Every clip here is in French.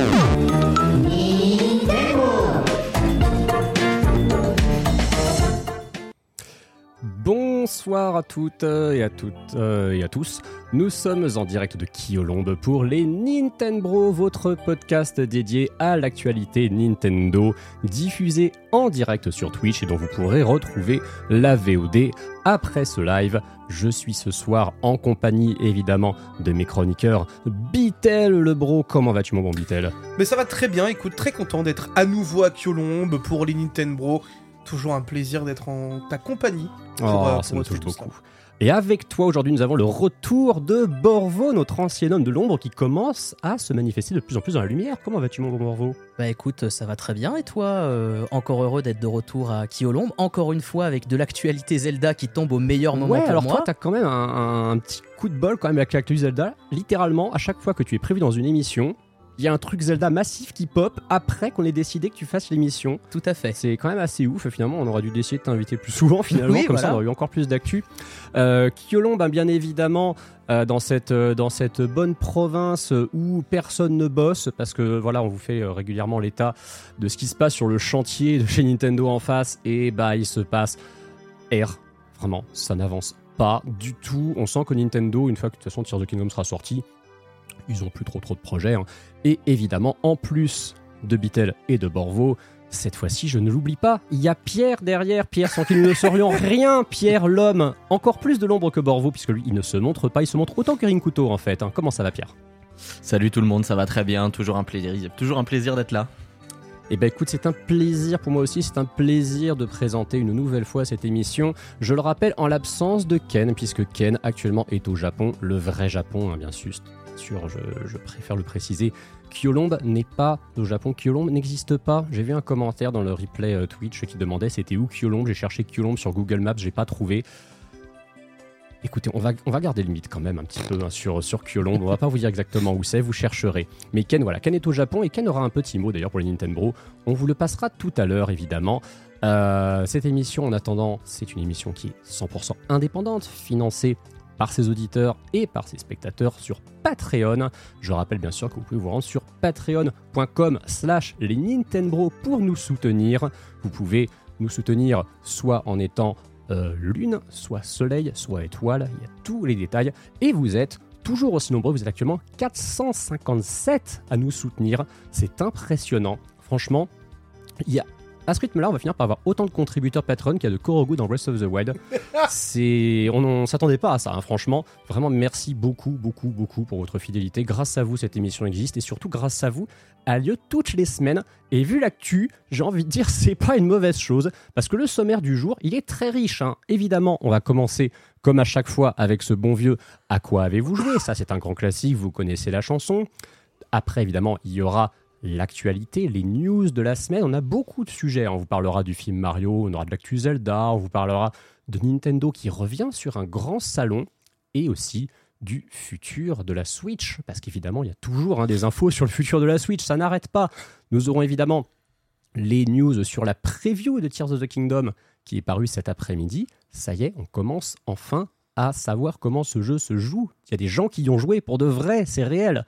Oh. Bonsoir à toutes et à toutes euh, et à tous. Nous sommes en direct de Kyolombe pour les Nintendo, votre podcast dédié à l'actualité Nintendo, diffusé en direct sur Twitch et dont vous pourrez retrouver la VOD après ce live. Je suis ce soir en compagnie évidemment de mes chroniqueurs Bitel le bro. Comment vas-tu mon bon Bitel? Mais ça va très bien, écoute, très content d'être à nouveau à Kyolombe pour les Nintendo. Toujours un plaisir d'être en ta compagnie. pour, Oh, euh, ça me touche ça. beaucoup. Et avec toi aujourd'hui, nous avons le retour de Borvo, notre ancien homme de l'ombre qui commence à se manifester de plus en plus dans la lumière. Comment vas-tu mon bon Borvo? Bah écoute, ça va très bien et toi euh, Encore heureux d'être de retour à Kyolombe, encore une fois avec de l'actualité Zelda qui tombe au meilleur moment Ouais, pour alors moi. toi, t'as quand même un, un petit coup de bol quand même avec l'actualité Zelda. Littéralement, à chaque fois que tu es prévu dans une émission, il y a un truc Zelda massif qui pop après qu'on ait décidé que tu fasses l'émission. Tout à fait. C'est quand même assez ouf. Finalement, on aurait dû décider de t'inviter plus souvent. Finalement, Oui, comme ça, on aurait eu encore plus d'actu. Euh, Kyolon, ben, bien évidemment, euh, dans cette euh, dans cette bonne province où personne ne bosse, parce que voilà, on vous fait euh, régulièrement l'état de ce qui se passe sur le chantier de chez Nintendo en face, et bah il se passe R. Vraiment, ça n'avance pas du tout. On sent que Nintendo, une fois que de toute façon Tears of the Kingdom sera sorti, ils ont plus trop trop de projets. hein. Et évidemment, en plus de Beatle et de Borvo, cette fois-ci, je ne l'oublie pas, il y a Pierre derrière, Pierre sans qui nous ne serions rien, Pierre l'homme, encore plus de l'ombre que Borvo, puisque lui, il ne se montre pas, il se montre autant que Rinkuto en fait. hein. Comment ça va Pierre? Salut tout le monde, ça va très bien, toujours un plaisir, toujours un plaisir d'être là. Eh ben écoute, c'est un plaisir pour moi aussi, c'est un plaisir de présenter une nouvelle fois cette émission. Je le rappelle en l'absence de Ken, puisque Ken actuellement est au Japon, le vrai Japon, hein, bien sûr, sûr je, je préfère le préciser. Kyolombe n'est pas au Japon, Kyolombe n'existe pas. J'ai vu un commentaire dans le replay euh, Twitch qui demandait c'était où Kyolombe. J'ai cherché Kyolombe sur Google Maps, j'ai pas trouvé. Écoutez, on va, on va garder le mythe quand même un petit peu hein, sur, sur Kyolombe. On va pas vous dire exactement où c'est, vous chercherez. Mais Ken, voilà, Ken est au Japon et Ken aura un petit mot d'ailleurs pour les Nintendo. On vous le passera tout à l'heure évidemment. Euh, cette émission, en attendant, c'est une émission qui est 100% indépendante, financée par ses auditeurs et par ses spectateurs sur Patreon. Je rappelle bien sûr que vous pouvez vous rendre sur patreon.com slash les Nintendo pour nous soutenir. Vous pouvez nous soutenir soit en étant euh, lune, soit soleil, soit étoile, il y a tous les détails. Et vous êtes toujours aussi nombreux, vous êtes actuellement 457 à nous soutenir. C'est impressionnant. Franchement, il y a à ce rythme-là, on va finir par avoir autant de contributeurs Patreon qu'il y a de Korogu dans Breath of the Wild. C'est, on ne s'attendait pas à ça, hein, franchement. Vraiment, merci beaucoup, beaucoup, beaucoup pour votre fidélité. Grâce à vous, cette émission existe et surtout grâce à vous, elle a lieu toutes les semaines. Et vu l'actu, j'ai envie de dire, c'est pas une mauvaise chose parce que le sommaire du jour, il est très riche. hein. Évidemment, on va commencer comme à chaque fois avec ce bon vieux À quoi avez-vous joué? Ça, c'est un grand classique, vous connaissez la chanson. Après, évidemment, il y aura l'actualité, les news de la semaine. On a beaucoup de sujets. On vous parlera du film Mario, on aura de l'actu Zelda, on vous parlera de Nintendo qui revient sur un grand salon et aussi du futur de la Switch, parce qu'évidemment, il y a toujours hein, des infos sur le futur de la Switch, ça n'arrête pas. Nous aurons évidemment les news sur la preview de Tears of the Kingdom qui est paru cet après-midi. Ça y est, on commence enfin à savoir comment ce jeu se joue. Il y a des gens qui y ont joué pour de vrai, c'est réel.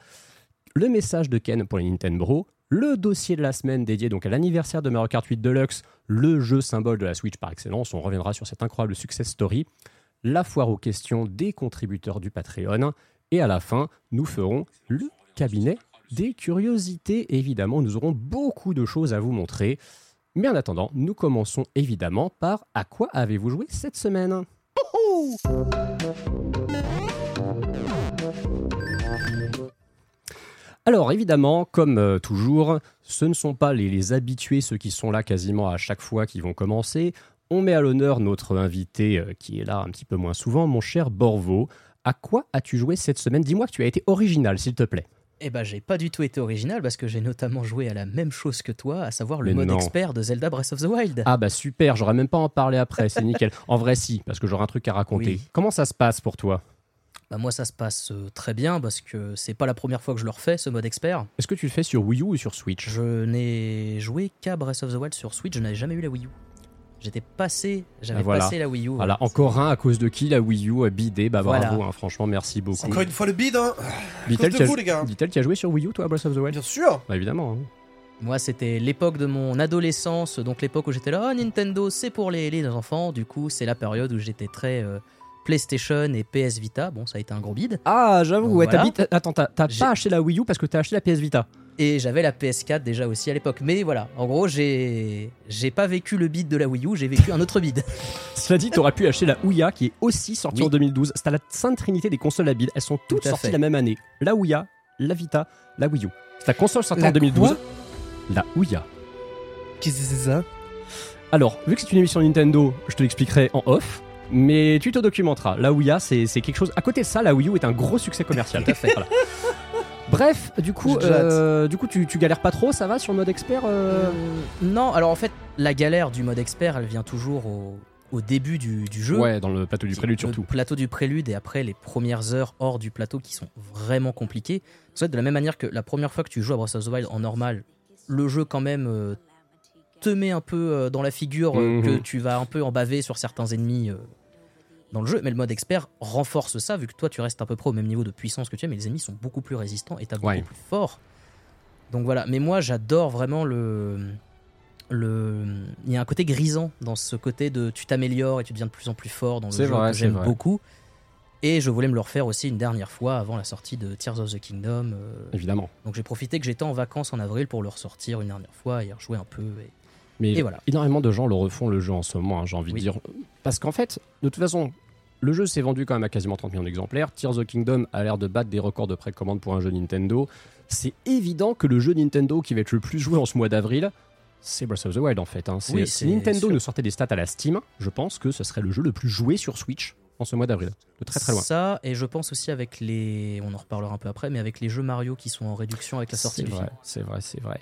Le message de Ken pour les Nintendo le dossier de la semaine dédié donc à l'anniversaire de Mario Kart 8 Deluxe, le jeu symbole de la Switch par excellence. On reviendra sur cette incroyable success story la foire aux questions des contributeurs du Patreon. Et à la fin, nous ferons le cabinet des curiosités. Évidemment, nous aurons beaucoup de choses à vous montrer. Mais en attendant, nous commençons évidemment par à quoi avez-vous joué cette semaine? Alors évidemment, comme euh, toujours, ce ne sont pas les, les habitués, ceux qui sont là quasiment à chaque fois qui vont commencer on met à l'honneur notre invité euh, qui est là un petit peu moins souvent, mon cher Borvo. À quoi as-tu joué cette semaine? Dis-moi que tu as été original, s'il te plaît. Eh ben, j'ai pas du tout été original parce que j'ai notamment joué à la même chose que toi, à savoir le mode expert de Zelda Breath of the Wild. Ah bah super, j'aurais même pas en parler après, c'est nickel. En vrai, si, parce que j'aurai un truc à raconter. Comment ça se passe pour toi? Bah moi ça se passe euh, très bien parce que c'est pas la première fois que je le refais ce mode expert. Est-ce que tu le fais sur Wii U ou sur Switch? Je n'ai joué qu'à Breath of the Wild sur Switch, je n'avais jamais eu la Wii U. J'étais passé, j'avais passé la Wii U. Voilà, encore un à cause de qui? La Wii U a bidé. Bah bravo, hein, franchement, merci beaucoup. Encore une fois le bid, hein. Dit-elle qui, a joué sur Wii U, toi, Breath of the Wild? Bien sûr. Bah évidemment. Hein. Moi, c'était l'époque de mon adolescence, donc l'époque où j'étais là, oh, Nintendo, c'est pour les, les, enfants. Du coup, c'est la période où j'étais très euh, PlayStation et PS Vita. Bon, ça a été un gros bid. Ah, j'avoue, ouais, Attends, t'as pas acheté la Wii U parce que t'as acheté la PS Vita et j'avais la PS4 déjà aussi à l'époque. Mais voilà, en gros, j'ai j'ai pas vécu le bid de la Wii U, j'ai vécu un autre bid. Cela dit, t'aurais pu acheter la Ouya qui est aussi sortie en 2012. C'est la sainte trinité des consoles à bid. Elles sont toutes sorties la même année. La Ouya, la Vita, la Wii U. C'est la console sortie en 2012. la Ouya. Qu'est-ce que c'est ça? Alors, vu que c'est une émission Nintendo, je te l'expliquerai en off. Mais tu te documenteras. La Ouya, c'est quelque chose. À côté de ça, la Wii U est un gros succès commercial. Tout à fait. Bref, du coup, euh, du coup tu, galères pas trop, ça va sur le mode expert euh euh, Non, alors en fait, la galère du mode expert, elle vient toujours au, début du, jeu. Ouais, dans le plateau du prélude surtout. Le plateau du prélude et après les premières heures hors du plateau qui sont vraiment compliquées. De la même manière que la première fois que tu joues à Breath of the Wild en normal, le jeu quand même te met un peu dans la figure mhm. que tu vas un peu en baver sur certains ennemis dans le jeu, mais le mode expert renforce ça, vu que toi tu restes à peu près au même niveau de puissance que tu es, mais les ennemis sont beaucoup plus résistants et t'as beaucoup plus fort. Donc voilà, mais moi j'adore vraiment le. le... Il y a un côté grisant dans ce côté de tu t'améliores et tu deviens de plus en plus fort dans le jeu que j'aime beaucoup. Et je voulais me le refaire aussi une dernière fois avant la sortie de Tears of the Kingdom. Euh. Évidemment. Donc j'ai profité que j'étais en vacances en avril pour le ressortir une dernière fois et rejouer un peu. Et mais voilà. énormément de gens le refont le jeu en ce moment, hein, j'ai envie de dire. Parce qu'en fait, de toute façon, le jeu s'est vendu quand même à quasiment 30 millions d'exemplaires. Tears of Kingdom a l'air de battre des records de précommande pour un jeu Nintendo. C'est évident que le jeu Nintendo qui va être le plus joué en ce mois d'avril, c'est Breath of the Wild en fait. Hein. si Nintendo nous sortait des stats à la Steam, je pense que ce serait le jeu le plus joué sur Switch en ce mois d'avril. De très très loin. Ça, et je pense aussi avec les. On en reparlera un peu après, mais avec les jeux Mario qui sont en réduction avec la sortie du film. C'est vrai, c'est vrai.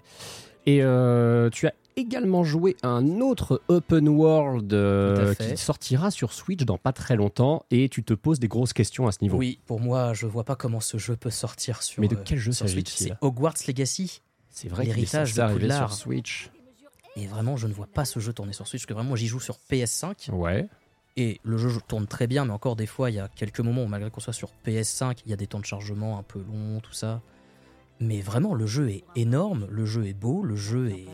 Et euh, tu as également joué un autre open world euh, qui sortira sur Switch dans pas très longtemps et tu te poses des grosses questions à ce niveau. Oui, pour moi, je vois pas comment ce jeu peut sortir sur Mais de quel jeu euh, Switch C'est Hogwarts Legacy. C'est vrai l'héritage de Poudlard. sur Switch. Et vraiment, je ne vois pas ce jeu tourner sur Switch parce que vraiment, j'y joue sur PS5. Ouais. Et le jeu tourne très bien, mais encore des fois, il y a quelques moments où, malgré qu'on soit sur PS5, il y a des temps de chargement un peu longs, tout ça. Mais vraiment, le jeu est énorme, le jeu est beau, le jeu est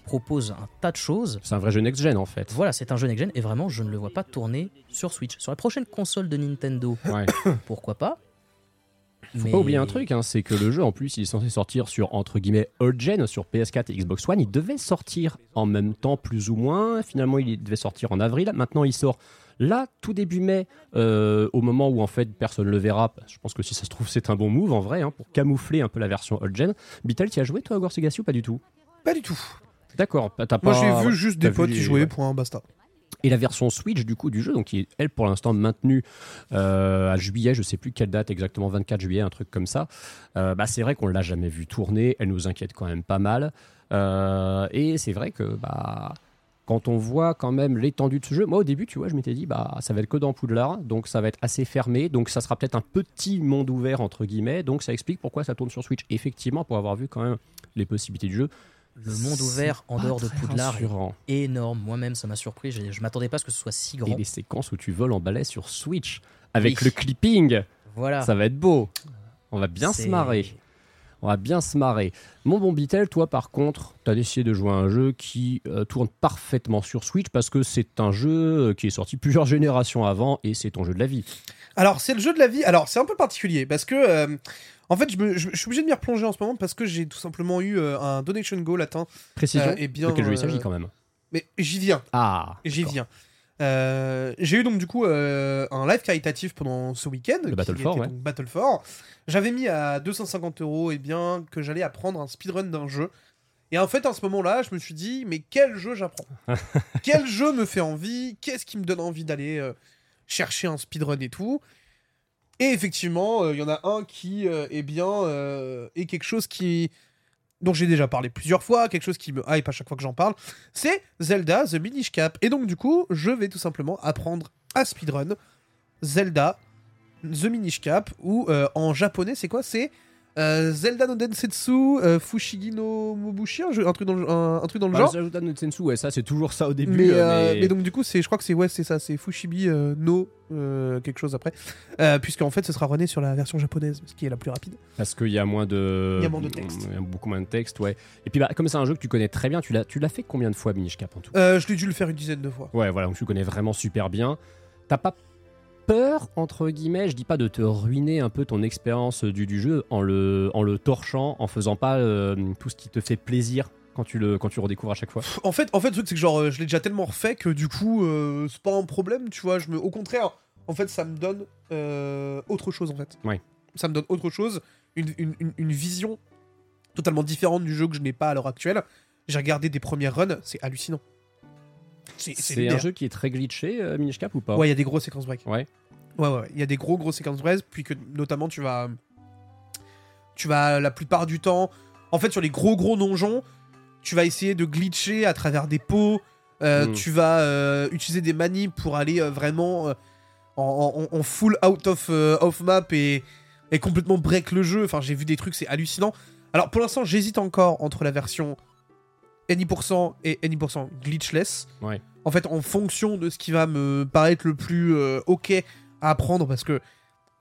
propose un tas de choses. C'est un vrai jeu next-gen en fait. Voilà, c'est un jeu next-gen et vraiment je ne le vois pas tourner sur Switch. Sur la prochaine console de Nintendo, pourquoi pas faut pas oublier un truc, hein, c'est que le jeu en plus il est censé sortir sur entre guillemets old gen sur PS4 et Xbox One. Il devait sortir en même temps plus ou moins. Finalement il devait sortir en avril. Maintenant il sort là tout début mai, euh, au moment où en fait personne le verra. Je pense que si ça se trouve c'est un bon move en vrai hein, pour camoufler un peu la version old gen. Bital, tu as joué toi à Hogwarts Legacy ou pas du tout? Pas du tout. D'accord, Moi j'ai vu juste des potes qui jouaient, point, basta. Et la version Switch du coup du jeu, donc qui est elle pour l'instant maintenue euh, à juillet, je sais plus quelle date exactement, 24 juillet, un truc comme ça. Euh, bah, c'est vrai qu'on l'a jamais vu tourner, elle nous inquiète quand même pas mal. Euh, et c'est vrai que bah quand on voit quand même l'étendue de ce jeu, moi au début, tu vois, je m'étais dit, bah, ça va être que dans Poudlard, donc ça va être assez fermé, donc ça sera peut-être un petit monde ouvert, entre guillemets, donc ça explique pourquoi ça tourne sur Switch. Effectivement, pour avoir vu quand même les possibilités du jeu, Le monde ouvert en dehors de Poudlard rassurant. est énorme. Moi-même, ça m'a surpris. Je, je m'attendais pas à ce que ce soit si grand. Et les séquences où tu voles en balai sur Switch, avec Oui. le clipping, Voilà. ça va être beau. On va bien se marrer. On va bien se marrer. Mon bon Bitel, toi par contre, tu as décidé de jouer à un jeu qui euh, tourne parfaitement sur Switch parce que c'est un jeu euh, qui est sorti plusieurs générations avant et c'est ton jeu de la vie. Alors, c'est le jeu de la vie. Alors, c'est un peu particulier parce que, euh, en fait, je, me- je- je suis obligé de m'y replonger en ce moment parce que j'ai tout simplement eu euh, un donation goal atteint. Précision, Euh, eh bien, de quel jeu il euh, s'agit quand même? Mais j'y viens, Ah, j'y viens. Euh, j'ai eu donc du coup euh, un live caritatif pendant ce week-end. Le Battle for, ouais. Battle for. J'avais mis à 250 euros et bien que j'allais apprendre un speedrun d'un jeu. Et en fait, à ce moment-là, je me suis dit, mais quel jeu j'apprends? Quel jeu me fait envie? Qu'est-ce qui me donne envie d'aller euh, chercher un speedrun et tout? Et effectivement, euh, il y en a un qui euh, est bien euh, est quelque chose qui dont j'ai déjà parlé plusieurs fois, quelque chose qui me hype à chaque fois que j'en parle, c'est Zelda The Minish Cap. Et donc du coup, je vais tout simplement apprendre à speedrun Zelda The Minish Cap, ou euh, en japonais, c'est quoi? C'est euh, Zelda no Densetsu euh, Fushigi no Mobushi, un, jeu- un truc dans le, un, un truc dans le Bah, genre. Zelda no Tsensu, ouais, ça c'est toujours ça au début. Mais, euh, euh, mais- donc du coup, c'est, je crois que c'est ouais, c'est ça, c'est Fushibi euh, no euh, quelque chose après, euh, puisqu'en fait, ce sera runné sur la version japonaise, ce qui est la plus rapide. Parce qu'il y a moins de. Il y a moins de texte. Il y a beaucoup moins de texte, ouais. Et puis, bah, comme c'est un jeu que tu connais très bien, tu l'as, tu l'as fait combien de fois, Minish Cap en tout Euh, je l'ai dû le faire une dizaine de fois. Ouais, voilà, donc tu le connais vraiment super bien. T'as pas peur, entre guillemets, je dis pas de te ruiner un peu ton expérience du, du jeu en le, en le torchant, en faisant pas euh, tout ce qui te fait plaisir quand tu le, quand tu le redécouvres à chaque fois. En fait, en fait, le truc c'est que genre, euh, je l'ai déjà tellement refait que du coup, euh, c'est pas un problème, tu vois. Je me, au contraire, en fait, ça me donne euh, autre chose en fait. Ouais. Ça me donne autre chose, une, une- une- une vision totalement différente du jeu que je n'ai pas à l'heure actuelle. J'ai regardé des premières runs, c'est hallucinant. C'est un jeu qui est très glitché, euh, Minish Cap ou pas? Ouais, il y a des grosses séquences break. Ouais. Ouais, ouais. Il y a des gros, gros séquences break, puis que notamment tu vas. Tu vas la plupart du temps. En fait, sur les gros, gros donjons, tu vas essayer de glitcher à travers des pots. euh, Mm. Tu vas euh, utiliser des manips pour aller euh, vraiment en, en- en full out of, of map et, et complètement break le jeu. Enfin, j'ai vu des trucs, c'est hallucinant. Alors, pour l'instant, j'hésite encore entre la version any% et any% glitchless. Ouais. En fait, en fonction de ce qui va me paraître le plus ok apprendre, parce que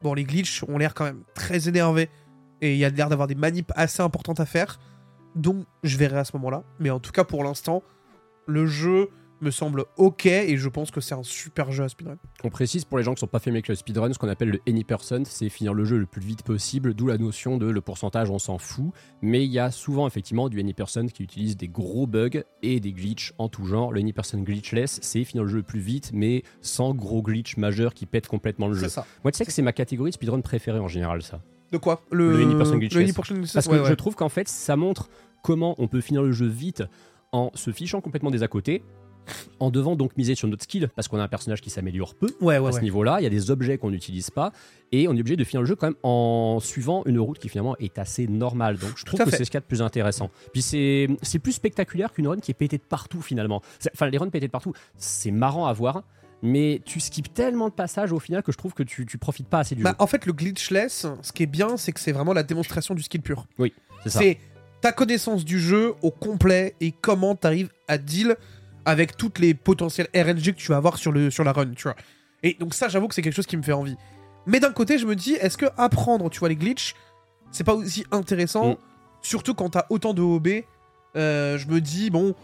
bon, les glitches ont l'air quand même très énervés et il y a l'air d'avoir des manips assez importantes à faire. Donc, je verrai à ce moment-là. Mais en tout cas, pour l'instant, le jeu me semble ok et je pense que c'est un super jeu à speedrun. On précise pour les gens qui sont pas fait avec le speedrun, ce qu'on appelle le any person, c'est finir le jeu le plus vite possible, d'où la notion de le pourcentage, on s'en fout. Mais il y a souvent effectivement du any person qui utilise des gros bugs et des glitches en tout genre. Le any person glitchless, c'est finir le jeu le plus vite, mais sans gros glitch majeur qui pète complètement le jeu. Ça. Moi, tu sais que c'est ma catégorie de speedrun préférée en général, ça. De quoi? Le glitchless. Le any-person glitchless, Parce que ouais, ouais. je trouve qu'en fait, ça montre comment on peut finir le jeu vite en se fichant complètement des à côté, en devant donc miser sur notre skill, parce qu'on a un personnage qui s'améliore peu Ouais, ouais, à ce niveau-là. Il y a des objets qu'on n'utilise pas, et on est obligé de finir le jeu quand même en suivant une route qui finalement est assez normale. Donc je trouve que c'est ce qu'il y a de plus intéressant. Puis c'est plus spectaculaire qu'une run qui est pétée de partout finalement. Enfin, les runs pétées de partout, c'est marrant à voir. Mais tu skips tellement de passages au final que je trouve que tu, tu profites pas assez du Bah, jeu. en fait, le glitchless, ce qui est bien, c'est que c'est vraiment la démonstration du skill pur. Oui, c'est ça. C'est ta connaissance du jeu au complet et comment t'arrives à deal avec toutes les potentiels RNG que tu vas avoir sur, le, sur la run, tu vois. Et donc ça, j'avoue que c'est quelque chose qui me fait envie. Mais d'un côté, je me dis, est-ce que apprendre, tu vois, les glitches, c'est pas aussi intéressant, Mm. surtout quand t'as autant de OB euh, Je me dis, bon,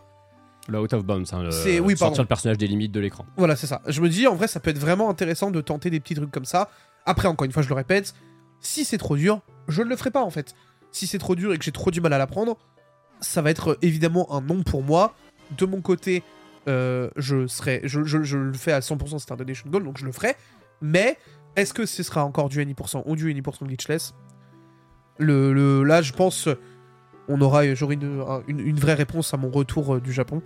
Le out of bounds, hein, le- C'est- oui, sortir pardon. le personnage des limites de l'écran. Voilà, c'est ça. Je me dis, en vrai, ça peut être vraiment intéressant de tenter des petits trucs comme ça. Après, encore une fois, je le répète, si c'est trop dur, je ne le ferai pas, en fait. Si c'est trop dur et que j'ai trop du mal à l'apprendre, ça va être euh, évidemment un non pour moi. De mon côté, euh, je, serai, je, le fais à 100%, c'est un donation goal, donc je le ferai. Mais, est-ce que ce sera encore du any% ou du any% glitchless? Le, le, Là, je pense, on aura, j'aurai une, un- une, une vraie réponse à mon retour euh, du Japon.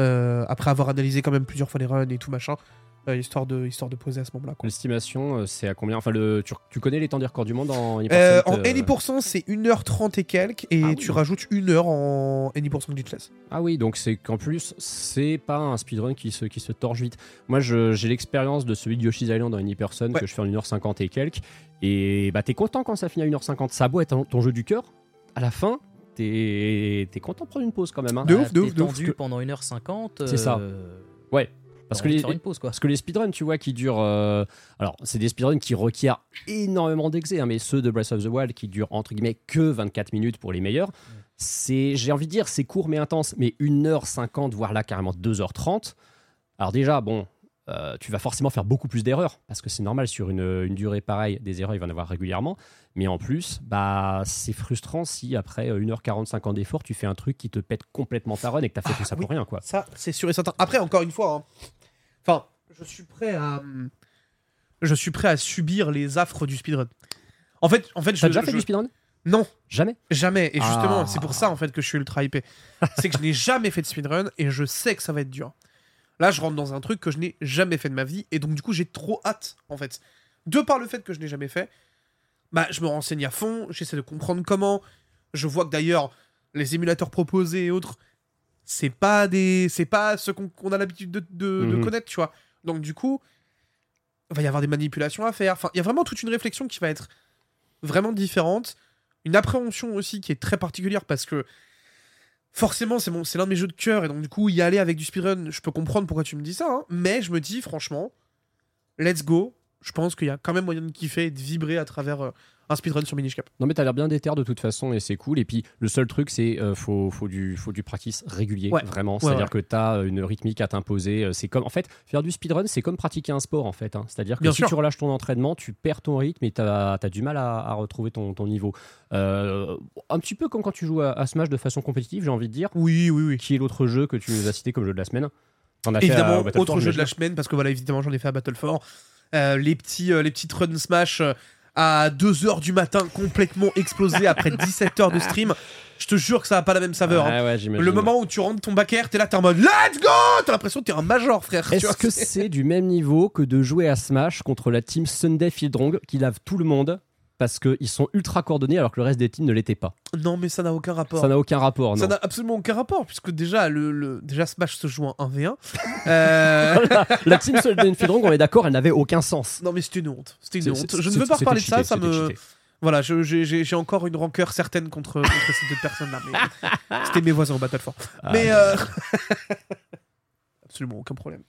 euh, après avoir analysé quand même plusieurs fois les runs et tout machin, euh, histoire, de, histoire de poser à ce moment-là. L'estimation, euh, c'est à combien? Enfin, le, tu, tu connais les temps des records du monde en Euh, en euh, Any%, c'est 1h30 et quelques, et Ah oui. tu rajoutes une heure en Any% glitchless. Ah oui, donc c'est qu'en plus, c'est pas un speedrun qui se, qui se torche vite. Moi, je- j'ai l'expérience de celui de Yoshi's Island en Anyperson Ouais. que je fais en 1h50 et quelques. Et bah, t'es content quand ça finit à 1h50. Ça a beau être ton, ton jeu du cœur, à la fin, t'es es content de prendre une pause quand même. hein. De Ah, ouf, de ouf, de ouf, tendu pendant 1h50. C'est ça. euh, Ouais. Parce Parce que, les, faire une pause quoi. parce que les speedruns, tu vois, qui durent. euh, alors, c'est des speedruns qui requièrent énormément d'exé, hein, mais ceux de Breath of the Wild qui durent entre guillemets que 24 minutes pour les meilleurs. C'est, j'ai envie de dire, c'est court mais intense, mais 1h50, voire là carrément 2h30. Alors, déjà, bon, euh, tu vas forcément faire beaucoup plus d'erreurs, parce que c'est normal sur une, une durée pareille, des erreurs, il va y en avoir régulièrement. Mais en plus, bah, c'est frustrant si après 1h45 ans d'effort, tu fais un truc qui te pète complètement ta run et que t'as fait tout ça oui. pour rien, quoi. Ça, c'est sûr et certain. Après, encore une fois, hein, enfin, je suis prêt à, je suis prêt à subir les affres du speedrun. En fait, en fait, je, T'as déjà je- fait du speedrun? Non, Jamais? Jamais. Et justement, Ah. c'est pour ça en fait que je suis ultra hypé. c'est que je n'ai jamais fait de speedrun et je sais que ça va être dur. Là, je rentre dans un truc que je n'ai jamais fait de ma vie et donc du coup, j'ai trop hâte en fait. De par le fait que je n'ai jamais fait, bah, je me renseigne à fond, j'essaie de comprendre comment. Je vois que d'ailleurs, les émulateurs proposés et autres, c'est pas des, c'est pas ce qu'on a l'habitude de, de- de Mhm. connaître, tu vois. Donc du coup, il va y avoir des manipulations à faire. Enfin, il y a vraiment toute une réflexion qui va être vraiment différente. Une appréhension aussi qui est très particulière parce que forcément, c'est mon- c'est l'un de mes jeux de cœur et donc du coup, y aller avec du speedrun, je peux comprendre pourquoi tu me dis ça. hein. mais je me dis, franchement, let's go. Je pense qu'il y a quand même moyen de kiffer et de vibrer à travers euh, un speedrun sur Minish Cap. Non mais t'as l'air bien déter de toute façon et c'est cool. Et puis le seul truc c'est euh, faut, faut, du, faut du practice régulier, Ouais. vraiment. Ouais, C'est-à-dire ouais. que t'as euh, une rythmique à t'imposer. Euh, C'est comme en fait faire du speedrun c'est comme pratiquer un sport en fait. hein. C'est-à-dire que Bien si sûr. tu relâches ton entraînement, tu perds ton rythme et t'as as du mal à, à retrouver ton, ton niveau. Euh, un petit peu comme quand tu joues à, à Smash de façon compétitive, j'ai envie de dire. Oui, oui, oui. Qui est l'autre jeu que tu nous as cité comme jeu de la semaine? Évidemment, autre jeu de la semaine, parce que voilà, évidemment, j'en ai fait à Battle 4. Euh, les, petits, euh, les petites run smash euh, à 2h du matin, complètement explosés après 17 heures de stream. Je te jure que ça n'a pas la même saveur. hein. Ouais, ouais, j'imagine. Le moment où tu rentres ton back air, t'es là, t'es en mode Let's go T'as l'impression que t'es un major, frère. Est-ce que c'est- c'est du même niveau que de jouer à Smash contre la team Sunday Fieldrong qui lave tout le monde? Parce qu'ils sont ultra coordonnés alors que le reste des teams ne l'étaient pas Non, mais ça n'a aucun rapport. Ça n'a aucun rapport, Ça non. n'a absolument aucun rapport, puisque déjà, le, le- déjà Smash se joue en 1v1. Euh, la team Sunday Fieldrong, on est d'accord, elle n'avait aucun sens. Non, mais c'était une honte. C'était une honte. Je ne veux pas reparler de ça, cheaté, ça me. cheaté. Voilà, j'ai encore une rancœur certaine contre, contre ces deux personnes-là. mais C'était mes voisins au Battle 4. Ah, mais. euh, Absolument aucun problème.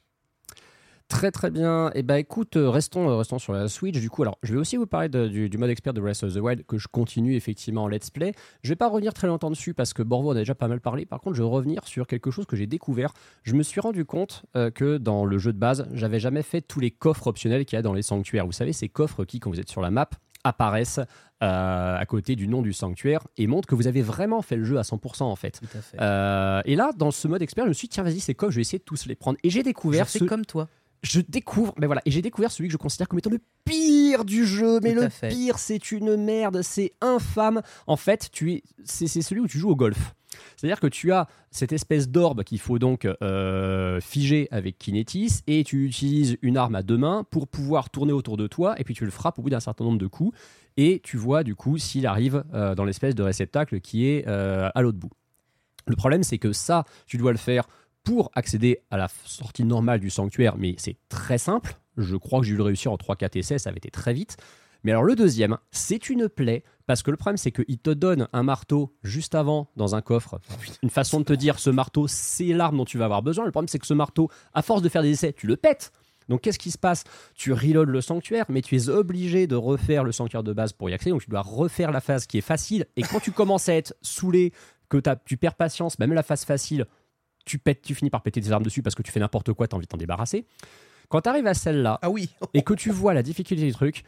Très très bien. Et bah écoute, euh, restons, euh, restons sur la Switch. Du coup, alors je vais aussi vous parler de- du, du mode expert de Breath of the Wild que je continue effectivement en let's play. Je vais pas revenir très longtemps dessus parce que Borvo en a déjà pas mal parlé. Par contre, je vais revenir sur quelque chose que j'ai découvert. Je me suis rendu compte euh, que dans le jeu de base, j'avais jamais fait tous les coffres optionnels qu'il y a dans les sanctuaires. Vous savez, ces coffres qui, quand vous êtes sur la map, apparaissent euh, à côté du nom du sanctuaire et montrent que vous avez vraiment fait le jeu à 100% en fait. Tout à fait. Euh, et là, dans ce mode expert, je me suis dit, tiens, vas-y, ces coffres, je vais essayer de tous les prendre. Et j'ai découvert Je fais ce- comme toi. Je découvre, mais voilà, et j'ai découvert celui que je considère comme étant le pire du jeu. Mais le fait. pire, c'est une merde, c'est infâme. En fait, tu es, c'est, c'est celui où tu joues au golf. C'est-à-dire que tu as cette espèce d'orbe qu'il faut donc euh, figer avec Kinetis et tu utilises une arme à deux mains pour pouvoir tourner autour de toi et puis tu le frappes au bout d'un certain nombre de coups et tu vois du coup s'il arrive euh, dans l'espèce de réceptacle qui est euh, à l'autre bout. Le problème, c'est que ça, tu dois le faire pour accéder à la sortie normale du sanctuaire, mais c'est très simple. Je crois que j'ai dû le réussir en 3-4 essais, ça avait été très vite. Mais alors le deuxième, c'est une plaie, parce que le problème c'est qu'il te donne un marteau juste avant dans un coffre. Une façon de te dire ce marteau, c'est l'arme dont tu vas avoir besoin. Le problème c'est que ce marteau, à force de faire des essais, tu le pètes. Donc qu'est-ce qui se passe? Tu reloads le sanctuaire, mais tu es obligé de refaire le sanctuaire de base pour y accéder. Donc tu dois refaire la phase qui est facile. Et quand tu commences à être saoulé, que tu perds patience, même la phase facile, tu, pètes, tu finis par péter tes armes dessus parce que tu fais n'importe quoi, tu as envie de t'en débarrasser. Quand tu arrives à celle-là Ah oui. et que tu vois la difficulté du truc,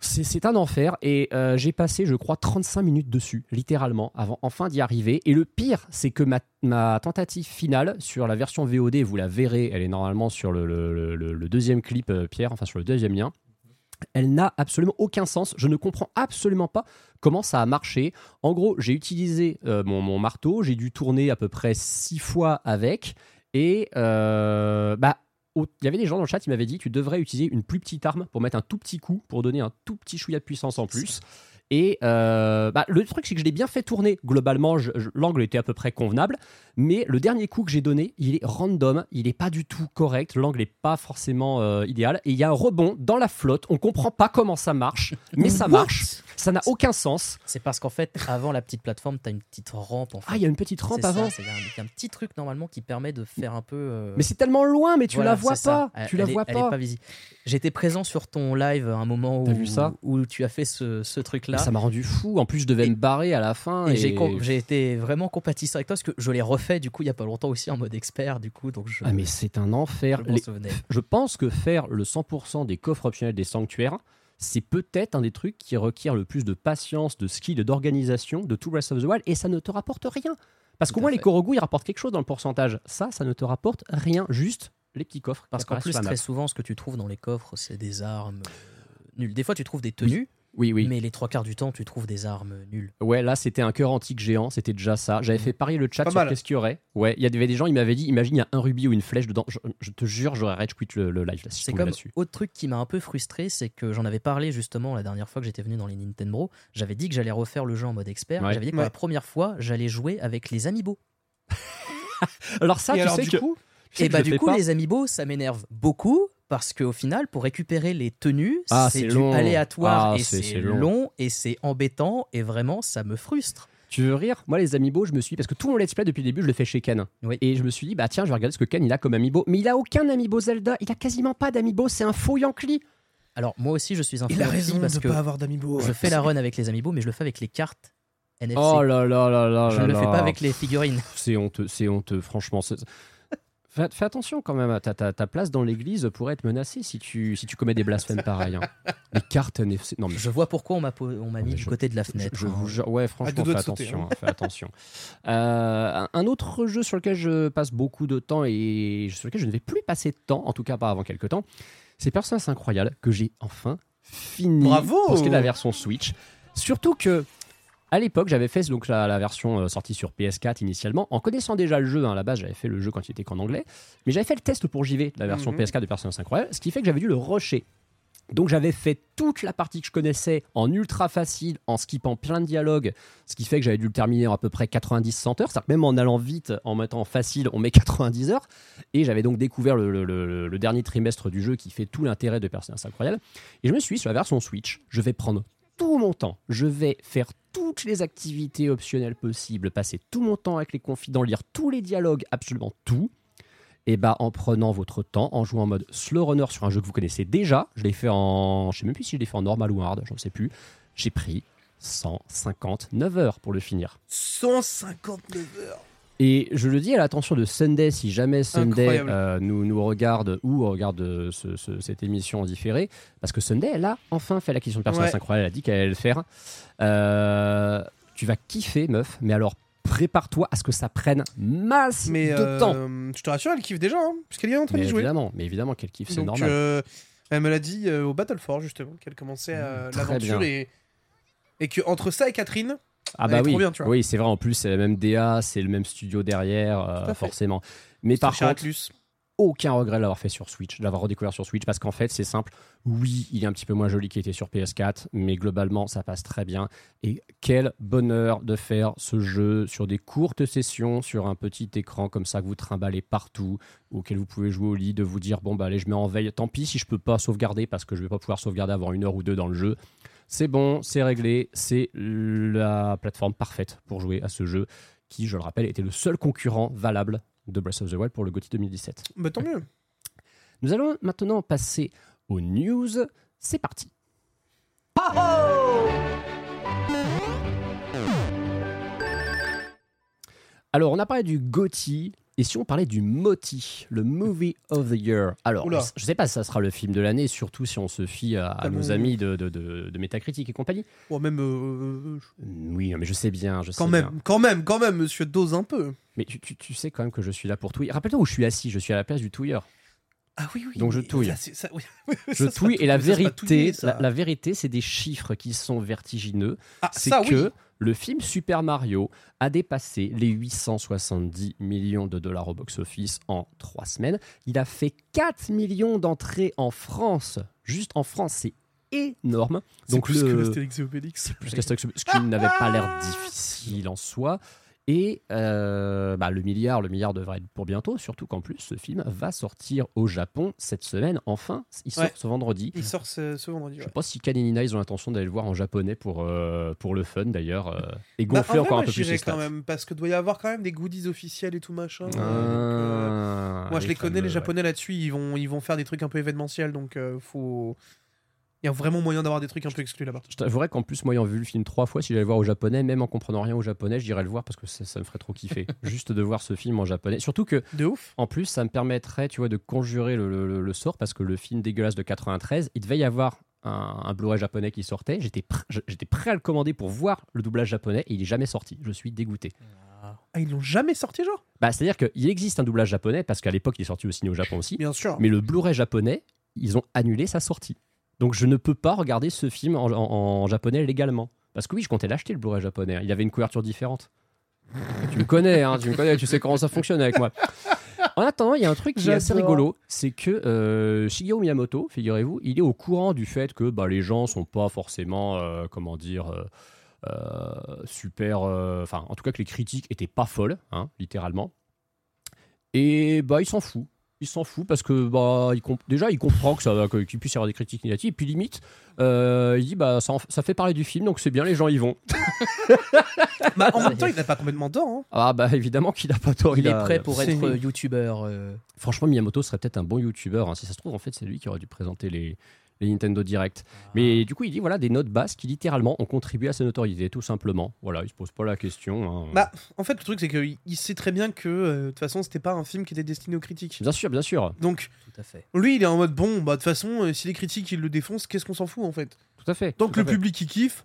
c'est c'est un enfer. Et euh, j'ai passé, je crois, 35 minutes dessus, littéralement, avant enfin d'y arriver. Et le pire, c'est que ma, ma tentative finale sur la version VOD, vous la verrez, elle est normalement sur le, le- le- le deuxième clip, euh, Pierre, enfin sur le deuxième lien. Elle n'a absolument aucun sens. Je ne comprends absolument pas comment ça a marché. En gros, j'ai utilisé euh, mon, marteau, j'ai dû tourner à peu près six fois avec. Et euh, bah, il y avait des gens dans le chat qui m'avaient dit tu devrais utiliser une plus petite arme pour mettre un tout petit coup, pour donner un tout petit chouïa de puissance en plus. Et euh, bah, le truc, c'est que je l'ai bien fait tourner. Globalement, l'angle était à peu près convenable. Mais le dernier coup que j'ai donné, il est random. Il n'est pas du tout correct. L'angle n'est pas forcément euh, idéal. Et il y a un rebond dans la flotte. On comprend pas comment ça marche. Mais ça marche. Ça n'a aucun sens. C'est parce qu'en fait, avant la petite plateforme, t'as une petite rampe en fait. Ah, il y a une petite rampe avant. c'est un, il y a un petit truc normalement qui permet de faire un peu. euh, Mais c'est tellement loin, mais tu voilà, la vois pas. Elle- tu la elle vois elle est pas. visible. J'étais présent sur ton live à un moment où, T'as vu ça où tu as fait ce, ce truc-là. Ça m'a rendu fou. En plus, je devais Et- me barrer à la fin. Et, Et, j'ai été vraiment compatissant avec toi parce que je l'ai refait du coup il y a pas longtemps aussi en mode expert du coup donc je, Ah, mais c'est un enfer. Les-. Je pense que faire le 100% des coffres optionnels des sanctuaires, c'est peut-être un des trucs qui requiert le plus de patience, de skill d'organisation de tout Breath of the Wild, et ça ne te rapporte rien. Parce qu'au moins, les. Korogu, ils rapportent quelque chose dans le pourcentage. Ça, ça ne te rapporte rien, juste les petits coffres. Parce qu'en plus très souvent ce que tu trouves dans les coffres c'est des armes euh, nulles. Des fois tu trouves des tenues Oui, oui. mais les trois quarts du temps tu trouves des armes nulles. Ouais, là, c'était un cœur antique géant, c'était déjà ça. J'avais fait parier le chat Pas sur mal. qu'est-ce qu'il y aurait. Ouais, il y avait des gens, ils m'avaient dit, imagine, il y a un rubis ou une flèche dedans. Je, je te jure, j'aurais rage quit le, le live là, si je C'est tombais comme là-dessus. autre truc qui m'a un peu frustré, c'est que j'en avais parlé justement la dernière fois que j'étais venu dans les Nintendo. J'avais dit que j'allais refaire le jeu en mode expert. Ouais. J'avais dit que Ouais. pour la première fois, j'allais jouer avec les amiibo. Alors, ça, Et tu alors, sais du que. coup, tu sais Et que bah je du fais coup, pas. les amiibo, ça m'énerve beaucoup parce qu'au final, pour récupérer les tenues, Ah, c'est c'est du long. aléatoire Ah, et c'est- long. long. et c'est embêtant et vraiment, ça me frustre. Tu veux rire? Moi, les amiibo, je me suis. Parce que tout mon let's play depuis le début, je le fais chez Ken. Oui. Et je me suis dit, bah tiens, je vais regarder ce que Ken il a comme amiibo. Mais il a aucun amiibo Zelda. Il a quasiment pas d'amiibo. C'est un faux Yankee. Alors moi aussi, je suis un il a raison parce de que pas avoir d'amiibo. je fais la run avec les amiibo, mais je le fais avec les cartes NFC. Oh là là là là je là ne le fais pas avec les figurines. C'est honteux, c'est honteux, franchement. Fais, fais attention quand même, ta, ta, ta place dans l'église pourrait être menacée si tu, si tu commets des blasphèmes pareils. hein. Les cartes NFC. Non, mais Je vois pourquoi on m'a po- on m'a mis du je- côté de la je, fenêtre. je hein. vous jure, ouais, franchement, doigts fais sauter, attention. hein. hein, fais attention. Euh, un- un autre jeu sur lequel je passe beaucoup de temps et sur lequel je ne vais plus passer de temps, en tout cas pas avant quelques temps, c'est Persona 5 Royal que j'ai enfin fini Bravo pour ce qui est de la version Switch. Surtout que à l'époque, j'avais fait donc la, la version euh, sortie sur PS4 initialement, en connaissant déjà le jeu. hein, à la base, j'avais fait le jeu quand il était qu'en anglais, mais j'avais fait le test pour JV la version Mhm. PS4 de Persona 5 Royal, ce qui fait que j'avais dû le rusher. Donc j'avais fait toute la partie que je connaissais en ultra facile, en skippant plein de dialogues, ce qui fait que j'avais dû le terminer en à peu près 90-100 heures. C'est-à-dire que même en allant vite, en mettant facile, on met 90 heures. Et j'avais donc découvert le, le- le- le dernier trimestre du jeu qui fait tout l'intérêt de Persona 5 Royal. Et je me suis dit, sur la version Switch, je vais prendre tout mon temps. Je vais faire toutes les activités optionnelles possibles, passer tout mon temps avec les confidents, lire tous les dialogues, absolument tout. Et bah en prenant votre temps, en jouant en mode slow runner sur un jeu que vous connaissez déjà, je l'ai fait en, je sais même plus si je l'ai fait en normal ou hard, j'en sais plus. J'ai pris 159 heures pour le finir. 159 heures. Et je le dis à l'attention de Sunday, si jamais Sunday euh, nous, nous regarde ou regarde euh, ce- ce- cette émission en différé, parce que Sunday, elle a enfin fait la question de personnage Ouais. incroyable, elle a dit qu'elle allait le faire. Euh, tu vas kiffer, meuf, mais alors prépare-toi à ce que ça prenne masse Mais de euh, temps. je te rassure, elle kiffe déjà, hein, puisqu'elle est en train Mais de jouer. évidemment, mais évidemment qu'elle kiffe, c'est normal. elle me l'a dit au Battlefort justement, qu'elle commençait Mmh, l'aventure et et que entre ça et Catherine, Ah bah oui, trop bien, tu vois. oui c'est vrai. En plus, c'est la même DA, c'est le même studio derrière, euh, forcément. Mais par contre, aucun regret de l'avoir fait sur Switch, de l'avoir redécouvert sur Switch, parce qu'en fait, c'est simple. Oui, il est un petit peu moins joli qu'il était sur PS4, mais globalement, ça passe très bien. Et quel bonheur de faire ce jeu sur des courtes sessions, sur un petit écran comme ça que vous trimballez partout, auquel vous pouvez jouer au lit, de vous dire bon bah allez, je mets en veille. Tant pis si je peux pas sauvegarder parce que je vais pas pouvoir sauvegarder avant une heure ou deux dans le jeu. C'est bon, c'est réglé, c'est la plateforme parfaite pour jouer à ce jeu qui, je le rappelle, était le seul concurrent valable de Breath of the Wild pour le GOTY 2017. Bah tant mieux. Nous allons maintenant passer aux news. C'est parti. Alors, on a parlé du GOTY. Et si on parlait du MOTI, le Movie of the Year? Alors, Oula. je sais pas si ça sera le film de l'année, surtout si on se fie à, à Ah nos amis de, de, de, de Metacritic et compagnie. Bon, même. euh, Oui, non, mais je sais bien, je quand sais même, bien. quand même, quand même, monsieur, dose un peu. Mais tu, tu- tu sais quand même que je suis là pour touiller. Rappelle-toi où je suis assis, je suis à la place du touilleur. Ah oui, oui. Donc je touille. ça, c'est- ça- oui. Je Ça, c'est touille et la c'est vérité, touiller, la, la vérité, c'est des chiffres qui sont vertigineux. Ah, C'est que oui. le film Super Mario a dépassé les 870 millions de dollars au box-office en trois semaines. Il a fait 4 millions d'entrées en France. Juste en France, c'est énorme. C'est Donc plus que le- l'Astérix et Obélix. plus qu'Astérix, ce qui n'avait pas l'air difficile en soi. Et euh, bah, le milliard, le milliard devrait être pour bientôt, surtout qu'en plus ce film va sortir au Japon cette semaine. Enfin, il sort Ouais. ce vendredi. Il sort ce, ce vendredi. Je ouais. sais pas si et Nina ils ont l'intention d'aller le voir en japonais pour, euh, pour le fun d'ailleurs euh, et Bah, en gonfler vrai, encore moi, un peu plus les quand stats. même, parce que doit y avoir quand même des goodies officiels et tout machin. Ah, donc, euh, moi, je les connais, fameux, les ouais. Japonais là-dessus, ils vont, ils vont faire des trucs un peu événementiels, donc faut. Il y a vraiment moyen d'avoir des trucs un peu exclus là-bas. Je t'avouerais qu'en plus, moi, ayant vu le film trois fois, si j'allais le voir au japonais, même en comprenant rien au japonais, j'irais le voir parce que ça, ça me ferait trop kiffer. Juste de voir ce film en japonais. Surtout que, De ouf. en plus, ça me permettrait, tu vois, de conjurer le, le- le sort parce que le film dégueulasse de 93, il devait y avoir un, un Blu-ray japonais qui sortait. J'étais pr- j'étais prêt à le commander pour voir le doublage japonais et il est jamais sorti. Je suis dégoûté. Ah, ils l'ont jamais sorti, genre? Bah, C'est-à-dire qu'il existe un doublage japonais parce qu'à l'époque, il est sorti au ciné au Japon aussi. Bien sûr. Mais le Blu-ray japonais, ils ont annulé sa sortie. Donc je ne peux pas regarder ce film en, en- en japonais légalement. Parce que oui, je comptais l'acheter le Blu-ray japonais. Il avait une couverture différente. tu me connais, hein, tu me connais, tu sais comment ça fonctionne avec moi. En attendant, il y a un truc qui est assez rigolo, c'est que euh, Shigeru Miyamoto, figurez-vous, il est au courant du fait que bah, les gens sont pas forcément, euh, comment dire, euh, euh, super, enfin, en tout cas que les critiques étaient pas folles, hein, littéralement. Et bah, il s'en fout. Il s'en fout parce que bah, il comp- déjà il comprend que ça qu'il puisse y avoir des critiques négatives. Et puis limite, euh, il dit bah ça, en- ça fait parler du film, donc c'est bien, les gens y vont. Bah, en même temps, il n'a pas complètement tort. hein. Ah bah évidemment qu'il a pas tort. Il est a- prêt pour c'est- être euh, youtubeur. euh, Franchement, Miyamoto serait peut-être un bon youtubeur. hein. Si ça se trouve, en fait, c'est lui qui aurait dû présenter les, les Nintendo Direct. Mais du coup, il dit voilà des notes basses qui littéralement ont contribué à sa notoriété, tout simplement. Voilà, il se pose pas la question. hein. Bah, en fait, le truc, c'est qu'il il sait très bien que, euh, de toute façon, c'était pas un film qui était destiné aux critiques. Bien sûr, bien sûr, Donc, Tout à fait. lui, il est en mode bon, bah, de toute façon, euh, si les critiques, ils le défoncent, qu'est-ce qu'on s'en fout, en fait? Tout à fait. Donc, tout à le fait. public, il kiffe.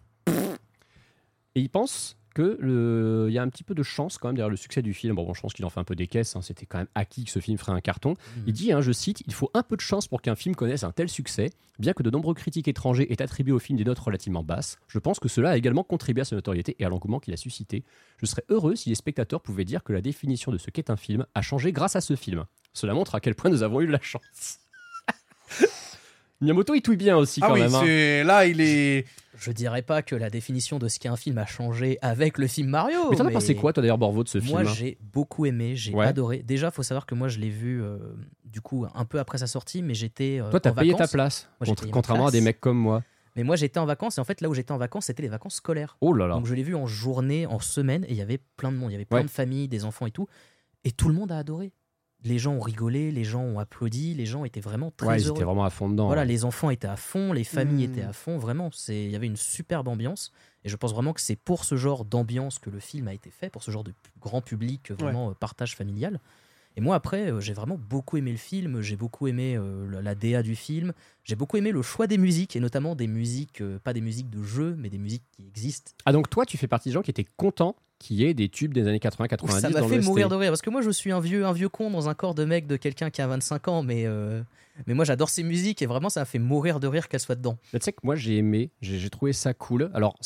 Et il pense que le... il y a un petit peu de chance quand même derrière le succès du film. Bon, bon je pense qu'il en fait un peu des caisses. hein. C'était quand même acquis que ce film ferait un carton. Il dit, hein, je cite, il faut un peu de chance pour qu'un film connaisse un tel succès. Bien que de nombreux critiques étrangers aient attribué au film des notes relativement basses, je pense que cela a également contribué à sa notoriété et à l'engouement qu'il a suscité. Je serais heureux si les spectateurs pouvaient dire que la définition de ce qu'est un film a changé grâce à ce film. Cela montre à quel point nous avons eu de la chance. Miyamoto, il touille bien aussi Ah quand oui, même. hein. c'est là, il est. Je dirais pas que la définition de ce qu'est un film a changé avec le film Mario. Mais t'en as pensé quoi, toi d'ailleurs, Borvo, de ce Moi, film hein j'ai beaucoup aimé, j'ai Ouais. adoré. Déjà, faut savoir que moi, je l'ai vu euh, du coup un peu après sa sortie, mais j'étais. euh, Toi, t'as payé ta place, Moi, contre- payé contrairement à des mecs comme moi. Mais moi, j'étais en vacances et en fait, là où j'étais en vacances, c'était les vacances scolaires. Oh là là. Donc, je l'ai vu en journée, en semaine, et il y avait plein de monde. Il y avait plein Ouais. de familles, des enfants et tout. Et tout le monde a adoré. Les gens ont rigolé, les gens ont applaudi, les gens étaient vraiment très Ouais, ils heureux. étaient vraiment à fond dedans. Voilà, ouais. les enfants étaient à fond, les familles Hmm. étaient à fond, vraiment. C'est, il y avait une superbe ambiance. Et je pense vraiment que c'est pour ce genre d'ambiance que le film a été fait, pour ce genre de grand public, euh, vraiment euh, partage familial. Et moi, après, euh, j'ai vraiment beaucoup aimé le film, j'ai beaucoup aimé euh, la- la DA du film, j'ai beaucoup aimé le choix des musiques, et notamment des musiques, euh, pas des musiques de jeu, mais des musiques qui existent. Ah donc toi, tu fais partie des gens qui étaient contents qu'il y ait des tubes des années 80-90 Ça m'a fait mourir de rire, parce que moi, je suis un vieux, un vieux con dans un corps de mec de quelqu'un qui a 25 ans, mais, euh, mais moi, j'adore ces musiques, et vraiment, ça m'a fait mourir de rire qu'elles soient dedans. Tu sais que moi, j'ai aimé, j'ai trouvé ça cool. Alors,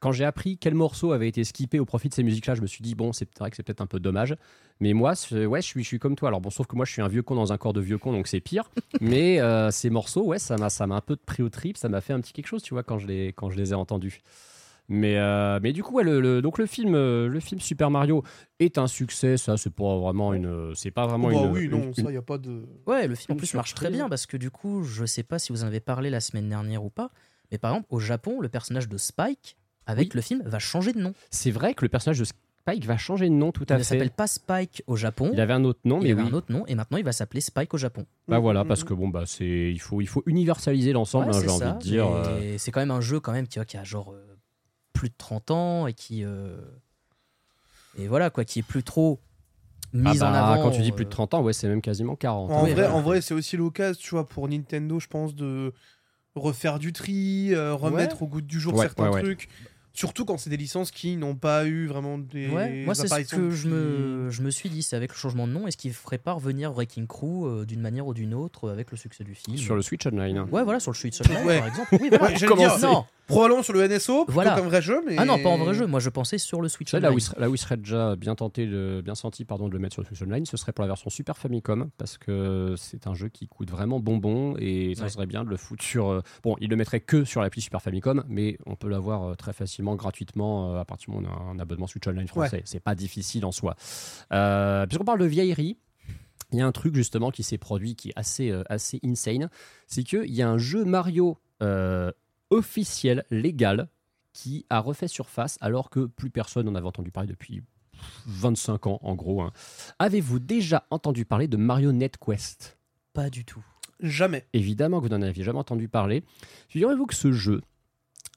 quand j'ai appris quel morceau avait été skippé au profit de ces musiques-là, je me suis dit, bon, c'est vrai que c'est peut-être un peu dommage. Mais moi, ouais, je suis, je suis comme toi. Alors, bon, sauf que moi, je suis un vieux con dans un corps de vieux con, donc c'est pire. Mais euh, ces morceaux, ouais, ça m'a ça m'a un peu pris au trip, ça m'a fait un petit quelque chose, tu vois, quand je les, quand je les ai entendus. Mais, euh, mais du coup, ouais, le, le- donc le film, euh, le film Super Mario est un succès. Ça, c'est pas vraiment une, c'est pas vraiment Bah une. oui, non, une- ça, y a pas de. Ouais, le film en plus marche très bien parce que du coup, je sais pas si vous en avez parlé la semaine dernière ou pas, mais par exemple, au Japon, le personnage de Spike, avec Oui. le film, va changer de nom. C'est vrai que le personnage de Spike va changer de nom tout Il à ne fait. s'appelle pas Spike au Japon. Il avait un autre nom, il mais avait oui. un autre nom et maintenant il va s'appeler Spike au Japon. Bah voilà, Mhm. parce que bon bah c'est il faut il faut universaliser l'ensemble, Ouais, hein, c'est j'ai envie de dire. euh, C'est quand même un jeu quand même qui, qui a genre euh, plus de 30 ans et qui euh, et voilà quoi, qui est plus trop mis ah en bah, avant. quand tu dis plus de euh, 30 ans, ouais, c'est même quasiment 40. En Oui, vrai, en vrai c'est aussi l'occasion, tu vois, pour Nintendo, je pense, de refaire du tri, euh, remettre au goût du jour Ouais, certains ouais, ouais. trucs. Surtout quand c'est des licences qui n'ont pas eu vraiment des. Ouais, moi c'est ce que je me, je me suis dit, c'est avec le changement de nom, est-ce qu'il ferait pas revenir Wrecking Crew euh, d'une manière ou d'une autre euh, avec le succès du film Sur le Switch Online. Ouais, voilà, sur le Switch Online Ouais. par exemple. Oui, voilà. Ouais, j'allais dire, Non, Probablement sur le NSO, plutôt Voilà. qu'un vrai jeu, mais. ah non, pas en vrai jeu, moi je pensais sur le Switch sais, là, où Online. il serait, là où il serait déjà bien tenté, de- bien senti pardon, de le mettre sur le Switch Online, ce serait pour la version Super Famicom, parce que c'est un jeu qui coûte vraiment bonbon et ça Ouais. serait bien de le foutre sur. euh, Bon, il le mettrait que sur l'appli Super Famicom, mais on peut l'avoir euh, très facilement, gratuitement, euh, à partir du moment où on a un abonnement Switch Online français. C'est pas difficile en soi. Euh, Puisqu'on parle de vieillerie, il y a un truc justement qui s'est produit qui est assez, euh, assez insane c'est qu'il y a un jeu Mario officiel, légal, qui a refait surface alors que plus personne n'en avait entendu parler depuis 25 ans en gros. hein. Avez-vous déjà entendu parler de Marionette Quest? Pas du tout. Jamais. Évidemment que vous n'en aviez jamais entendu parler. Figurez-vous que ce jeu,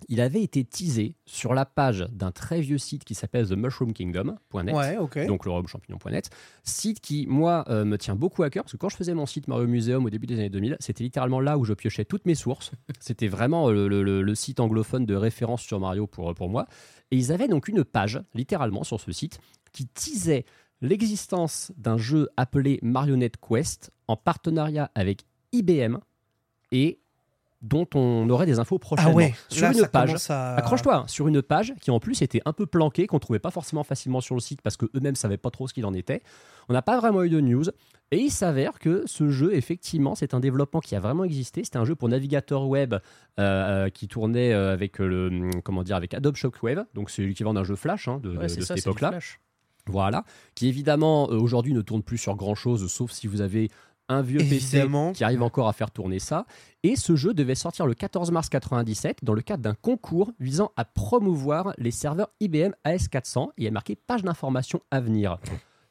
il avait été teasé sur la page d'un très vieux site qui s'appelle The Mushroom Kingdom.net. Ouais, ok. Donc le champignon.net. Site qui, moi, euh, me tient beaucoup à cœur, parce que quand je faisais mon site Mario Museum au début des années 2000, c'était littéralement là où je piochais toutes mes sources. C'était vraiment euh, le, le- le site anglophone de référence sur Mario pour, pour moi. Et ils avaient donc une page, littéralement, sur ce site, qui teasait l'existence d'un jeu appelé Marionette Quest en partenariat avec IBM et dont on aurait des infos prochainement. Ah ouais, sur là, une page. à- Accroche-toi, hein, sur une page qui en plus était un peu planquée, qu'on trouvait pas forcément facilement sur le site parce qu'eux-mêmes savaient pas trop ce qu'il en était. On n'a pas vraiment eu de news. Et il s'avère que ce jeu, effectivement, c'est un développement qui a vraiment existé. C'était un jeu pour navigateur web euh, euh, qui tournait euh, avec le hum, comment dire avec Adobe Shockwave. Donc c'est l'équivalent d'un jeu Flash hein, de, de- Ouais, c'est de ça, cette époque-là. Voilà, qui évidemment aujourd'hui ne tourne plus sur grand chose, sauf si vous avez un vieux Évidemment. PC qui arrive encore à faire tourner ça. Et ce jeu devait sortir le 14 mars 97 dans le cadre d'un concours visant à promouvoir les serveurs IBM AS400 et a marqué page d'information à venir.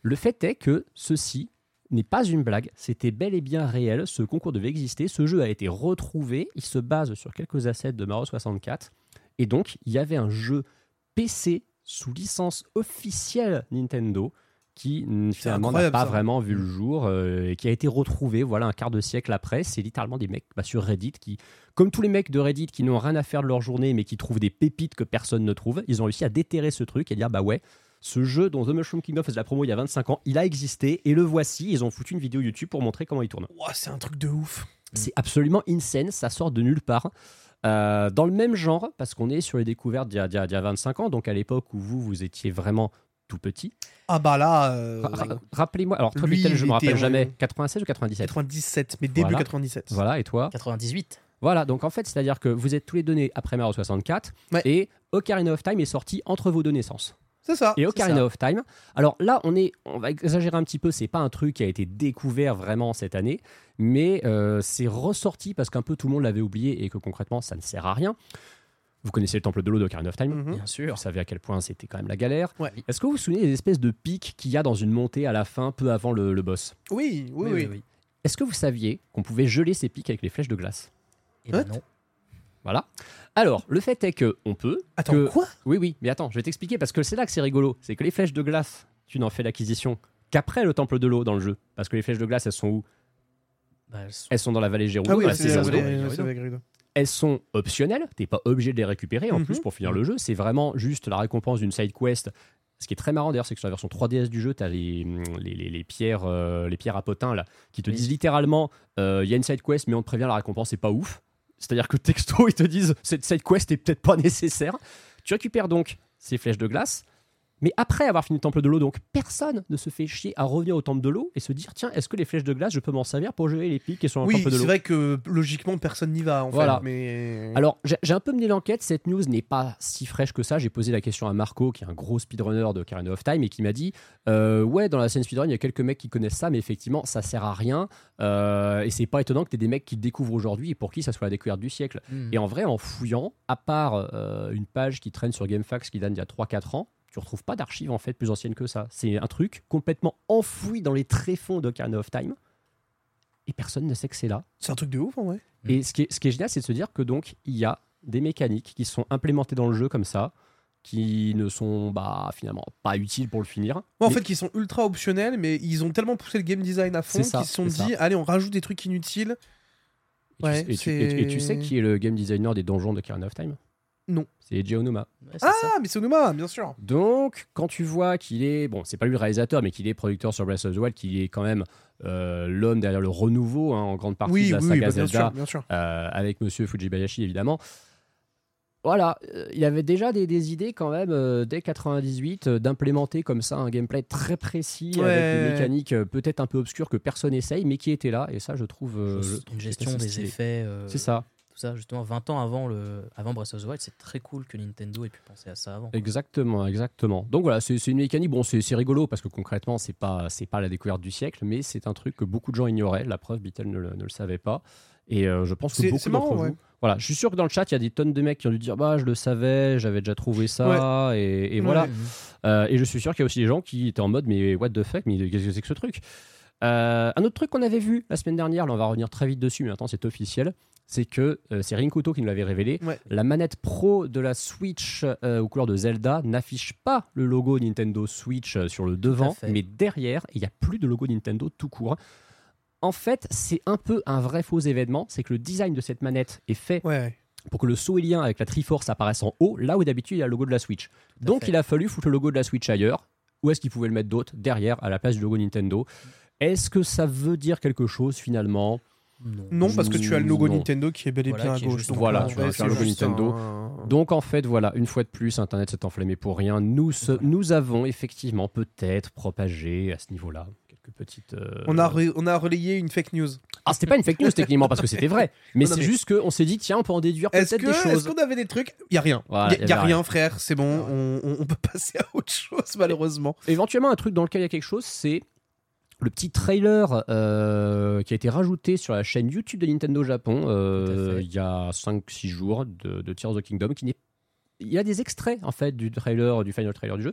Le fait est que ceci n'est pas une blague, c'était bel et bien réel, ce concours devait exister, ce jeu a été retrouvé, il se base sur quelques assets de Mario 64 et donc il y avait un jeu PC sous licence officielle Nintendo qui mm, finalement n'a pas ça. vraiment vu le jour euh, et qui a été retrouvé voilà un quart de siècle après. C'est littéralement des mecs bah, sur Reddit qui, comme tous les mecs de Reddit qui n'ont rien à faire de leur journée mais qui trouvent des pépites que personne ne trouve, ils ont réussi à déterrer ce truc et dire bah ouais. Ce jeu dont The Mushroom Kingdom faisait la promo il y a 25 ans, il a existé et le voici. Ils ont foutu une vidéo YouTube pour montrer comment il tourne. C'est un truc de ouf. C'est absolument insane, ça sort de nulle part. Euh, dans le même genre, parce qu'on est sur les découvertes d'il y, y y a 25 ans, donc à l'époque où vous, vous étiez vraiment tout petit. Ah bah là. euh, Ra- ra- Rappelez-moi, alors toi, lui, Mickaël, je me rappelle jamais, euh, 96 ou 97 97, mais début Voilà. 97. Voilà, et toi 98. Voilà, donc en fait, c'est-à-dire que vous êtes tous les nés après Mario 64, Ouais. et Ocarina of Time est sorti entre vos deux naissances. C'est ça. Et Ocarina ça. of Time. Alors là, on est, on va exagérer un petit peu. C'est pas un truc qui a été découvert vraiment cette année, mais euh, c'est ressorti parce qu'un peu tout le monde l'avait oublié et que concrètement, ça ne sert à rien. Vous connaissez le temple de l'eau d'Ocarina of Time. Mhm. Bien sûr. Vous savez à quel point c'était quand même la galère. Ouais. Est-ce que vous vous souvenez des espèces de pics qu'il y a dans une montée à la fin, peu avant le, le boss? Oui, oui, oui. Est-ce que vous saviez qu'on pouvait geler ces pics avec les flèches de glace? Et ben non. Voilà. Alors, le fait est que on peut. Attends, que- quoi? Oui, oui, mais attends, je vais t'expliquer parce que c'est là que c'est rigolo. C'est que les flèches de glace, tu n'en fais l'acquisition qu'après le temple de l'eau dans le jeu. Parce que les flèches de glace, elles sont où? Bah, elles sont- Elles sont dans la vallée Gérudo, Ah oui, c'est C'est- c'est- c'est. Elles sont optionnelles, t'es pas obligé de les récupérer en Mhm. plus pour finir le jeu. C'est vraiment juste la récompense d'une side quest. Ce qui est très marrant d'ailleurs, c'est que sur la version 3DS du jeu, tu as les, les, les- les pierres, euh, les pierres à potins là, qui te Oui. disent littéralement euh, il y a une side quest, mais on te prévient, la récompense est pas ouf. C'est-à-dire que texto, ils te disent cette side quest est peut-être pas nécessaire. Tu récupères donc ces flèches de glace, mais après avoir fini le temple de l'eau, donc personne ne se fait chier à revenir au temple de l'eau et se dire tiens, est-ce que les flèches de glace, je peux m'en servir pour geler les pics qui sont dans le Oui, temple de c'est l'eau vrai que logiquement personne n'y va en Voilà. fait. Mais alors, j'ai un peu mené l'enquête. Cette news n'est pas si fraîche que ça. J'ai posé la question à Marco, qui est un gros speedrunner de Ocarina of Time, et qui m'a dit euh, Ouais, dans la scène speedrun, il y a quelques mecs qui connaissent ça, mais effectivement, ça sert à rien. Euh, et c'est pas étonnant que tu des mecs qui le découvrent aujourd'hui et pour qui ça soit la découverte du siècle. Hmm. Et en vrai, en fouillant, à part euh, une page qui traîne sur GameFAQs qui date d'il y a 3-4 ans, tu retrouves pas d'archives en fait plus anciennes que ça. C'est un truc complètement enfoui dans les tréfonds d'Ocarina of Time. Et personne ne sait que c'est là. c'est un truc de ouf en vrai. Et ce qui est, ce qui est génial, c'est de se dire que donc il y a des mécaniques qui sont implémentées dans le jeu comme ça, qui ne sont bah, finalement pas utiles pour le finir. Ouais, en Mais- fait, qui sont ultra optionnels, mais ils ont tellement poussé le game design à fond qu'ils se sont dit allez, on rajoute des trucs inutiles. et, tu, ouais, et tu- c'est- et tu- et tu sais qui est le game designer des donjons de Ocarina of Time? Non. C'est Eiji Onuma. Ouais, Ah, ça. mais c'est Onuma, bien sûr. Donc, quand tu vois qu'il est, bon, c'est pas lui le réalisateur, mais qu'il est producteur sur Breath of the Wild, qu'il est quand même euh, l'homme derrière le renouveau hein, en grande partie Oui, de la oui, saga bah, bien Zelda, sûr, bien sûr. euh, avec Monsieur Fujibayashi évidemment. Voilà, euh, il avait déjà des, des idées quand même euh, dès 98 euh, d'implémenter comme ça un gameplay très précis avec des mécaniques euh, peut-être un peu obscures que personne n'essaye, mais qui étaient là. Et ça, je trouve. euh, je Une gestion des effets. euh, C'est ça. Tout ça, justement, 20 ans avant, le, avant Breath of the Wild, c'est très cool que Nintendo ait pu penser à ça avant. Exactement, exactement. Donc voilà, c'est c'est une mécanique. Bon, c'est c'est rigolo parce que concrètement, c'est pas c'est pas la découverte du siècle, mais c'est un truc que beaucoup de gens ignoraient. La preuve, Beatle ne, le- ne le savait pas. Et euh, je pense que C'est- beaucoup d'entre marrant, vous. ouais. Voilà, je suis sûr que dans le chat, il y a des tonnes de mecs qui ont dû dire bah je le savais, j'avais déjà trouvé ça, et, et voilà. Ouais. Euh, et je suis sûr qu'il y a aussi des gens qui étaient en mode mais what the fuck, mais qu'est-ce que c'est que ce truc? Euh, Un autre truc qu'on avait vu la semaine dernière, là on va revenir très vite dessus, mais maintenant c'est officiel, c'est que euh, c'est Rinkuto qui nous l'avait révélé. Ouais. La manette pro de la Switch euh, aux couleurs de Zelda n'affiche pas le logo Nintendo Switch euh, sur le devant, mais derrière, il n'y a plus de logo Nintendo tout court. En fait, c'est un peu un vrai faux événement, c'est que le design de cette manette est fait Ouais. pour que le saut lien avec la Triforce apparaisse en haut, là où d'habitude il y a le logo de la Switch. Donc fait. il a fallu foutre le logo de la Switch ailleurs. Où est-ce qu'il pouvait le mettre d'autre? Derrière, à la place du logo Nintendo. Est-ce que ça veut dire quelque chose finalement? Non. Non, parce que tu as le logo Non. Nintendo qui est bel et Voilà, bien à gauche. donc, Voilà, tu as- un logo Nintendo. un- Donc en fait, voilà, une fois de plus, Internet s'est enflammé pour rien. Nous, nous avons effectivement peut-être propagé à ce niveau-là quelques petites. euh, On a, re- on a relayé une fake news. Ah, c'était pas une fake news techniquement parce que c'était vrai, mais c'est mais- juste qu'on s'est dit tiens, on peut en déduire Est-ce peut-être que- des est-ce choses. qu'on avait des trucs? Il y a rien. Il y, a- y rien, frère. C'est bon. On, on- on peut passer à autre chose, malheureusement. Éventuellement, un truc dans lequel il y a quelque chose, c'est le petit trailer euh, qui a été rajouté sur la chaîne YouTube de Nintendo Japon euh, il y a 5-6 jours de, de Tears of the Kingdom. Qui. Il y a des extraits en fait du trailer, du final trailer du jeu.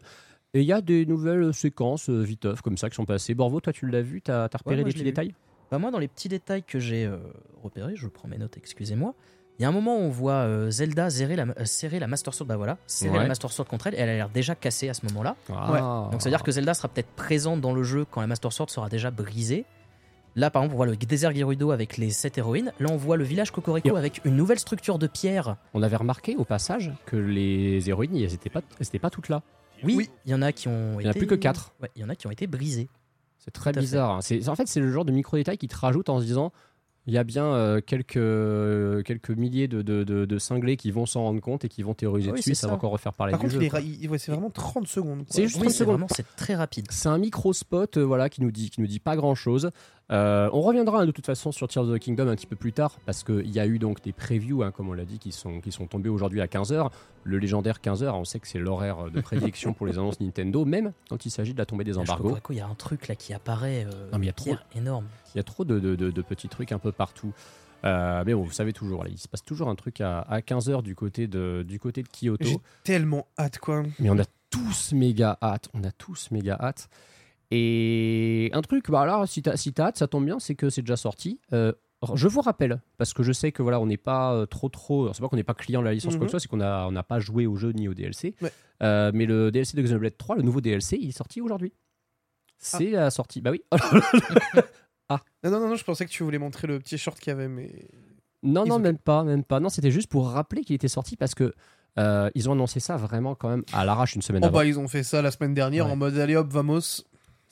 Et il y a des nouvelles séquences euh, viteuf comme ça qui sont passées. Borvo, toi tu l'as vu, t'as, t'as repéré moi, des petits détails? Bah, moi, dans les petits détails que j'ai euh, repérés, je prends mes notes, excusez-moi. Il y a un moment où on voit euh, Zelda serrer la, euh, serrer la Master Sword, bah voilà, serrer Ouais. la Master Sword contre elle, et elle a l'air déjà cassée à ce moment-là. Ah. Donc ça veut dire que Zelda sera peut-être présente dans le jeu quand la Master Sword sera déjà brisée. Là, par exemple, on voit le désert Gerudo avec les 7 héroïnes. Là, on voit le village Cocorico avec une nouvelle structure de pierre. On avait remarqué au passage que les héroïnes, elles n'étaient pas, elles pas toutes là. Oui, Oui. il y en a qui ont Il y en a été... plus que quatre. Ouais, il y en a qui ont été brisées. C'est très Tout à fait. bizarre. hein. En fait, c'est le genre de micro-détail qui te rajoute en se disant il y a bien euh, quelques, quelques milliers de, de, de- de cinglés qui vont s'en rendre compte et qui vont théoriser oui, dessus. c'est Ça, va encore refaire parler Par du contre, jeu. ra- ouais, c'est vraiment 30 secondes. quoi. C'est juste Oui, 30 c'est secondes. vraiment c'est très rapide. C'est un micro spot euh, voilà, qui, nous dit, qui nous dit pas grand chose. On reviendra hein, de toute façon sur Tears of the Kingdom un petit peu plus tard parce qu'il y a eu donc des previews, hein, comme on l'a dit, qui sont, qui sont tombés aujourd'hui à 15h. Le légendaire 15h, on sait que c'est l'horaire de prédilection pour les annonces Nintendo, même quand il s'agit de la tombée des embargos. Il y a un truc là qui apparaît. euh, Non, mais il y a trop- énorme. Il y a trop de, de- de- de petits trucs un peu partout. Euh, mais bon, vous savez toujours, là, il se passe toujours un truc à, 15h du côté de, du côté de Kyoto. J'ai tellement hâte, quoi. Mais on a tous méga hâte. On a tous méga hâte. Et un truc, bah alors, si t'as si hâte, ça tombe bien, c'est que c'est déjà sorti. Euh, je vous rappelle, parce que je sais que voilà, on n'est pas euh, trop trop. C'est pas qu'on n'est pas client de la licence, quoi que ce soit, c'est qu'on a- on n'a pas joué au jeu ni au DLC. Ouais. Euh, mais le DLC de Xenoblade 3, le nouveau DLC, il est sorti aujourd'hui. C'est la sortie. Bah oui. Non, non, non, non, je pensais que tu voulais montrer le petit short qu'il y avait, mais. Non, Ils non, ont- même pas, même pas. Non, c'était juste pour rappeler qu'il était sorti parce que euh, ils ont annoncé ça vraiment quand même à l'arrache une semaine Oh avant. bah, ils ont fait ça la semaine dernière Ouais. en mode allez hop, vamos.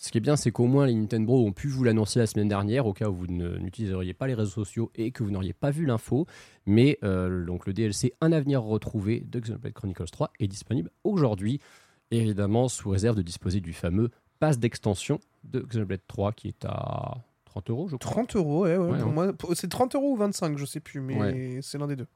Ce qui est bien, c'est qu'au moins les Nintendo ont pu vous l'annoncer la semaine dernière, au cas où vous n'utiliseriez pas les réseaux sociaux et que vous n'auriez pas vu l'info. Mais euh, donc le DLC Un avenir retrouvé de Xenoblade Chronicles 3 est disponible aujourd'hui, évidemment sous réserve de disposer du fameux pass d'extension de Xenoblade 3 qui est à 30 euros, je crois. 30 euros, ouais, ouais. Ouais, pour hein. moi, c'est 30 euros ou 25, je sais plus, mais c'est l'un des deux.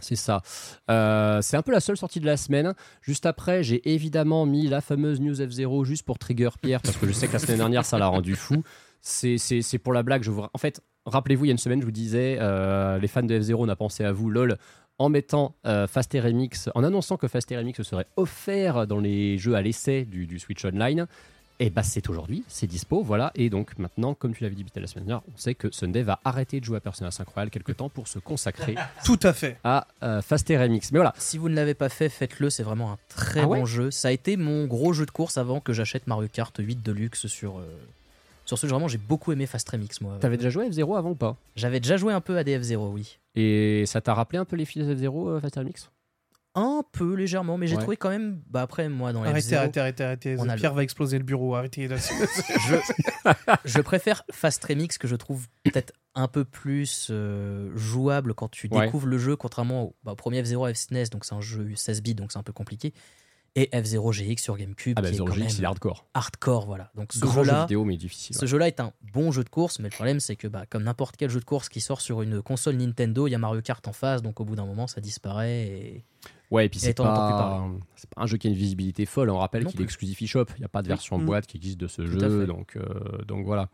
C'est ça. Euh, c'est un peu la seule sortie de la semaine. Juste après, j'ai évidemment mis la fameuse News F0 juste pour trigger Pierre, parce que je sais que la semaine dernière, ça l'a rendu fou. C'est, pour la blague. Je vous... En fait, rappelez-vous, il y a une semaine, je vous disais, euh, les fans de F0, on a pensé à vous, lol, en mettant euh, Fast en annonçant que Fast Remix serait offert dans les jeux à l'essai du Switch Online. Et bah c'est aujourd'hui, c'est dispo, voilà. Et donc maintenant, comme tu l'avais dit la semaine dernière, on sait que Sunday va arrêter de jouer à Persona 5 Royal quelque temps pour se consacrer Tout à fait. à euh, Fast Remix. Mais voilà, Si vous ne l'avez pas fait, faites-le, c'est vraiment un très Ah ouais bon jeu. Ça a été mon gros jeu de course avant que j'achète Mario Kart 8 Deluxe sur, euh, sur ce jeu. Vraiment, j'ai beaucoup aimé Fast Remix, moi. T'avais déjà joué à F0 avant ou pas? J'avais déjà joué un peu à DF0, oui. Et ça t'a rappelé un peu les filles de F0 euh, Fast Remix? Un peu légèrement, mais j'ai Ouais. trouvé quand même. Bah après, moi, dans Arrêtez, F0, arrêtez, arrêtez, arrêtez. on a Pierre va exploser le bureau. Arrêtez là. je, je préfère Fast Remix que je trouve peut-être un peu plus euh, jouable quand tu Ouais. découvres le jeu, contrairement au, bah, au premier F0 F-SNES, donc c'est un jeu 16 bits, donc c'est un peu compliqué. Et F0 GX sur GameCube, Ah bah, qui est Zero quand GX, même il est hardcore. hardcore, voilà. Donc ce Grand jeu jeu-là, vidéo, mais difficile. ce jeu-là est un bon jeu de course, mais le problème c'est que bah, comme n'importe quel jeu de course qui sort sur une console Nintendo, il y a Mario Kart en face, donc au bout d'un moment ça disparaît. Et... Ouais, et puis c'est pas, c'est pas un jeu qui a une visibilité folle. On rappelle qu'il est exclusif eShop. Il n'y a pas de version Mm. boîte qui existe de ce Tout jeu. Donc, euh, donc voilà.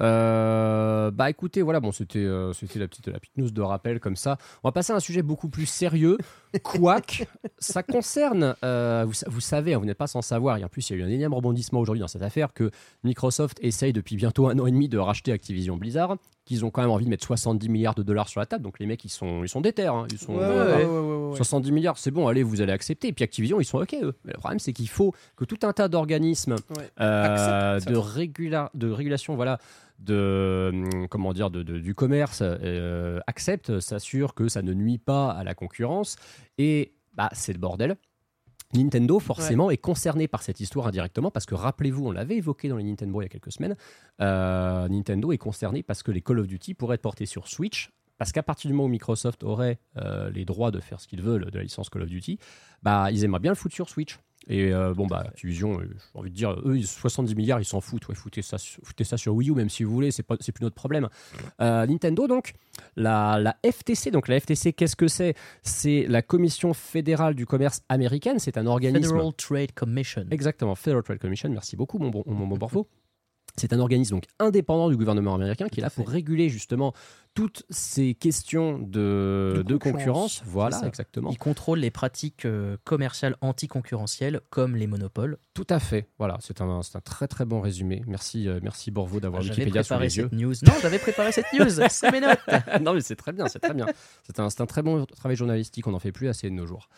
Euh, bah écoutez, voilà, bon, c'était euh, c'était la petite, la petite news de rappel comme ça. On va passer à un sujet beaucoup plus sérieux. Quack, ça concerne, euh, vous, vous savez, hein, vous n'êtes pas sans savoir, et en plus il y a eu un énième rebondissement aujourd'hui dans cette affaire, que Microsoft essaye depuis bientôt un an et demi de racheter Activision Blizzard, qu'ils ont quand même envie de mettre 70 milliards de dollars sur la table, donc les mecs ils sont, ils sont déter, hein, ils sont... Ouais, ouais, voilà. ouais, ouais, ouais, ouais. 70 milliards, c'est bon, allez, vous allez accepter. Et puis Activision, ils sont OK, eux. Mais le problème, c'est qu'il faut que tout un tas d'organismes euh, de, régula- de régulation, voilà, de, hum, comment dire, de, de- du commerce euh, acceptent, s'assurent que ça ne nuit pas à la concurrence. Et bah, c'est le bordel. Nintendo, forcément, est concerné par cette histoire indirectement parce que, rappelez-vous, on l'avait évoqué dans les Nintendo il y a quelques semaines, euh, Nintendo est concerné parce que les Call of Duty pourraient être portés sur Switch. Parce qu'à partir du moment où Microsoft aurait euh, les droits de faire ce qu'ils veulent de la licence Call of Duty, bah, ils aimeraient bien le foutre sur Switch. Et euh, bon, bah, Activision, euh, j'ai envie de dire, eux, ils- 70 milliards, ils s'en foutent. Ouais, foutez, ça, sur- foutez ça sur Wii U, même si vous voulez, c'est pas- c'est plus notre problème. Euh, Nintendo, donc, la, la FTC, donc la FTC, qu'est-ce que c'est? C'est la Commission fédérale du commerce américaine. C'est un organisme. Federal Trade Commission. Exactement, Federal Trade Commission, merci beaucoup mon bon, mon bon Borfo. C'est un organisme donc indépendant du gouvernement américain qui est là pour réguler justement toutes ces questions de, De de concurrence. concurrence. Voilà, exactement. Il contrôle les pratiques euh, commerciales anticoncurrentielles comme les monopoles. Tout à fait. Voilà, c'est un, un très très bon résumé. Merci, euh, merci Borvo d'avoir J'avais Wikipédia préparé les yeux. cette news. Non, j'avais préparé cette news. C'est mes notes. non, mais c'est très bien, c'est très bien. C'est un, c'est un très bon travail journalistique, on n'en fait plus assez de nos jours.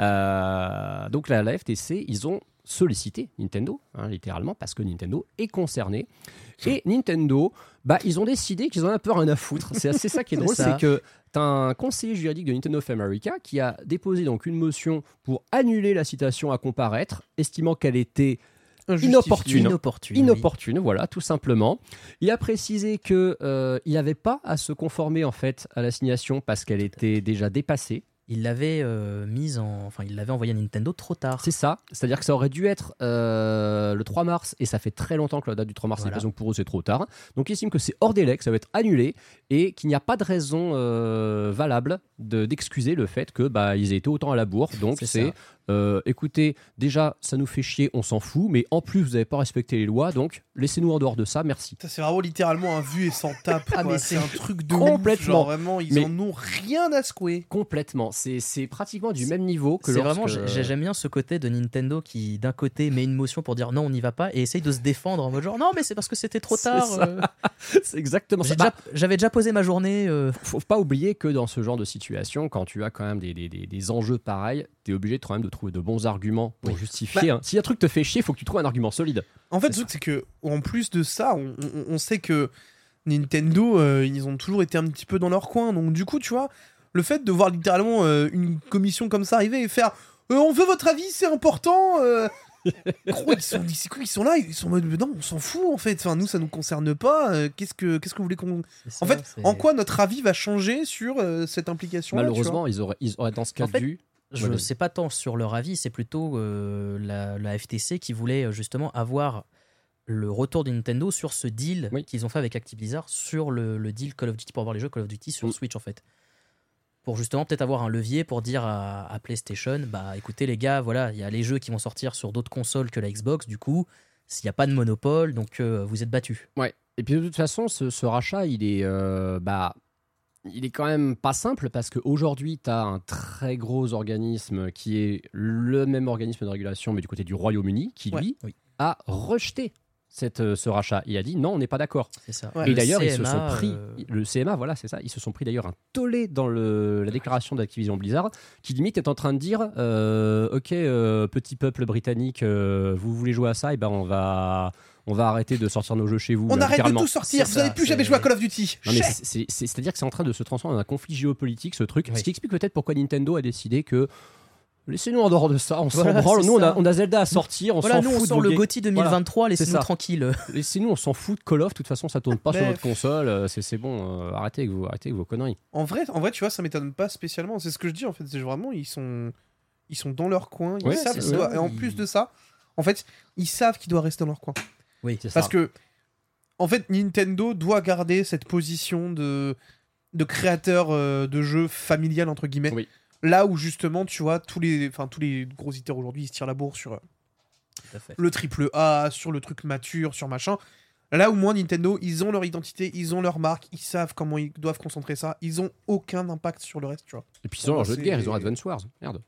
Euh, donc la, la FTC, ils ont sollicité Nintendo, hein, littéralement, parce que Nintendo est concerné. Et Nintendo, bah, ils ont décidé qu'ils en ont un peu rien à foutre. C'est c'est ça qui est drôle, c'est que tu as un conseiller juridique de Nintendo of America qui a déposé donc une motion pour annuler la citation à comparaître, estimant qu'elle était inopportune. Inopportune. oui. Inopportune, voilà, tout simplement. Il a précisé que euh, il n'avait pas à se conformer en fait à l'assignation parce qu'elle était déjà dépassée. Il l'avait euh, mise en, enfin, il l'avait envoyé à Nintendo trop tard. C'est ça, c'est-à-dire que ça aurait dû être euh, le 3 mars et ça fait très longtemps que la date du 3 mars Voilà. est donc pour eux c'est trop tard. Donc ils estiment que c'est hors délai, que ça va être annulé et qu'il n'y a pas de raison euh, valable de- d'excuser le fait que bah ils aient été autant à la bourre. Donc C'est. Euh, écoutez, déjà ça nous fait chier, on s'en fout, mais en plus vous n'avez pas respecté les lois, donc laissez-nous en dehors de ça, merci. Putain, C'est vraiment littéralement un vu et sans tape. Ah, mais c'est un truc de complètement. ouf, genre vraiment, ils Mais- en ont rien à secouer. Complètement, c'est c'est pratiquement du même niveau que C'est lorsque- vraiment, j'ai- j'aime bien ce côté de Nintendo qui, d'un côté, met une motion pour dire non, on n'y va pas et essaye de se défendre en mode genre non, mais c'est parce que c'était trop tard. ça. euh. c'est exactement ça. Bah, J'avais déjà posé ma journée. euh, faut pas oublier que dans ce genre de situation, quand tu as quand même des, des, des- des enjeux pareils, tu es obligé de, quand même de trouver de bons arguments pour justifier. Bah- hein. Si un truc te fait chier, faut que tu trouves un argument solide. En fait, le truc, c'est que, en plus de ça, on, on- on sait que Nintendo, euh, ils ont toujours été un petit peu dans leur coin. Donc, du coup, tu vois, le fait de voir littéralement euh, une commission comme ça arriver et faire euh, On veut votre avis, c'est important. euh. Gros, ils sont, ils sont là, ils sont en mode Non, on s'en fout en fait. Enfin, nous, ça nous concerne pas. euh, qu'est-ce, que, qu'est-ce que vous voulez qu'on. En fait, c'est- en quoi notre avis va changer sur euh, cette implication Malheureusement, ils auraient, ils auraient dans ce cas En fait, dû. Je ne sais pas tant sur leur avis, c'est plutôt euh, la, la FTC qui voulait euh, justement avoir le retour de Nintendo sur ce deal Oui. qu'ils ont fait avec Activision sur le, le deal Call of Duty pour avoir les jeux Call of Duty sur Mm. Switch en fait. Pour justement peut-être avoir un levier pour dire à, à PlayStation, bah écoutez les gars, voilà, il y a les jeux qui vont sortir sur d'autres consoles que la Xbox, du coup, s'il n'y a pas de monopole, donc euh, vous êtes battus. Ouais. Et puis de toute façon, ce, ce rachat, il est, euh, bah, il est quand même pas simple parce qu'aujourd'hui, tu as un très gros organisme qui est le même organisme de régulation, mais du côté du Royaume-Uni, qui Ouais. lui Oui. a rejeté cette, euh, ce rachat. Il a dit non, on n'est pas d'accord. Ouais. Et Le d'ailleurs, ils se sont pris, euh, le CMA, voilà, c'est ça, ils se sont pris d'ailleurs un tollé dans le, la déclaration d'Activision Blizzard, qui limite est en train de dire, euh, ok, euh, petit peuple britannique, euh, vous voulez jouer à ça, et ben on va, on va arrêter de sortir nos jeux chez vous. On là, arrête de tout sortir, vous n'allez plus jamais jouer à Call of Duty. C'est-à-dire que c'est en train de se transformer en un conflit géopolitique, ce truc, Oui. ce qui explique peut-être pourquoi Nintendo a décidé que Laissez-nous en dehors de ça, on Voilà, s'en branle. Nous, on a, on Zelda à sortir, on Voilà, s'en nous fout on de sort le GOTY 2023, laissez-nous tranquille. Laissez-nous, on s'en fout de Call of. De toute façon, ça tourne pas sur notre console. euh, C'est bon, euh, arrêtez, avec vos, arrêtez avec vos conneries. En vrai, en vrai, tu vois, ça m'étonne pas spécialement. C'est ce que je dis en fait. C'est vraiment, ils sont, ils sont dans leur coin. Ils Ouais, savent c'est qu'ils ça. doivent- Et en plus de ça, en fait, ils savent qu'ils doivent rester dans leur coin. Oui, C'est Parce ça. que, en fait, Nintendo doit garder cette position de, de créateur euh, de jeux familial, entre guillemets. Oui. Là où, justement, tu vois, tous les, enfin, tous les gros éditeurs aujourd'hui, ils se tirent la bourre sur euh, le triple A, sur le truc mature, sur machin. Là où moi, Nintendo, ils ont leur identité, ils ont leur marque, ils savent comment ils doivent concentrer ça. Ils ont aucun impact sur le reste, tu vois. Et puis ils ont leur jeu de guerre, ils ont Advance Wars. Merde.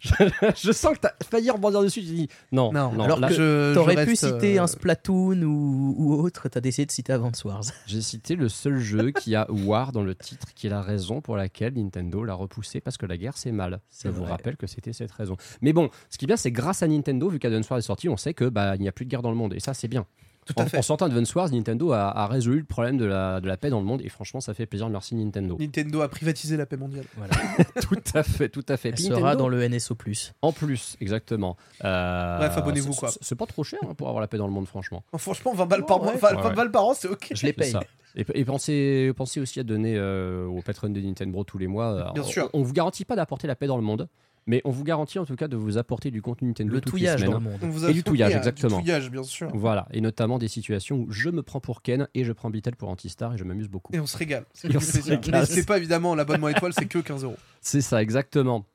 Je, je sens que t'as failli rebondir dessus. Tu dis non, non, alors là, que je, T'aurais je pu citer euh, un Splatoon ou, ou autre, t'as décidé de citer Advance Wars. j'ai cité le seul jeu qui a War dans le titre, qui est la raison pour laquelle Nintendo l'a repoussé parce que la guerre c'est mal. C'est Je vous rappelle que c'était cette raison. Mais bon, ce qui est bien, c'est grâce à Nintendo, vu qu'Advance Wars est sorti, on sait que bah il n'y a plus de guerre dans le monde et ça c'est bien. Tout En, fait. en sortant Advance Wars, Nintendo a, a résolu le problème de la, de la paix dans le monde et franchement ça fait plaisir. Merci Nintendo. Nintendo a privatisé la paix mondiale. Voilà. tout à fait, tout à fait. Elle Puis sera Nintendo- dans le NSO+. En plus, exactement. Euh, Bref, abonnez-vous, quoi. c'est- pas trop cher hein, pour avoir la paix dans le monde, franchement. Franchement, 20 balles par Ouais, mois, ouais. 20 Ouais, ouais. balles par an, c'est ok. Je les paye. Et, et pensez, pensez aussi à donner euh, aux patrons de Nintendo tous les mois. Alors, Bien on, sûr. On vous garantit pas d'apporter la paix dans le monde, mais on vous garantit en tout cas de vous apporter du contenu Nintendo Le toutes les touillage semaines. dans le monde. On vous Et du a touillage, exactement. Du touillage, bien sûr. Voilà, et notamment des situations où je me prends pour Ken et je prends Beatle pour Antistar et je m'amuse beaucoup. Et on se régale. N'hésitez pas, évidemment, l'abonnement étoile, c'est que 15 euros. C'est ça, exactement.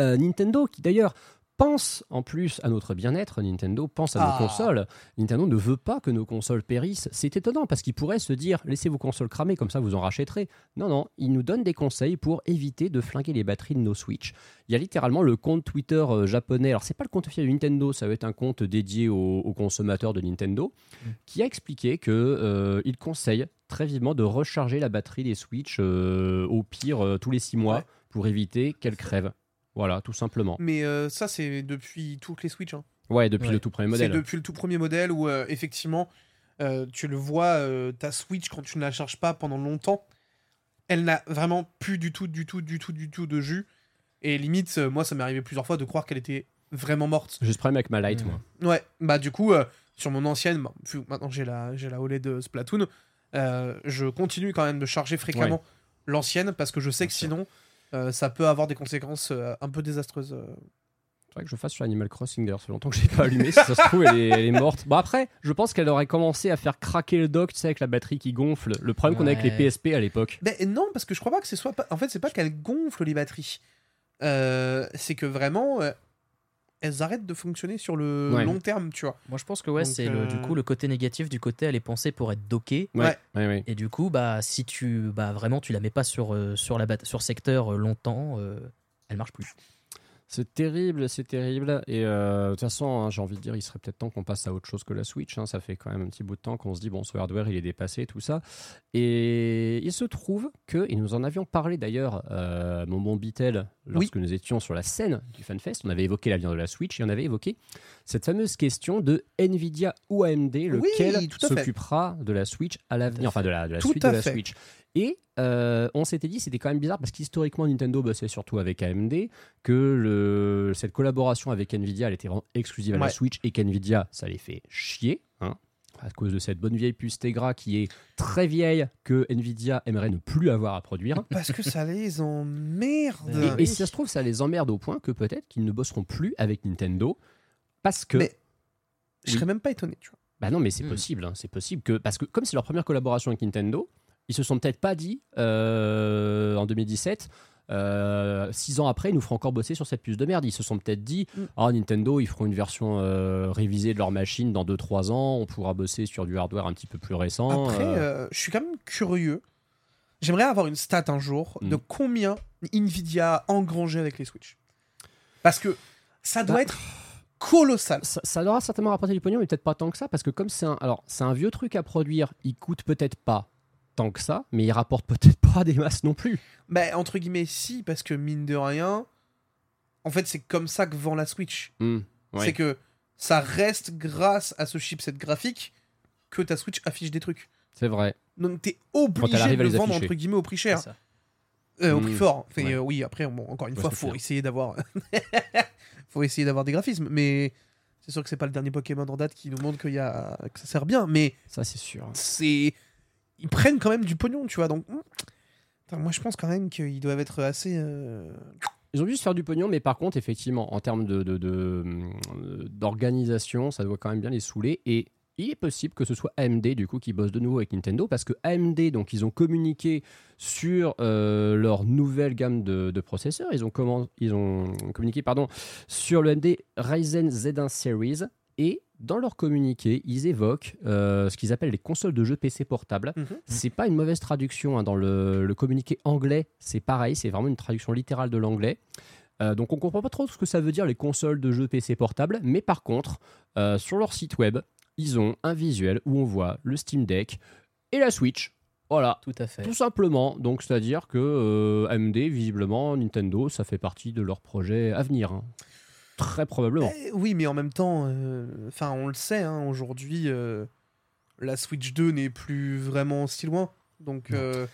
Euh, Nintendo, qui d'ailleurs pense en plus à notre bien-être, Nintendo pense à Ah. nos consoles. Nintendo ne veut pas que nos consoles périssent. C'est étonnant parce qu'il pourrait se dire laissez vos consoles cramer, comme ça vous en rachèterez. Non, non, il nous donne des conseils pour éviter de flinguer les batteries de nos Switch. Il y a littéralement le compte Twitter euh, japonais. Alors, c'est pas le compte officiel de Nintendo, ça va être un compte dédié aux, aux consommateurs de Nintendo, qui a expliqué que euh, il conseille très vivement de recharger la batterie des Switch euh, au pire euh, tous les six mois Ouais. pour éviter qu'elle crève. Voilà, tout simplement. Mais euh, ça, c'est depuis toutes les Switch. hein. Ouais, depuis Ouais. le tout premier C'est modèle. depuis le tout premier modèle où, euh, effectivement, euh, tu le vois, euh, ta Switch, quand tu ne la charges pas pendant longtemps, elle n'a vraiment plus du tout, du tout, du tout, du tout de jus. Et limite, euh, moi, ça m'est arrivé plusieurs fois de croire qu'elle était vraiment morte. J'ai ce problème avec ma Lite, Mm. moi. Ouais, bah du coup, euh, sur mon ancienne, bah, maintenant j'ai la, j'ai la OLED de Splatoon, euh, je continue quand même de charger fréquemment l'ancienne parce que je sais que sûr. Euh, ça peut avoir des conséquences euh, un peu désastreuses. euh. Faudrait que je fasse sur Animal Crossing d'ailleurs, ça fait longtemps que je l'ai pas allumé. Si ça se trouve, elle est, elle est morte. Bon, après, je pense qu'elle aurait commencé à faire craquer le dock, tu sais, avec la batterie qui gonfle. Le problème qu'on a avec les. PSP à l'époque. Ben non, parce que je crois pas que ce soit pas. En fait, c'est pas qu'elles gonflent les batteries. Euh, c'est que vraiment, euh, elles arrêtent de fonctionner sur le Ouais. long terme, tu vois. Moi, je pense que ouais, c'est le, du euh, coup le côté négatif du côté elle est pensée pour être dockée. Ouais, Ouais. ouais, ouais. Et du coup, bah, si tu bah, vraiment tu la mets pas sur, euh, sur, la sur secteur euh, longtemps, euh, elle marche plus. C'est terrible, c'est terrible. Et euh, de toute façon, hein, j'ai envie de dire, il serait peut-être temps qu'on passe à autre chose que la Switch. hein. Ça fait quand même un petit bout de temps qu'on se dit, bon, ce hardware, il est dépassé, tout ça. Et il se trouve que, et nous en avions parlé d'ailleurs, euh, mon bon Beatle, lorsque nous étions sur la scène du FanFest, on avait évoqué l'avenir de la Switch et on avait évoqué cette fameuse question de Nvidia ou AMD, lequel s'occupera de la Switch à l'avenir, enfin de la, de la suite de la. Switch. Et euh, on s'était dit, c'était quand même bizarre parce qu'historiquement, Nintendo bossait surtout avec AMD, que le, cette collaboration avec Nvidia, elle était vraiment exclusive à la Ouais. Switch et qu'Nvidia, ça les fait chier. Hein, à cause de cette bonne vieille puce Tegra qui est très vieille, que Nvidia aimerait ne plus avoir à produire. Parce que ça les emmerde. Et, et si ça se trouve, ça les emmerde au point que peut-être qu'ils ne bosseront plus avec Nintendo parce que. Mais je Oui. serais même pas étonné, tu vois. Bah non, mais c'est Hmm. possible. hein, c'est possible que. Parce que comme c'est leur première collaboration avec Nintendo, ils se sont peut-être pas dit euh, en 2017. euh, six ans après, ils nous feront encore bosser sur cette puce de merde. Ils se sont peut-être dit Mm. Ah, Nintendo, ils feront une version euh, révisée de leur machine dans 2-3 ans. On pourra bosser sur du hardware un petit peu plus récent. Après, je suis quand même curieux. J'aimerais avoir une stat un jour de Mm. combien Nvidia a engrangé avec les Switch. Parce que ça doit Bah, être colossal. ça, ça certainement rapporté du pognon, mais peut-être pas tant que ça, parce que comme c'est un, alors c'est un vieux truc à produire, il coûte peut-être pas tant que ça, mais il rapporte peut-être pas des masses non plus. Mais entre guillemets, si, parce que mine de rien, en fait, c'est comme ça que vend la Switch. Hmm, ouais. C'est que ça reste grâce à ce chipset graphique que ta Switch affiche des trucs. C'est vrai. Donc t'es obligé de le vendre afficher. entre guillemets au prix cher. Euh, au prix fort. Enfin, Ouais. euh, oui, après, bon, encore une Ouais, fois, faut essayer d'avoir. faut essayer d'avoir des graphismes. Mais c'est sûr que c'est pas le dernier Pokémon en date qui nous montre qu'il y a... que ça sert bien. Mais Ça, c'est sûr. c'est. Ils prennent quand même du pognon, tu vois. Donc. hmm. Moi, je pense quand même qu'ils doivent être assez. euh, Ils ont dû se faire du pognon, mais par contre, effectivement, en termes de, de- de, euh, d'organisation, ça doit quand même bien les saouler. Et il est possible que ce soit AMD, du coup, qui bosse de nouveau avec Nintendo, parce que AMD, donc, ils ont communiqué sur euh, leur nouvelle gamme de, de processeurs. Ils ont, comment, ils ont communiqué pardon, sur le AMD Ryzen Z1 Series. Et dans leur communiqué, ils évoquent euh, ce qu'ils appellent les consoles de jeux PC portables. Mhm. C'est pas une mauvaise traduction hein. dans le, le communiqué anglais. C'est pareil, c'est vraiment une traduction littérale de l'anglais. Euh, donc on comprend pas trop ce que ça veut dire les consoles de jeux PC portables, mais par contre, euh, sur leur site web, ils ont un visuel où on voit le Steam Deck et la Switch. Voilà, Tout à fait. tout simplement. Donc c'est-à-dire que AMD, visiblement, Nintendo, ça fait partie de leur projet à venir. hein. Très probablement. Eh, oui, mais en même temps, euh, enfin, on le sait, hein, aujourd'hui, euh, la Switch 2 n'est plus vraiment si loin. Donc, euh,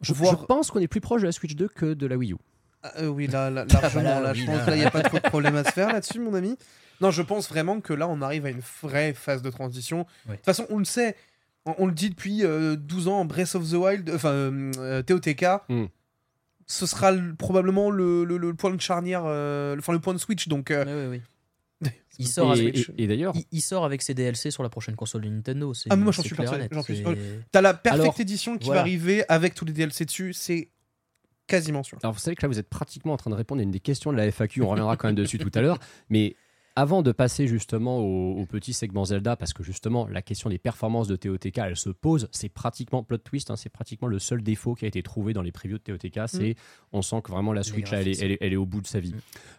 Je, voir- je pense qu'on est plus proche de la Switch 2 que de la Wii U. ah, euh, oui, là, là, largement, Là, là, je pense là. que là, il n'y a pas trop de problème à se faire là-dessus, mon ami. Non, je pense vraiment que là, on arrive à une vraie phase de transition. De toute façon, on le sait, on, on le dit depuis euh, 12 ans, Breath of the Wild, enfin, euh, TOTK, Mm. Ce sera le- probablement le, le- le point de charnière, euh, enfin, le point de switch. Donc, euh. Il sort, Et, avec, Switch. et- et d'ailleurs, il, il sort avec ses DLC sur la prochaine console de Nintendo. c'est- Ah, mais moi, j'en suis persuadé, net, j'en suis c'est- sûr. T'as la Perfect Alors, Edition qui voilà. va arriver avec tous les DLC dessus, c'est quasiment sûr. Alors vous savez que là vous êtes pratiquement en train de répondre à une des questions de la FAQ, on reviendra quand même dessus tout à l'heure, mais avant de passer justement au, au petit segment Zelda, parce que justement la question des performances de TOTK elle se pose, c'est pratiquement plot twist, hein, c'est pratiquement le seul défaut qui a été trouvé dans les previews de TOTK, c'est on sent que vraiment la Switch elle est, graphismes. elle est- elle est au bout de sa vie. Mm.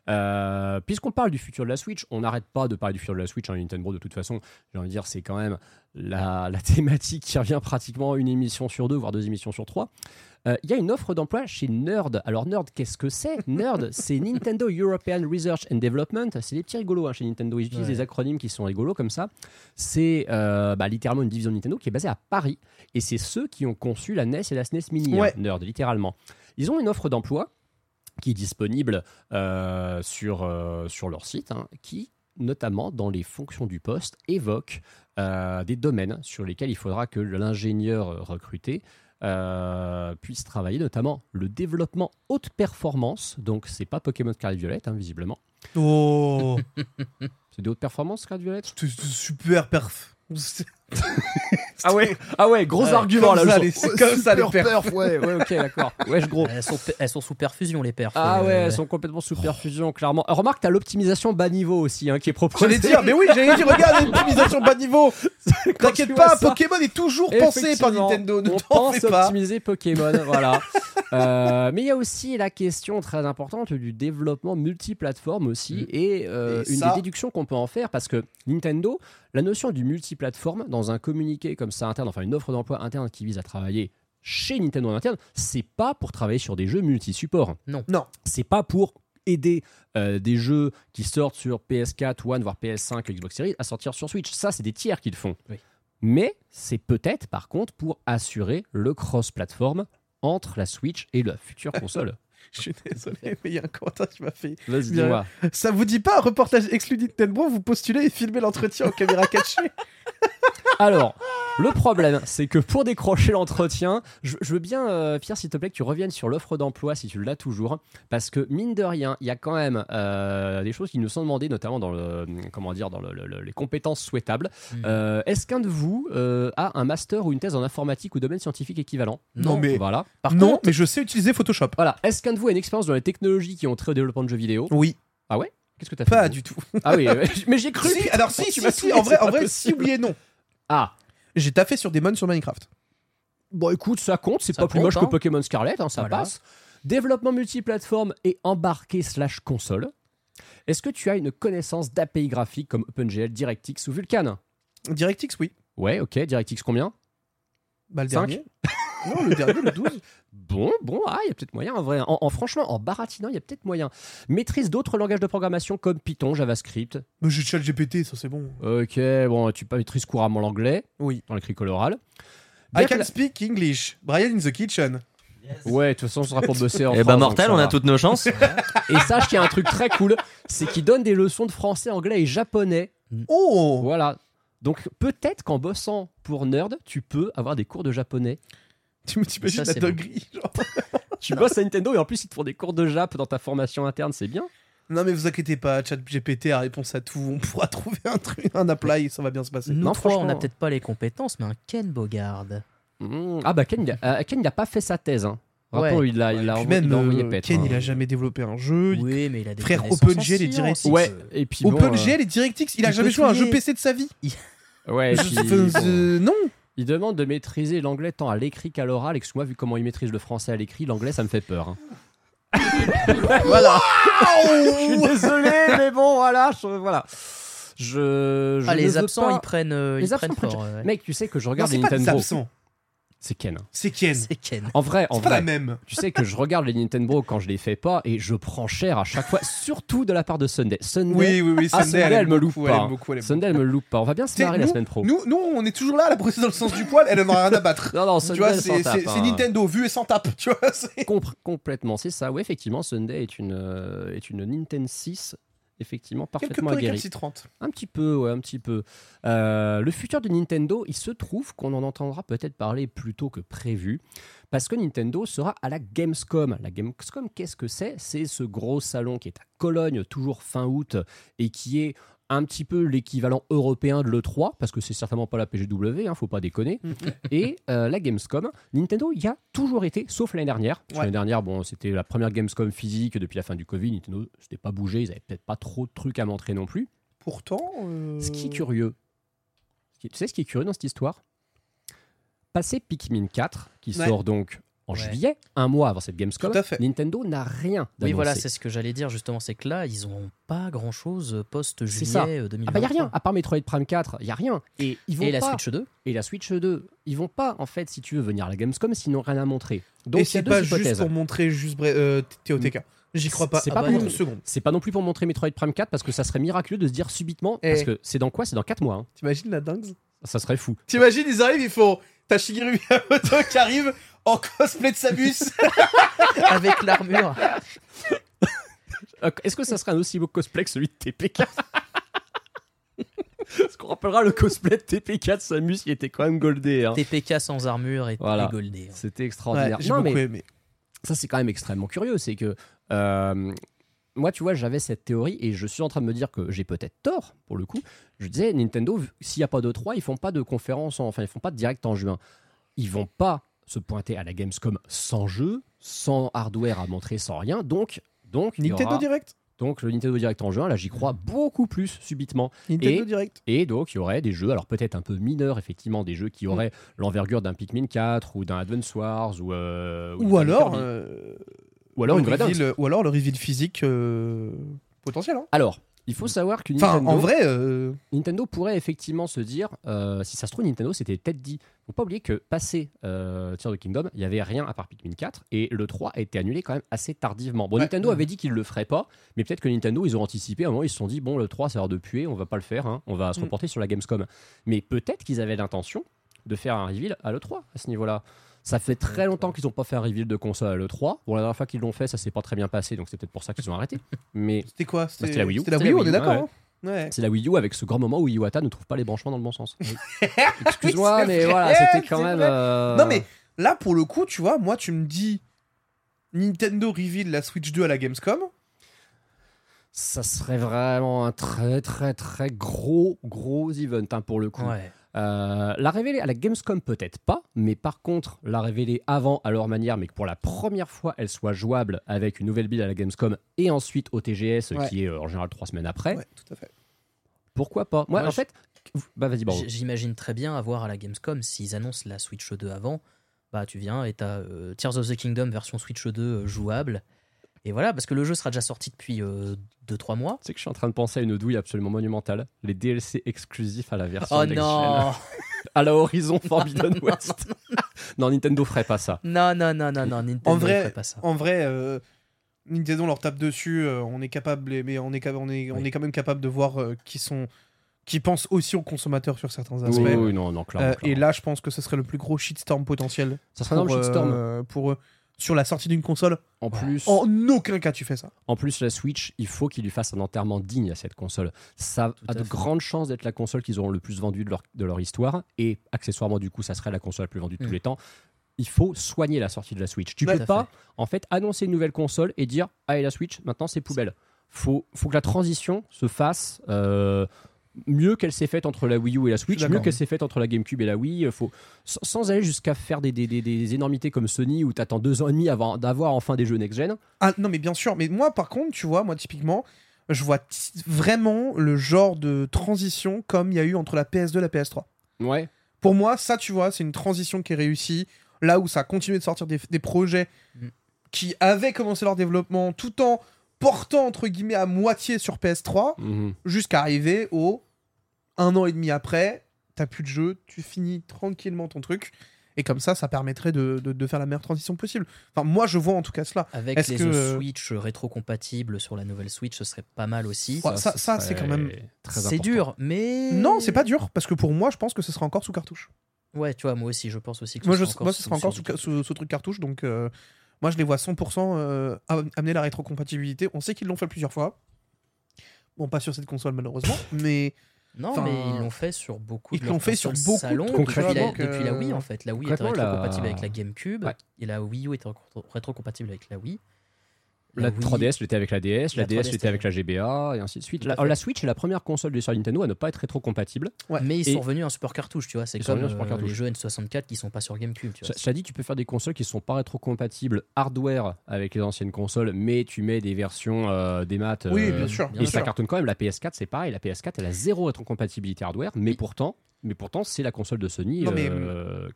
Euh, Puisqu'on parle du futur de la Switch, on n'arrête pas de parler du futur de la Switch, hein, Nintendo de toute façon, j'ai envie de dire c'est quand même la, la thématique qui revient pratiquement une émission sur deux, voire deux émissions sur trois. Euh, Il y a une offre d'emploi chez Nerd. Alors Nerd, qu'est-ce que c'est? Nerd, c'est Nintendo European Research and Development. C'est des petits rigolos hein, chez Nintendo. Ils utilisent Ouais. des acronymes qui sont rigolos comme ça. C'est euh, bah, littéralement une division de Nintendo qui est basée à Paris. Et c'est ceux qui ont conçu la NES et la SNES Mini. hein, Ouais. Nerd, littéralement. Ils ont une offre d'emploi qui est disponible euh, sur, euh, sur leur site, hein, qui notamment dans les fonctions du poste évoque euh, des domaines sur lesquels il faudra que l'ingénieur recruté euh, puisse travailler, notamment le développement haute performance. Donc c'est pas Pokémon Scarlet Violet, hein, visiblement. Oh, C'est de haute performance Scarlet Violet? C'est c'est super perf. Ah ouais, ah ouais, gros Ouais, argument comme là. ça, le les- comme ça, les perfs. perf, ouais, ouais, ok, d'accord. Ouais, je gros. Elles sont, elles sont sous perfusion, les perfs. Ah euh, ouais, elles sont complètement sous perfusion, clairement. Euh, Remarque, t'as l'optimisation bas niveau aussi hein, qui est proposée. J'allais dire, mais oui, j'allais dire, regarde l'optimisation bas niveau. T'inquiète pas, ça, Pokémon est toujours pensé par Nintendo. Ne on t'en pense fais pas. optimiser Pokémon, voilà. Euh, mais il y a aussi la question très importante du développement multiplateforme aussi Mm. et, euh, Et une ça- des déductions qu'on peut en faire parce que Nintendo, la notion du multiplateforme dans un communiqué comme ça interne, enfin une offre d'emploi interne qui vise à travailler chez Nintendo en interne, c'est pas pour travailler sur des jeux multi-supports. Non. Non. C'est pas pour aider euh, des jeux qui sortent sur PS4, One, voire PS5, Xbox Series à sortir sur Switch. Ça, c'est des tiers qui le font. Oui. Mais c'est peut-être, par contre, pour assurer le cross-platform entre la Switch et la future console. Je suis désolé, mais il y a un commentaire qui m'a fait. Vas-y, dis-moi. Ça vous dit pas un reportage exclu Nintendo Vous postulez et filmez l'entretien en caméra cachée? Alors, le problème, c'est que pour décrocher l'entretien, je, je veux bien, euh, Pierre, s'il te plaît, que tu reviennes sur l'offre d'emploi si tu l'as toujours, parce que mine de rien, il y a quand même euh, des choses qui nous sont demandées, notamment dans le, comment dire, dans le- le- le- les compétences souhaitables. Mm. Euh, Est-ce qu'un de vous euh, a un master ou une thèse en informatique ou domaine scientifique équivalent? Non, mais- voilà. Par Non, contre, mais je sais utiliser Photoshop. Voilà. Est-ce qu'un de vous a une expérience dans les technologies qui ont trait au développement de jeux vidéo? Oui, Ah ouais? Qu'est-ce que t'as fait pas du tout. Ah oui, mais j'ai cru. Si, alors si, Tu si, m'as si, saoulé, en vrai, en vrai, si et non. Ah. J'ai taffé sur des sur Minecraft. Bon, écoute, ça compte, c'est pas plus moche hein. que Pokémon Scarlet, hein, ça Voilà. passe. Développement multiplateforme et embarqué slash console. Est-ce que tu as une connaissance d'API graphique comme OpenGL, DirectX ou Vulkan? DirectX, oui. Ouais, ok, DirectX combien? Bah, le Cinq? dernier. non, le dernier, le 12. Bon, bon, ah, il y a peut-être moyen en vrai. En, en- franchement, en baratinant, il y a peut-être moyen. Maîtrise d'autres langages de programmation comme Python, JavaScript. Mais j'ai chat GPT, ça c'est bon. Ok, bon, tu maîtrises couramment l'anglais Oui. dans l'écrit oral. I can la- speak English. Brian in the kitchen. Ouais, de toute façon, ce sera pour bosser en Eh bah, France, Mortal, donc on a toutes nos chances. Et sache qu'il y a un truc très cool, c'est qu'il donne des leçons de français, anglais et japonais. Oh Voilà. Donc peut-être qu'en bossant pour Nerd, tu peux avoir des cours de japonais. Tu me t'imagines Ça, la bon. dinguerie genre. Tu bosses à Nintendo et en plus ils te font des cours de Jap dans ta formation interne, c'est bien. Non mais vous inquiétez pas, ChatGPT a réponse à tout, on pourra trouver un truc, un apply, ça va bien se passer. Nous Non, trois, on franchement. n'a peut-être pas les compétences, mais un Ken Bogard. Mmh. Ah bah Ken, il a, euh, Ken, il a pas fait sa thèse. Hein. Ouais. Rappelons, il l'a il l'a Puis envoyé, même il envoyé euh, Ken, hein. il a jamais développé un jeu. il- Oui, mais il a des Frère, OpenGL en et. DirectX. Ouais, et puis bon, OpenGL et DirectX, il a il jamais joué à un jeu. PC de sa vie. euh, ouais, et puis, bon. euh, non. Il demande de maîtriser l'anglais tant à l'écrit qu'à l'oral. Excuse-moi, vu comment il maîtrise le français à l'écrit, l'anglais ça me fait peur. hein. voilà. je suis désolé, mais bon, voilà. Je, voilà. Je, je Ah, ne les veux absents, pas- ils prennent, euh, Les ils absents prennent prennent fort. ouais. Mec, tu sais que je Non, regarde c'est les pas des Nintendo. absents, C'est Ken. c'est Ken. C'est Ken. En vrai, en C'est pas la vrai. même. Tu sais que je regarde les Nintendo quand je les fais pas et je prends cher à chaque fois, surtout de la part de Sunday. Sunday, Oui, oui, oui, Ah, Sunday, elle me loupe beaucoup, pas. Elle aime beaucoup, elle aime Sunday, elle me loupe pas. On va bien se marrer la semaine pro. Nous, nous, on est toujours là à la brosser dans le sens du poil, elle en a rien à battre. Non, non, tu Sunday, vois, elle s'en c'est hein. Nintendo, vu et sans tape, tu vois. complètement, c'est ça. Oui, effectivement, Sunday est une, euh, est une Nintendo 6, effectivement, Quelque parfaitement peu aguerrie. récalcitrante. Un petit peu, ouais, un petit peu. Euh, le futur de Nintendo, il se trouve qu'on en entendra peut-être parler plus tôt que prévu, parce que Nintendo sera à la Gamescom. La Gamescom, qu'est-ce que c'est? C'est ce gros salon qui est à Cologne, toujours fin août, et qui est un petit peu l'équivalent européen de l'E3, parce que c'est certainement pas la PGW, hein, faut pas déconner. et euh, la Gamescom, Nintendo y a toujours été, sauf l'année dernière. Ouais. L'année dernière, bon, c'était la première Gamescom physique depuis la fin du Covid. Nintendo s'était pas bougé, ils avaient peut-être pas trop de trucs à montrer non plus. Pourtant. euh, Ce qui est curieux, qui est- tu sais ce qui est curieux dans cette histoire? Passé Pikmin 4, qui Ouais. sort donc en Ouais. juillet, un mois avant cette Gamescom, Tout à fait. Nintendo n'a rien Oui, voilà, c'est ce que j'allais dire justement, c'est que là, ils ont pas grand chose C'est ça. post-juillet 2023. Ah bah y a rien, à part Metroid Prime 4, y a rien. Et ils vont Et la Switch 2 et la Switch 2, ils vont pas en fait si tu veux venir à la Gamescom s'ils n'ont rien à montrer. Donc et il c'est pas hypothèses. juste pour montrer juste euh, TOTK. J'y crois pas. C'est Ah pas bah, pour- une seconde. C'est pas non plus pour montrer Metroid Prime 4 parce que ça serait miraculeux de se dire subitement Eh. parce que c'est dans quoi? C'est dans 4 mois. hein. T'imagines la dingue? Ça serait fou. T'imagines, ils arrivent, ils font. T'as Shigeru Miyamoto qui arrive en cosplay de Samus. avec l'armure. Est-ce que ça serait un aussi beau cosplay que celui de TPK Parce qu'on rappellera le cosplay de TPK de Samus, il était quand même goldé. hein. TPK sans armure et, Voilà. goldé. hein. C'était Ouais, extraordinaire. j'ai beaucoup mais aimé. ça, c'est quand même extrêmement curieux. C'est que euh, moi, tu vois, j'avais cette théorie et je suis en train de me dire que j'ai peut-être tort pour le coup. Je disais, Nintendo, s'il n'y a pas de 3, ils font pas de conférence, en- enfin, ils font pas de direct en juin. Ils vont pas se pointer à la Gamescom sans jeu, sans hardware à montrer, sans rien. Donc, donc, il y Nintendo aura- Direct. donc le Nintendo Direct en juin, là, j'y crois beaucoup plus subitement. Nintendo Et- Direct. Et donc, il y aurait des jeux, alors peut-être un peu mineurs, effectivement, des jeux Mm. qui auraient l'envergure d'un Pikmin 4 ou d'un Advance Wars ou. euh, Ou d'un alors. Euh, ou alors le reveal- Ou alors le reveal physique euh, potentiel. Hein. Alors, il faut savoir que Enfin, Nintendo, en vrai. euh, Nintendo pourrait effectivement se dire, euh, si ça se trouve, Nintendo s'était peut-être dit. Faut pas oublier que passé euh, Tears of the Kingdom, il y avait rien à part Pikmin 4 et le 3 a été annulé quand même assez tardivement. Bon, Ouais. Nintendo avait dit qu'il le ferait pas, mais peut-être que Nintendo, ils ont anticipé. À un moment, ils se sont dit, bon, le 3, ça a l'air de puer, on va pas le faire, hein, on va se Mm. reporter sur la Gamescom. Mais peut-être qu'ils avaient l'intention de faire un reveal à l'E3 à ce niveau-là. Ça fait très longtemps qu'ils n'ont pas fait un reveal de console à l'E3. Bon, la dernière fois qu'ils l'ont fait, ça s'est pas très bien passé, donc c'est peut-être pour ça qu'ils ont arrêté. Mais C'était quoi? C'était la Wii U. C'était la Wii U, on est d'accord. ouais. hein Ouais. c'est la Wii U avec ce grand moment où Iwata ne trouve pas les branchements dans le bon sens. Excuse-moi, Oui, mais vrai, voilà, c'était quand même. euh, Non, mais là, pour le coup, tu vois, moi, tu me dis Nintendo reveal la Switch 2 à la Gamescom. Ça serait vraiment un très, très, très gros, gros event hein, pour le coup. Ouais. Euh, la révéler à la Gamescom, peut-être pas, mais par contre, la révéler avant à leur manière, mais que pour la première fois, elle soit jouable avec une nouvelle build à la Gamescom et ensuite au TGS, Ouais. qui est euh, en général trois semaines après, Ouais, tout à fait. pourquoi pas? Moi, Moi, en je- fait. Bah, vas-y, bon. J- J'imagine très bien avoir à la Gamescom, s'ils annoncent la Switch 2 avant, bah tu viens et t'as euh, Tears of the Kingdom version Switch 2 euh, jouable. Et voilà, parce que le jeu sera déjà sorti depuis 2-3 mois. Tu sais que je suis en train de penser à une douille absolument monumentale. Les DLC exclusifs à la version Oh non à la Horizon Forbidden West. non, Nintendo ferait pas ça. Non, non, non, non, non, Nintendo En vrai, ferait pas ça. En vrai, euh, Nintendo leur tape dessus. euh, on est capable, mais on est, on est, on est quand même capable de voir euh, qui sont, qui pensent aussi aux consommateurs sur certains aspects. Oui, oui, non, non, clairement. Euh, clairement. et là, je pense que ce serait le plus gros shitstorm potentiel ça serait un pour, shitstorm. euh, pour eux. Sur la sortie d'une console. En plus, En aucun cas tu fais ça. En plus, la Switch, il faut qu'il lui fasse un enterrement digne à cette console. Ça Tout a de fait. grandes chances d'être la console qu'ils auront le plus vendue de leur, de leur histoire. Et accessoirement, du coup, ça serait la console la plus vendue de tous Mm. les temps. Il faut soigner la sortie de la Switch. Tu Ouais, peux pas, fait. en fait, annoncer une nouvelle console et dire Ah, et la Switch, maintenant c'est poubelle. Faut, faut que la transition se fasse. euh, mieux qu'elle s'est faite entre la Wii U et la Switch, mieux qu'elle s'est faite entre la GameCube et la Wii. Faut, sans, sans aller jusqu'à faire des, des- des- des énormités comme Sony où t'attends deux ans et demi avant d'avoir enfin des jeux next-gen. Ah non mais bien sûr, mais moi par contre, tu vois, moi typiquement, je vois vraiment le genre de transition comme il y a eu entre la PS2 et la PS3. Ouais. Pour moi, ça tu vois, c'est une transition qui est réussie, là où ça a continué de sortir des, des projets Mm. qui avaient commencé leur développement tout en portant entre guillemets à moitié sur PS3 Mhm. jusqu'à arriver au un an et demi après, t'as plus de jeu, tu finis tranquillement ton truc. Et comme ça, ça permettrait de, de- de faire la meilleure transition possible. Enfin, moi, je vois en tout cas cela. Avec les que- Switch rétro-compatibles sur la nouvelle Switch, ce serait pas mal aussi. Ouais, ça- ça, c'est quand même- très C'est dur, mais. Non, c'est pas dur, parce que pour moi, je pense que ce sera encore sous cartouche. Ouais, tu vois, moi aussi, je pense aussi que Moi, ce je, sera moi ce sera encore sous, sous- sous truc cartouche, donc euh, moi, je les vois 100% euh, am- amener la rétrocompatibilité. On sait qu'ils l'ont fait plusieurs fois. Bon, pas sur cette console, malheureusement, mais Non, Enfin, mais ils l'ont fait sur beaucoup ils de l'ont fait sur consoles beaucoup de salon trucs, depuis, la, depuis Wii euh, en fait. La Wii la- rétro-compatible avec la GameCube Ouais. et la Wii U était rétro- rétro-compatible avec la Wii. La Wii- 3DS l'était avec la DS, la, La DS 3DS l'était avec la GBA, et ainsi de suite. La, Switch est la première console de sur Nintendo à ne pas être rétro-compatible. Ouais. Mais ils Et- sont revenus un support cartouche, tu vois. C'est comme euh, les cartouche. jeux N64 qui sont pas sur GameCube, tu vois. Ça- Cela dit, tu peux faire des consoles qui ne sont pas rétro-compatibles hardware avec les anciennes consoles, mais tu mets des versions euh, des maths. Oui, euh, bien sûr, et bien ça sûr. cartonne quand même. La PS4, c'est pareil. La PS4, elle a zéro rétro-compatibilité hardware, mais pourtant, mais pourtant, c'est la console de Sony. Non, mais- euh,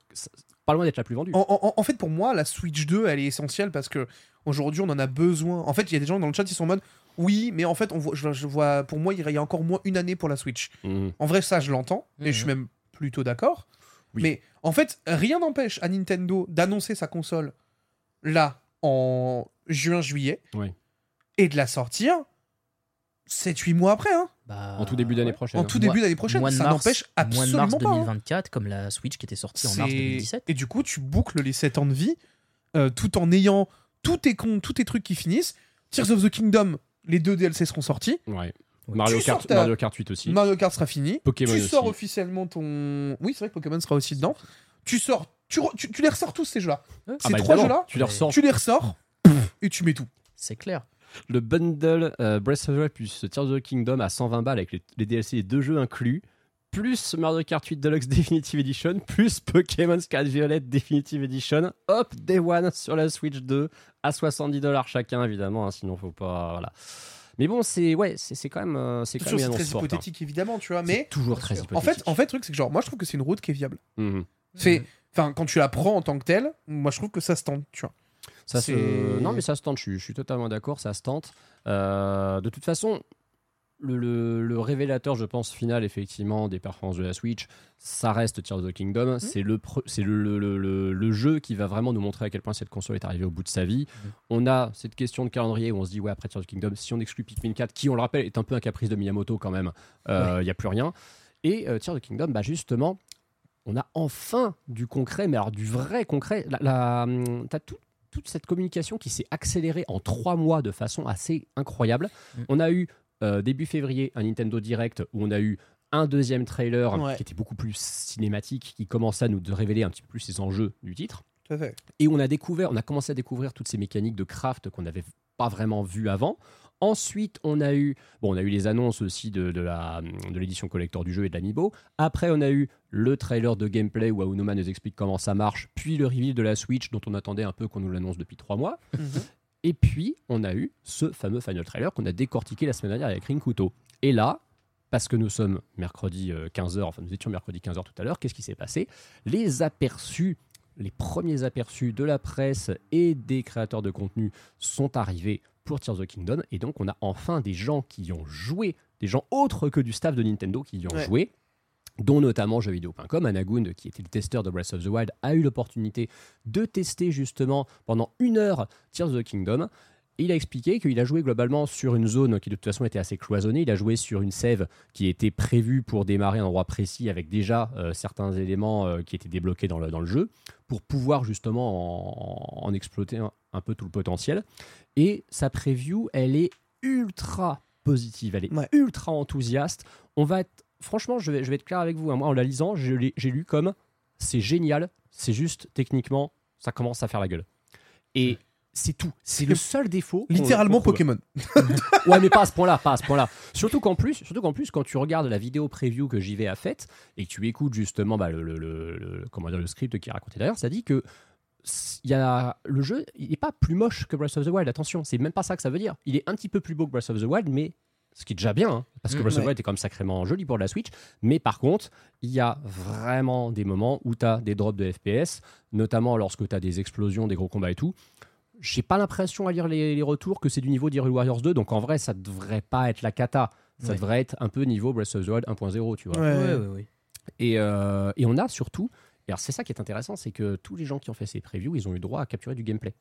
pas loin d'être la plus vendue. En, en- en fait, pour moi, la Switch 2, elle est essentielle parce que aujourd'hui, on en a besoin. En fait, il y a des gens dans le chat qui sont en mode oui, mais en fait, on voit, je, je vois, pour moi, il y a encore moins une année pour la Switch. Mhm. En vrai, ça, je l'entends et Mhm. je suis même plutôt d'accord. Oui. Mais en fait, rien n'empêche à Nintendo d'annoncer sa console là en juin-juillet Oui. et de la sortir 7-8 mois après. Hein. Bah, En tout début d'année ouais. prochaine. En tout début d'année prochaine. mois de Ça n'empêche Mois de absolument mars pas. hein. 2024, comme la Switch qui était sortie en mars C'est- 2017. Et du coup, tu boucles les 7 ans de vie euh, tout en ayant tous tes, con- tous tes trucs qui finissent. Tears of the Kingdom, les deux DLC seront sortis. Ouais. Mario, Kart, ta- Mario Kart 8 aussi. Mario Kart sera fini. Pokémon tu sors aussi. officiellement ton. Oui, c'est vrai que Pokémon sera aussi dedans. Tu sors. Tu, re- tu, tu les ressors tous ces jeux-là. Ouais, Ces bah, trois jeux-là, Tu les ressors. tu les ressors et tu mets tout. C'est clair. Le bundle euh, Breath of the Wild plus Tears of the Kingdom à 120 balles avec les, les DLC et deux jeux inclus, plus Mario Kart 8 Deluxe Definitive Edition, plus Pokémon Scarlet Violet Definitive Edition. Hop, Day One sur la Switch 2 à 70 dollars chacun évidemment, hein, sinon faut pas voilà. Mais bon, c'est ouais, c'est c'est quand même euh, c'est quand même une très hein. hypothétique, évidemment, tu vois. Mais toujours très hypothétique. en fait, en fait, le truc, c'est que genre, moi, je trouve que c'est une route qui est viable. Mhm. C'est. Enfin, quand tu la prends en tant que telle, moi, je trouve que ça se tente, tu vois. Ça se... Non, mais ça se tente, je suis, je suis totalement d'accord, ça se tente. Euh, de toute façon, le, le- le révélateur, je pense, final, effectivement, des performances de la Switch, ça reste Tears of the Kingdom. Mmh. C'est le, c'est le, le- le- le- le jeu qui va vraiment nous montrer à quel point cette console est arrivée au bout de sa vie. Mhm. On a cette question de calendrier où on se dit, ouais, après Tears of the Kingdom, si on exclut Pikmin 4, qui, on le rappelle, est un peu un caprice de Miyamoto quand même, il n'y a plus rien. Et euh, Tears of the Kingdom, bah, justement, on a enfin du concret, mais alors du vrai concret. La, la, hum, t'as tout- toute cette communication qui s'est accélérée en trois mois de façon assez incroyable. Mm. On a eu euh, début février un Nintendo Direct où on a eu un deuxième trailer Ouais. qui était beaucoup plus cinématique, qui commençait à nous de révéler un petit peu plus les enjeux du titre. Tout à fait. Et on a découvert, on a commencé à découvrir toutes ces mécaniques de craft qu'on n'avait pas vraiment vues avant. Ensuite, on a eu, bon, on a eu les annonces aussi de, de la de l'édition collector du jeu et de l'amiibo. Après, on a eu le trailer de gameplay où Aonuma nous explique comment ça marche, puis le reveal de la Switch dont on attendait un peu qu'on nous l'annonce depuis trois mois. Et puis, on a eu ce fameux final trailer qu'on a décortiqué la semaine dernière avec Rinkuto. Et là, parce que nous sommes mercredi 15h, enfin nous étions mercredi 15h tout à l'heure, qu'est-ce qui s'est passé? Les aperçus, les premiers aperçus de la presse et des créateurs de contenu sont arrivés pour Tears of the Kingdom. Et donc, on a enfin des gens qui y ont joué, des gens autres que du staff de Nintendo qui y ont Ouais. joué dont notamment jeuxvideo.com. Anagund, qui était le testeur de Breath of the Wild, a eu l'opportunité de tester justement pendant une heure Tears of the Kingdom. Il a expliqué qu'il a joué globalement sur une zone qui de toute façon était assez cloisonnée. Il a joué sur une sève qui était prévue pour démarrer à un endroit précis avec déjà euh, certains éléments euh, qui étaient débloqués dans le, dans le jeu. pour pouvoir justement en, en exploiter un, un peu tout le potentiel. Et sa preview, elle est ultra positive, elle est Ouais. ultra enthousiaste. On va être, franchement, je vais, je vais être clair avec vous. hein. Moi, en la lisant, je l'ai- j'ai lu comme c'est génial, c'est juste techniquement, ça commence à faire la gueule. Et c'est tout. C'est le seul défaut. Littéralement. Pokémon. Ouais, mais pas à ce point-là, pas à ce point-là. Surtout qu'en plus, surtout qu'en plus, quand tu regardes la vidéo preview que JV a faite et que tu écoutes justement bah, le, le- le- le- comment dire, le script qui est raconté derrière, ça dit que il y a, le jeu, il n'est pas plus moche que Breath of the Wild. Attention, c'est même pas ça que ça veut dire. Il est un petit peu plus beau que Breath of the Wild, mais ce qui est déjà bien, hein, parce que Breath of the ouais. Wild est quand même sacrément joli pour la Switch. Mais par contre, il y a vraiment des moments où tu as des drops de FPS, notamment lorsque tu as des explosions, des gros combats et tout. J'ai pas l'impression à lire les, les retours que c'est du niveau d'Hyrule Warriors 2, donc en vrai, ça devrait pas être la cata. Ça Ouais. devrait être un peu niveau Breath of the Wild 1.0, tu vois. Ouais. Ouais, ouais, ouais. Et, euh, et on a surtout, et alors c'est ça qui est intéressant, c'est que tous les gens qui ont fait ces previews, ils ont eu droit à capturer du gameplay.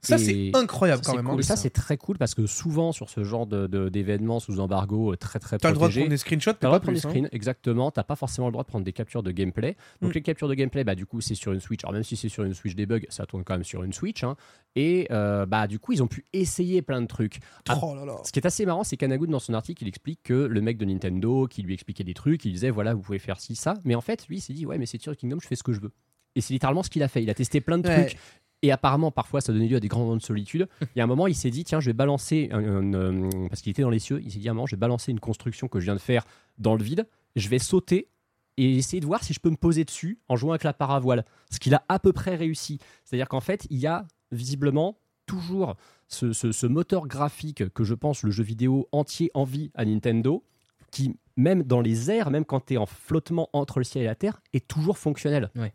Ça, Et c'est incroyable ça, quand même. cool. hein. et ça, ça. c'est très cool parce que souvent, sur ce genre de- de- d'événements sous embargo euh, très très T'as le droit de prendre des screenshots, T'as le droit de prendre des hein. screens, exactement. T'as pas forcément le droit de prendre des captures de gameplay. Donc Mm. les captures de gameplay, bah du coup c'est sur une Switch. Alors même si c'est sur une Switch debug, ça tourne quand même sur une Switch. hein. Et euh, bah du coup ils ont pu essayer plein de trucs. Ah, Oh là là. Ce qui est assez marrant, c'est qu'Anagoud dans son article, il explique que le mec de Nintendo qui lui expliquait des trucs, il disait voilà vous pouvez faire ci ça. Mais en fait lui il s'est dit ouais mais c'est Tears Kingdom, je fais ce que je veux. Et c'est littéralement ce qu'il a fait. Il a testé plein de Ouais. trucs. Et apparemment, parfois, ça donnait lieu à des grands moments de solitude. Il y a un moment, il s'est dit, tiens, je vais balancer, un- un, euh, parce qu'il était dans les cieux, il s'est dit, à un moment, je vais balancer une construction que je viens de faire dans le vide, je vais sauter et essayer de voir si je peux me poser dessus en jouant avec la paravoile. Ce qu'il a à peu près réussi. C'est-à-dire qu'en fait, il y a visiblement toujours ce, ce- ce moteur graphique que je pense le jeu vidéo entier envie à Nintendo, qui, même dans les airs, même quand tu es en flottement entre le ciel et la terre, est toujours fonctionnel. Ouais.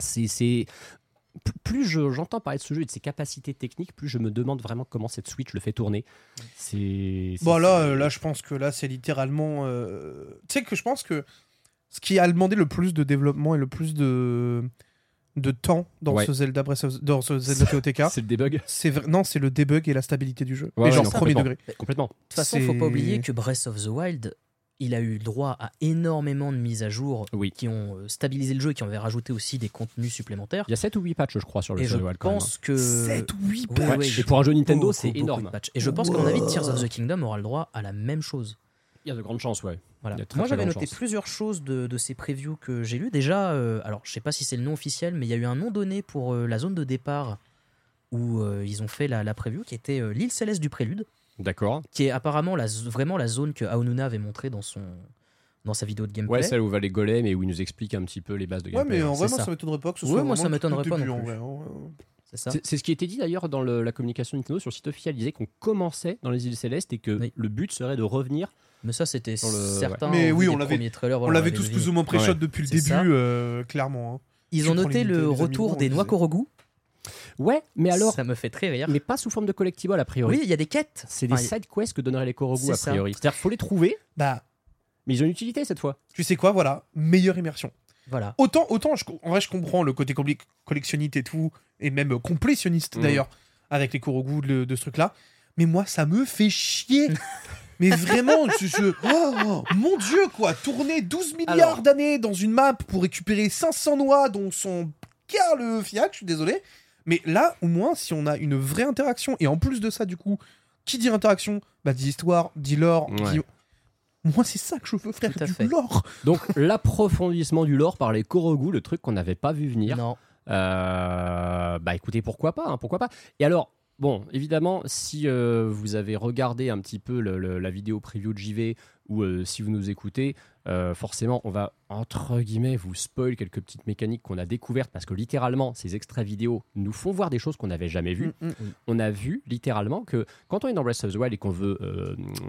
C'est, plus je- j'entends parler de ce jeu et de ses capacités techniques, plus je me demande vraiment comment cette Switch le fait tourner. C'est, Bon là, euh, là, je pense que là, c'est littéralement. euh, Tu sais que je pense que ce qui a demandé le plus de développement et le plus de de temps dans Ouais. ce Zelda Breath of- dans ce Zelda TOTK, c'est le debug. c'est non, c'est le debug et la stabilité du jeu. Ouais, et ouais, genre non, premier degré. Complètement. De toute façon, faut pas oublier que Breath of the Wild, il a eu droit à énormément de mises à jour Oui. qui ont euh, stabilisé le jeu et qui avaient rajouté aussi des contenus supplémentaires. Il y a 7 ou 8 patchs, je crois, sur le Et jeu je Wild, hein. pense que. 7 ou 8 Ouais, patchs. ouais, Et pour un jeu Nintendo, c'est énorme. Et je pense qu'à mon avis, Tears of the Kingdom aura le droit à la même chose. Il y a de grandes chances, ouais. Voilà. Moi, j'avais noté chance. plusieurs choses de, de ces previews que j'ai lues. Déjà, euh, alors je sais pas si c'est le nom officiel, mais il y a eu un nom donné pour euh, la zone de départ où euh, ils ont fait la, la preview qui était euh, l'île céleste du prélude, D'accord. qui est apparemment la, vraiment la zone que Aonuna avait montré dans, son, dans sa vidéo de gameplay. Ouais, celle où va les golems et où il nous explique un petit peu les bases de Ouais, gameplay. mais en c'est vrai, moi, ça. ça m'étonnerait pas que ce Ouais, soit. moi, vraiment ça m'étonnerait pas début, non en plus. vrai, hein. c'est ça. C'est c'est ce qui était dit d'ailleurs dans le- la communication Nintendo sur le site officiel. Il disait qu'on commençait dans les îles célestes et que Oui. le but serait de revenir. Mais ça, c'était certain. Mais oui, on l'avait- On l'avait tous plus ou moins pré-shot Ouais. depuis le début, euh, clairement. hein. Ils Tu ont noté les le retour des noix disait. Korogu. Ouais, mais alors, ça me fait très rire. mais pas sous forme de collectible a priori. Oui, il y a des quêtes. C'est des Enfin, side quests que donneraient les Korogu a priori. C'est-à-dire qu'il faut les trouver, Bah, mais ils ont une utilité cette fois. tu sais quoi, voilà, meilleure immersion. Voilà. Autant, autant je, en vrai, je comprends le côté collectionniste et tout, et même complétionniste Mhm. d'ailleurs, avec les Korogu de, de ce truc-là. Mais moi, ça me fait chier. mais vraiment, je, je- oh, mon Dieu, quoi. Tourner 12 milliards d'années dans une map pour récupérer 500 noix dont son car le fiac, je suis désolé. Mais là, au moins, si on a une vraie interaction, et en plus de ça, du coup, qui dit interaction Bah, dit histoire, dit lore. Ouais. dit- Moi, c'est ça que je veux, frère, du fait. lore. Donc l'approfondissement du lore par les Korogu, le truc qu'on n'avait pas vu venir. Non. Euh, bah écoutez, pourquoi pas, hein, pourquoi pas. Et alors, bon, évidemment, si euh, vous avez regardé un petit peu le- le- la vidéo preview de JV ou euh, si vous nous écoutez, euh, forcément, on va entre guillemets vous spoil quelques petites mécaniques qu'on a découvertes parce que littéralement, ces extraits vidéo nous font voir des choses qu'on n'avait jamais vues. Mm, mm. On a vu littéralement que quand on est dans Breath of the Wild et qu'on veut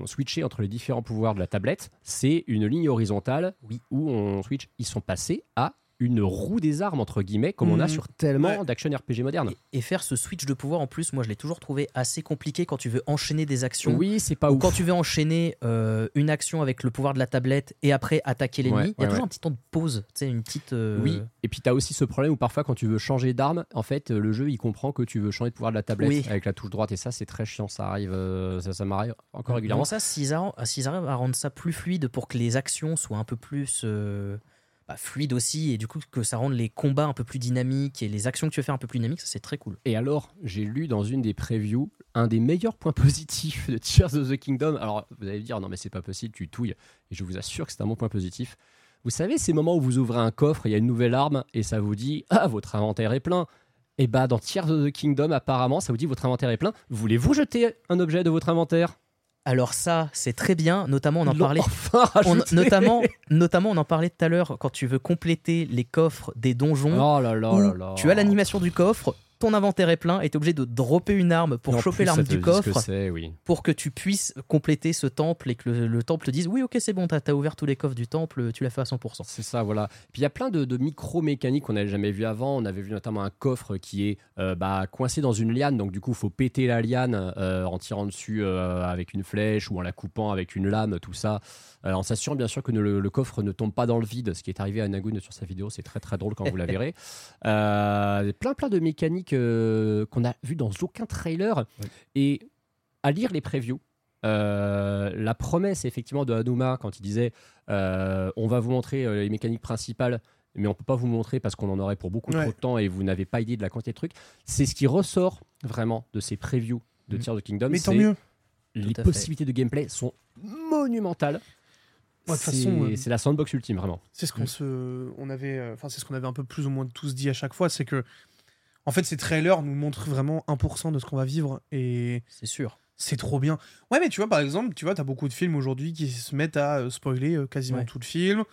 switcher entre les différents pouvoirs de la tablette, c'est une ligne horizontale Oui. où on switch. Ils sont passés à une roue des armes entre guillemets comme on a Mhm. sur tellement Ouais. d'action RPG moderne. Et, et faire ce switch de pouvoir, en plus, moi, je l'ai toujours trouvé assez compliqué quand tu veux enchaîner des actions. Oui, c'est pas Ou ouf. quand tu veux enchaîner euh, une action avec le pouvoir de la tablette et après attaquer l'ennemi, Ouais, il y a ouais, toujours ouais. un petit temps de pause, tu sais, une petite. euh, Oui, et puis tu as aussi ce problème où parfois quand tu veux changer d'arme, en fait, euh, le jeu il comprend que tu veux changer de pouvoir de la tablette Oui. avec la touche droite et ça c'est très chiant, ça arrive, euh, ça, ça m'arrive encore régulièrement. Comment ça, s'ils arrivent à rendre ça plus fluide pour que les actions soient un peu plus. Bah, fluide aussi et du coup que ça rende les combats un peu plus dynamiques et les actions que tu faire un peu plus dynamiques, ça c'est très cool. Et alors, j'ai lu dans une des previews un des meilleurs points positifs de Tears of the Kingdom. Alors, vous allez me dire, non, mais c'est pas possible, tu touilles. Et je vous assure que c'est un bon point positif. Vous savez, ces moments où vous ouvrez un coffre, il y a une nouvelle arme et ça vous dit Ah, votre inventaire est plein. Et bah, dans Tears of the Kingdom, apparemment, ça vous dit Votre inventaire est plein. Voulez-vous jeter un objet de votre inventaire? Alors ça, c'est très bien, notamment on en parlait Enfin on- rajouté. notamment, notamment, on en parlait tout à l'heure quand tu veux compléter les coffres des donjons. Oh là là où là là. Tu as l'animation du coffre, ton inventaire est plein et tu es obligé de dropper une arme pour en choper l'arme du que coffre c'est, oui. pour que tu puisses compléter ce temple et que le, le temple te dise oui ok c'est bon t'as as ouvert tous les coffres du temple tu l'as fait à 100%. C'est ça, voilà. Puis il y a plein de, de micro-mécaniques qu'on n'avait jamais vu avant. On avait vu notamment un coffre qui est euh, bah, coincé dans une liane. Donc du coup, il faut péter la liane euh, en tirant dessus euh, avec une flèche ou en la coupant avec une lame, tout ça. Euh, en s'assurant bien sûr que ne- le, le coffre ne tombe pas dans le vide. Ce qui est arrivé à Nagoon sur sa vidéo, c'est très très drôle quand vous la verrez. Euh, plein plein de mécaniques euh, qu'on a vu dans aucun trailer. Et à lire les previews, euh, la promesse effectivement de Hanuma quand il disait euh, on va vous montrer euh, les mécaniques principales mais on peut pas vous montrer parce qu'on en aurait pour beaucoup Ouais. trop de temps et vous n'avez pas idée de la quantité de trucs c'est ce qui ressort vraiment de ces previews de Mhm. Tears of the Kingdom Mais tant mieux. les possibilités de gameplay sont monumentales Ouais, de toute c'est façon, euh, c'est la sandbox ultime vraiment C'est ce qu'on se, on avait, euh, enfin c'est ce qu'on avait un peu plus ou moins tous dit à chaque fois, c'est que, en fait, ces trailers nous montrent vraiment 1% de ce qu'on va vivre et C'est sûr. c'est trop bien. Ouais, mais tu vois, par exemple, tu vois, t'as beaucoup de films aujourd'hui qui se mettent à euh, spoiler quasiment Ouais. tout le film.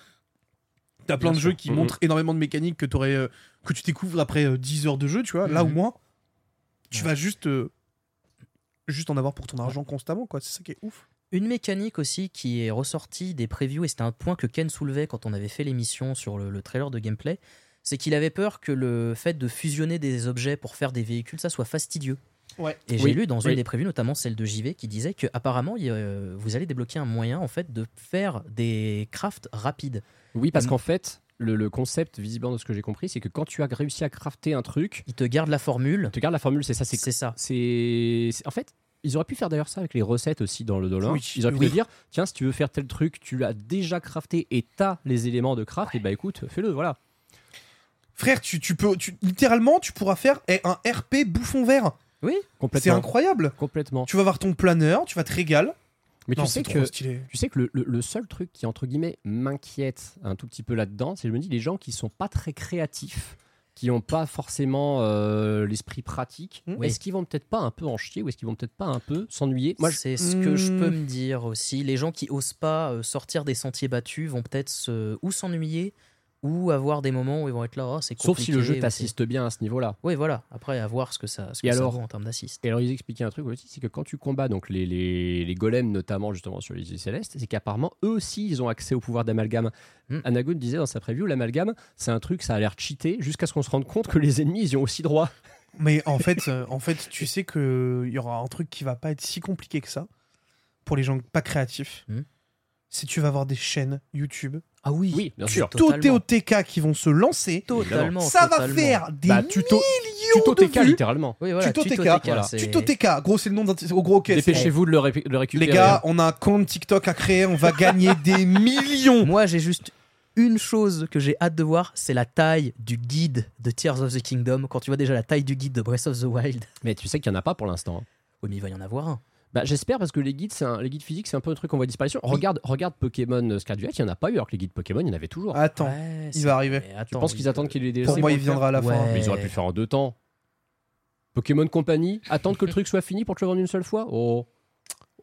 T'as plein Bien de sûr. jeux qui Mhm. montrent énormément de mécaniques que t'aurais, euh, que tu découvres après euh, 10 heures de jeu, tu vois. Là où Mhm. moi, tu Ouais. vas juste, euh, juste en avoir pour ton argent constamment, quoi. C'est ça qui est ouf. Une mécanique aussi qui est ressortie des previews, et c'était un point que Ken soulevait quand on avait fait l'émission sur le, le trailer de gameplay, c'est qu'il avait peur que le fait de fusionner des objets pour faire des véhicules, ça soit fastidieux. Ouais. Et j'ai lu dans une oui. des previews, notamment celle de JV, qui disait que apparemment il a- vous allez débloquer un moyen en fait de faire des crafts rapides. oui parce qu'en fait le, le concept visiblement de ce que j'ai compris c'est que quand tu as réussi à crafter un truc Ils te gardent la formule. tu gardes la formule c'est ça c'est ça. c'est- en fait ils auraient pu faire d'ailleurs ça avec les recettes aussi dans le dollar. Oui, ils auraient pu oui. te dire tiens si tu veux faire tel truc tu l'as déjà crafté et t'as les éléments de craft et bah écoute fais-le voilà Frère, tu, tu peux, tu, littéralement, tu pourras faire un RP bouffon vert. Oui, C'est complètement incroyable. complètement Tu vas voir ton planeur, tu vas te régaler. mais Non, tu sais c'est que tu sais que le, le- le seul truc qui entre guillemets m'inquiète un tout petit peu là-dedans c'est je me dis les gens qui sont pas très créatifs qui n'ont pas forcément euh, l'esprit pratique, Oui. est-ce qu'ils vont peut-être pas un peu en chier ou est-ce qu'ils vont peut-être pas un peu s'ennuyer Moi, je- c'est ce que je peux Hmm. me dire aussi. Les gens qui osent pas euh, sortir des sentiers battus vont peut-être se... ou s'ennuyer ou avoir des moments où ils vont être là, oh, c'est sauf si le compliqué, jeu t'assiste bien à ce niveau-là. c'est- Oui, voilà. Après, à voir ce que ça, ce que Et ça alors vaut en termes d'assist. Et alors, ils expliquaient un truc aussi, c'est que quand tu combats donc les, les, les golems, notamment justement sur les îles célestes, c'est qu'apparemment, eux aussi, ils ont accès au pouvoir d'amalgame. Anagon disait dans sa preview, l'amalgame, c'est un truc, ça a l'air cheaté, jusqu'à ce qu'on se rende compte que les ennemis, ils y ont aussi droit. Mais en fait, euh, en fait, tu sais que il y aura un truc qui va pas être si compliqué que ça pour les gens pas créatifs. Hmm. Si tu vas avoir des chaînes YouTube, Ah oui, Oui, bien sûr. totalement. TOTK qui vont se lancer, Totalement. ça va totalement. faire des Bah, tuto, millions tuto de TK, vues. littéralement. Oui, voilà, Tuto tuto TK, TK, voilà. c'est- Tuto TK, gros, c'est le nom d'un au gros ok. c'est- Dépêchez-vous de le, ré- le récupérer. Les gars, on a un compte TikTok à créer, on va gagner des millions. Moi, j'ai juste une chose que j'ai hâte de voir, c'est la taille du guide de Tears of the Kingdom. Quand tu vois déjà la taille du guide de Breath of the Wild. Mais tu sais qu'il n'y en a pas pour l'instant. hein. Oui, mais il va y en avoir un. Bah, J'espère parce que les guides, c'est un- les guides physiques, c'est un peu un truc en voie de disparition. Regarde, regarde Pokémon Scarlet, il n'y en a pas eu, alors que les guides Pokémon, il y en avait toujours. Attends, Ouais, il va arriver. penses il qu'ils attendent qu'il y ait des Pour moi, il viendra à la fin. Ouais. Mais ils auraient pu le faire en deux temps. Pokémon Company, attendre que le truc soit fini pour te le vendre une seule fois? Oh,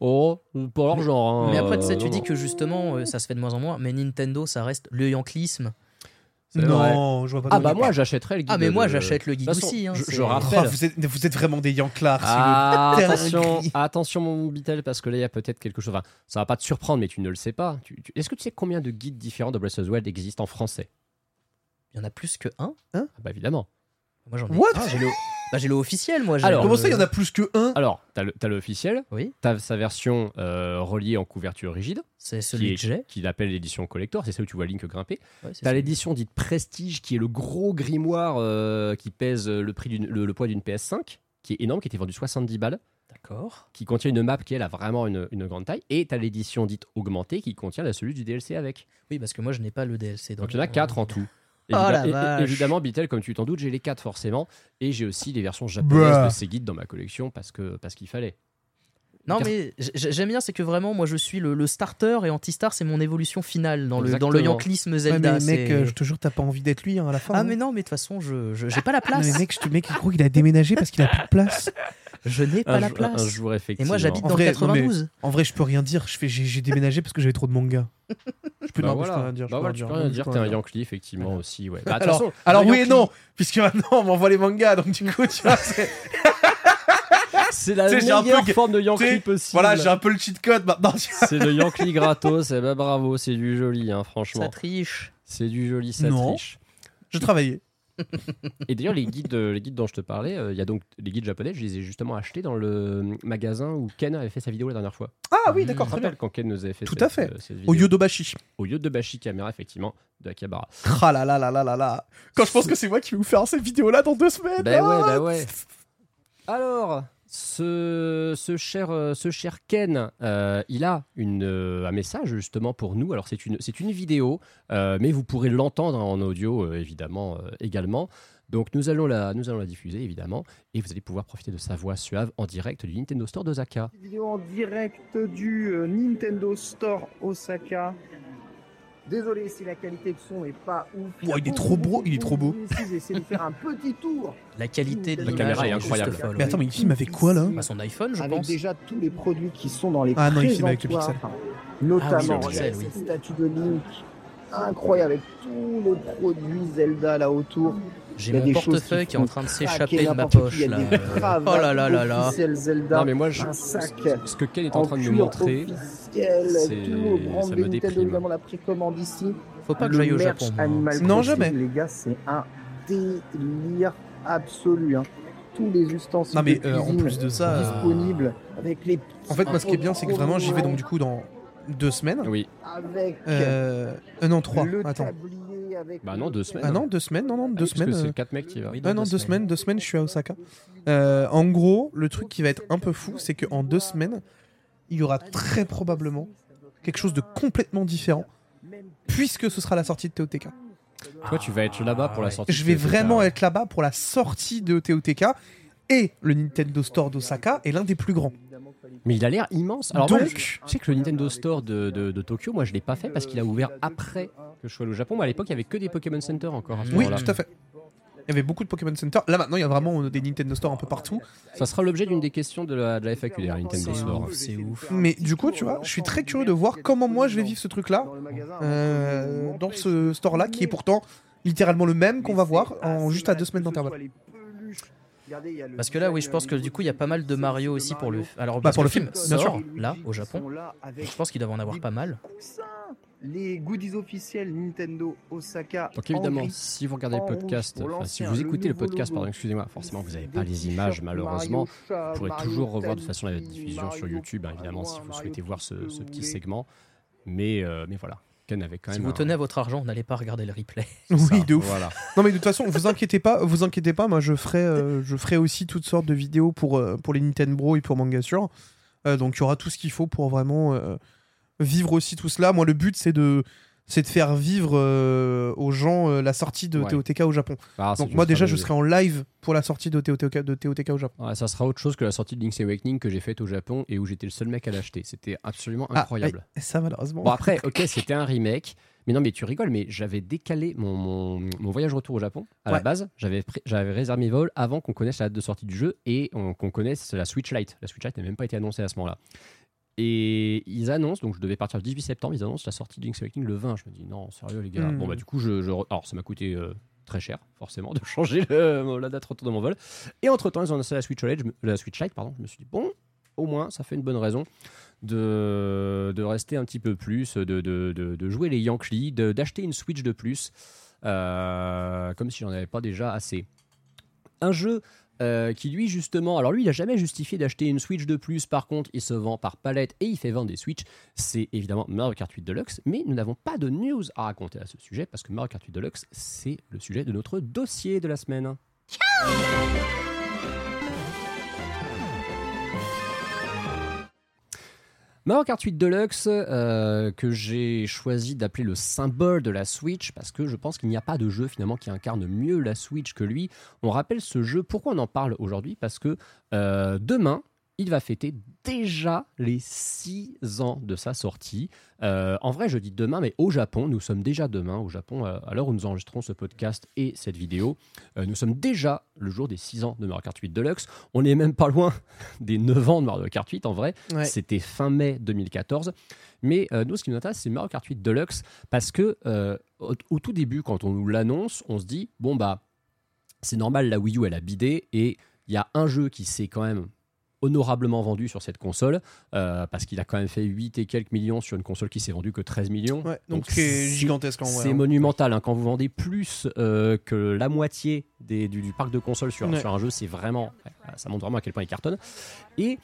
oh, pas leur genre. hein. Mais après, tu sais, tu Euh, dis que justement, euh, ça se fait de moins en moins, mais Nintendo, ça reste le yanklisme. Non, je vois pas. Ah bah moi j'achèterais le guide. Ah, mais moi, de- j'achète le guide aussi. hein, je, rappelle. Oh, vous, êtes, vous êtes vraiment des Yanklards. c'est Ah, attention, attention mon Bitel parce que là il y a peut-être quelque chose. Enfin, ça va pas te surprendre, mais tu ne le sais pas. Tu- tu- Est-ce que tu sais combien de guides différents de Breath of the Wild existent en français? Il y en a plus que un? Ah Bah évidemment. Moi, j'en ai What? Un. J'ai le... bah, j'ai le officiel, moi. j'ai Alors, Comment le- ça, il y en a plus que un Alors, t'as le, t'as le officiel, Oui, t'as sa version euh, reliée en couverture rigide, c'est qui celui est- que j'ai. qu'il appelle l'édition collector. C'est celle où tu vois Link grimper. Ouais, c'est T'as celui- l'édition dite Prestige, qui est le gros grimoire euh, qui pèse le, prix d'une- le, le poids d'une PS5, qui est énorme, qui était vendu 70 balles. D'accord. qui contient une map qui elle a vraiment une, une grande taille, et tu as l'édition dite augmentée qui contient la celui du DLC avec. Oui, parce que moi je n'ai pas le DLC. Donc il y en a quatre en tout. Oh la et- vache. évidemment, Bitel, comme tu t'en doutes, j'ai les quatre forcément, et j'ai aussi les versions japonaises Bruh. de ces guides dans ma collection parce que parce qu'il fallait. Non, Car- mais j- j'aime bien, c'est que vraiment, moi je suis le, le starter et Anti-Star, c'est mon évolution finale dans le, dans le Exactement. Yanklisme Ouais, Zelda. mais mec, c'est- euh, je te jure, t'as pas envie d'être lui hein, à la fin. Ah, hein. mais non, mais de toute façon, je je- j'ai pas la Non, place. mais mec, je te mec, il croit qu'il a déménagé parce qu'il a plus de place. Je n'ai pas un, la place. un jour, et moi j'habite En dans vrai, le non, mais- 92. En vrai, je peux rien dire. Je fais, j'ai, j'ai déménagé parce que j'avais trop de mangas. Je peux, Bah non, mais je voilà, peux rien dire. je bah peux voilà, rien tu peux rien dire, t'es un. Yankee, effectivement, aussi. Ouais. Bah, Alors, façon, alors un oui et non, puisque maintenant on m'envoie les mangas, donc du coup, tu vois, c'est- C'est la un peu meilleure forme de Yankee possible. voilà, j'ai un peu le cheat code maintenant. C'est le Yankee gratos, et bah bravo, c'est du joli, hein, Ça franchement. triche. C'est du joli, ça Non. triche. Je travaillais. Et d'ailleurs, les guides, euh, les guides dont je te parlais, euh, il y a donc les guides japonais, je les ai justement achetés dans le magasin où Ken avait fait sa vidéo la dernière fois. Ah oui, d'accord, très bien. rappelles quand Ken nous avait fait Tout cette, à fait. euh, cette Au vidéo Yodobashi. Au Yodobashi Camera, effectivement, de Akihabara. Ah là là là là là là. Quand je pense que c'est moi qui vais vous faire cette vidéo-là dans deux semaines. Ben ouais, ah ben ouais. Alors, ce, cher, euh, ce cher Ken, euh, il a euh, un message justement pour nous. Alors, c'est une, vidéo, mais vous pourrez l'entendre en audio, évidemment, également. Donc, nous allons, la, diffuser, évidemment, et vous allez pouvoir profiter de sa voix suave en direct du Nintendo Store d'Osaka. vidéo en direct du Nintendo Store Osaka. Désolé si la qualité de son est pas ouf. Oh, il est trop beau, il est trop beau. J'ai essayé de faire un petit tour La qualité de La caméra est incroyable. folle, Mais oui. attends, mais il filme avec quoi là Bah, son iPhone, je avec pense. déjà tous les produits qui sont dans les Ah non, il filme avec le Ah oui, Notamment le pixel, oui. cette statue de Link incroyable avec tous les produits Zelda là autour. J'ai mon portefeuille qui qui est en train de s'échapper de ma poche Il y a là. des Euh, cravates Oh là là là là. Zelda. Non, mais moi, je- un sac Ce que Ken est en en train de nous cuir montrer, ça me déprime. évidemment la précommande ici. Faut pas que Le j'aille au merch Japon. Non, jamais. Les gars, c'est un délire absolu. hein. Tous les ustensiles Non, mais de euh, en cuisine plus de ça. euh, disponibles avec les. En fait, moi, ce qui est bien, c'est que vraiment, j'y vais donc du coup dans deux semaines. oui. Avec Euh, euh, non, trois. le Attends. Bah non, deux semaines. Ah non, deux semaines, non, non, deux Parce que semaines. c'est euh, quatre mecs qui va. Oui, Ah non, deux semaines, deux semaines, je suis à Osaka. Euh, en gros, le truc qui va être un peu fou, c'est qu'en deux semaines, il y aura très probablement quelque chose de complètement différent, puisque ce sera la sortie de TOTK. Toi, tu vas être là-bas pour la sortie. Je vais vraiment être là-bas pour la sortie de TOTK, et le Nintendo Store d'Osaka est l'un des plus grands. Mais il a l'air immense. Alors moi, Donc- je- tu sais que le Nintendo Store de, de, de Tokyo, moi je l'ai pas fait parce qu'il a ouvert après que je sois allé au Japon. Mais à l'époque, il y avait que des Pokémon Center encore. À ce Oui, tout à fait. Il y avait beaucoup de Pokémon Center. Là maintenant, il y a vraiment des Nintendo Store un peu partout. Ça sera l'objet d'une des questions de la, de la FAQ d'ailleurs, Nintendo C'est Store. ouf, c'est ouf. Mais du coup, tu vois, je suis très curieux de voir comment moi je vais vivre ce truc-là dans euh, dans ce store-là, qui est pourtant littéralement le même qu'on va voir en juste à deux semaines d'intervalle. Parce que là, oui, je pense que du coup, il y a pas mal de Mario aussi pour le. Alors, Bah, pour le film, bien sûr. là, au Japon. Je pense qu'il doit en avoir pas mal. Les goodies officiels Nintendo Osaka. Donc en évidemment, si vous regardez le podcast, enfin, si vous écoutez le podcast, pardon, excusez-moi, forcément vous n'avez pas les images malheureusement. Vous pourrez Mario toujours revoir de toute façon la diffusion sur YouTube, hein, évidemment, si vous souhaitez voir ce, petit segment. Mais, euh, mais voilà, Ken avait quand Si vous un- tenez à votre argent, n'allez pas regarder le replay. Oui, ça, de ouf. Voilà. Non mais de toute façon, vous inquiétez pas, vous inquiétez pas, moi je ferai, euh, je ferai aussi toutes sortes de vidéos pour, euh, pour les Nintendo Bro et pour Mangasure. Euh, donc il y aura tout ce qu'il faut pour vraiment euh, vivre aussi tout cela. Moi le but c'est de, c'est de faire vivre euh, aux gens euh, la sortie de Ouais. TOTK au Japon. Ah, c'est Donc moi déjà je serai en live pour la sortie de TOTK, de TOTK au Japon. Ça sera autre chose que la sortie de Link's Awakening que j'ai faite au Japon et où j'étais le seul mec à l'acheter. C'était absolument Ah, incroyable. ouais, ça malheureusement. Bon après, ok, c'était un remake, mais non, mais tu rigoles, mais j'avais décalé mon, mon, mon voyage retour au Japon. À la base, j'avais réservé mes vols avant qu'on connaisse la date de sortie du jeu et on- qu'on connaisse la Switch Lite. La Switch Lite n'a même pas été annoncée à ce moment-là. Et ils annoncent, donc je devais partir le 18 septembre, ils annoncent la sortie de Link's Awakening le 20. Je me dis non, sérieux les gars. Hmm. Bon bah du coup, je, alors ça m'a coûté euh, très cher, forcément, de changer le- la date retour de mon vol. Et entre temps, ils ont annoncé la Switch me- la Switch Lite, pardon. Je me suis dit bon, au moins, ça fait une bonne raison de, de rester un petit peu plus, de, de, de, jouer les Yankees, d'acheter une Switch de plus, euh, comme si j'en avais pas déjà assez. Un jeu euh, qui lui justement, alors lui il a jamais justifié d'acheter une Switch de plus, par contre il se vend par palette et il fait vendre des Switch, c'est évidemment Mario Kart 8 Deluxe, mais nous n'avons pas de news à raconter à ce sujet parce que Mario Kart 8 Deluxe c'est le sujet de notre dossier de la semaine. Mario Kart 8 Deluxe, euh, que j'ai choisi d'appeler le symbole de la Switch, parce que je pense qu'il n'y a pas de jeu finalement qui incarne mieux la Switch que lui. On rappelle ce jeu, pourquoi on en parle aujourd'hui? Parce que euh, demain, il va fêter déjà les 6 ans de sa sortie. Euh, en vrai, je dis demain, mais au Japon, nous sommes déjà demain, au Japon, euh, à l'heure où nous enregistrons ce podcast et cette vidéo, euh, nous sommes déjà le jour des 6 ans de Mario Kart 8 Deluxe. On n'est même pas loin des 9 ans de Mario Kart 8 en vrai. Ouais. C'était fin mai 2014. Mais euh, nous, ce qui nous intéresse, c'est Mario Kart 8 Deluxe parce que au, au tout début, quand on nous l'annonce, on se dit bon bah c'est normal, la Wii U elle a bidé et il y a un jeu qui s'est quand même honorablement vendu sur cette console euh, parce qu'il a quand même fait 8 et quelques millions sur une console qui s'est vendue que 13 millions. Ouais, donc c'est gigantesque en vrai. C'est hein. monumental hein. quand vous vendez plus euh, que la moitié des- du, du parc de consoles sur, Ouais. sur un jeu, c'est vraiment ça montre vraiment à quel point il cartonne. Et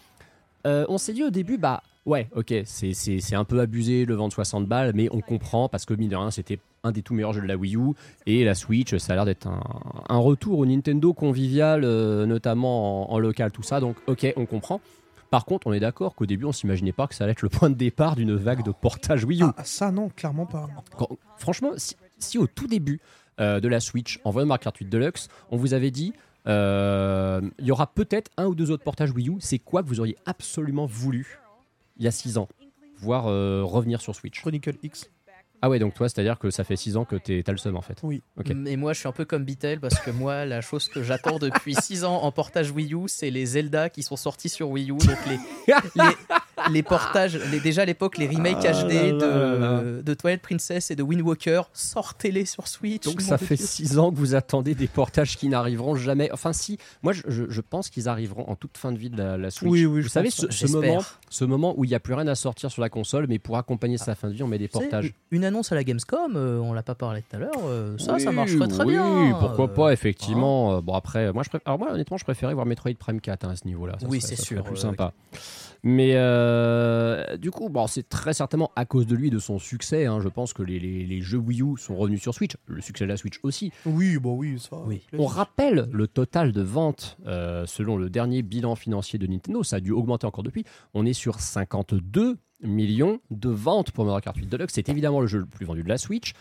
euh, on s'est dit au début bah ouais ok c'est- un peu abusé le vendre 60 balles mais on comprend parce que mine de rien c'était un des tout meilleurs jeux de la Wii U et la Switch ça a l'air d'être un, un retour au Nintendo convivial euh, notamment en, en local tout ça. Donc ok on comprend. Par contre on est d'accord qu'au début on s'imaginait pas que ça allait être le point de départ d'une vague de portage Wii U. Ah, ça non, clairement pas. quand- franchement, si, si au tout début euh, de la Switch, en Mario Kart 8 Deluxe, on vous avait dit euh, il y aura peut-être un ou deux autres portages Wii U, c'est quoi que vous auriez absolument voulu il y a 6 ans voir euh, revenir sur Switch Chronicle X. Ah ouais, donc toi, c'est-à-dire que ça fait 6 ans que t'es- t'as le seum en fait. Oui. Ok. Et moi, je suis un peu comme Beatle parce que moi, la chose que j'attends depuis 6 ans en portage Wii U, c'est les Zelda qui sont sortis sur Wii U. Donc les, les, les portages, les- déjà à l'époque, les remakes Ah HD là là là. de, de Twilight Princess et de Wind Walker, sortez-les sur Switch. Donc ça fait Dieu. 6 ans que vous attendez des portages qui n'arriveront jamais. Enfin si, moi je, je- je pense qu'ils arriveront en toute fin de vie de la, la Switch. Oui, oui, vous savez ce, moment, ce moment où il n'y a plus rien à sortir sur la console, mais pour accompagner sa fin de vie, on met des portages. Une annonce à la Gamescom, euh, on l'a pas parlé tout à l'heure, euh, ça, ça Oui, marcherait très oui, bien. pourquoi euh, pas, effectivement. Euh, bon, après, moi, je préfère, alors, moi, honnêtement, je préférais voir Metroid Prime 4 hein, à ce niveau-là. Oui, c'est sûr, plus euh, sympa. Mais euh, du coup, bon, c'est très certainement à cause de lui, de son succès. hein. Je pense que les, les- les jeux Wii U sont revenus sur Switch. Le succès de la Switch aussi. Oui, bon oui, ça. Oui. On rappelle le total de ventes euh, selon le dernier bilan financier de Nintendo. Ça a dû augmenter encore depuis. On est sur 52 millions de ventes pour Mario Kart 8 Deluxe. C'est évidemment le jeu le plus vendu de la Switch.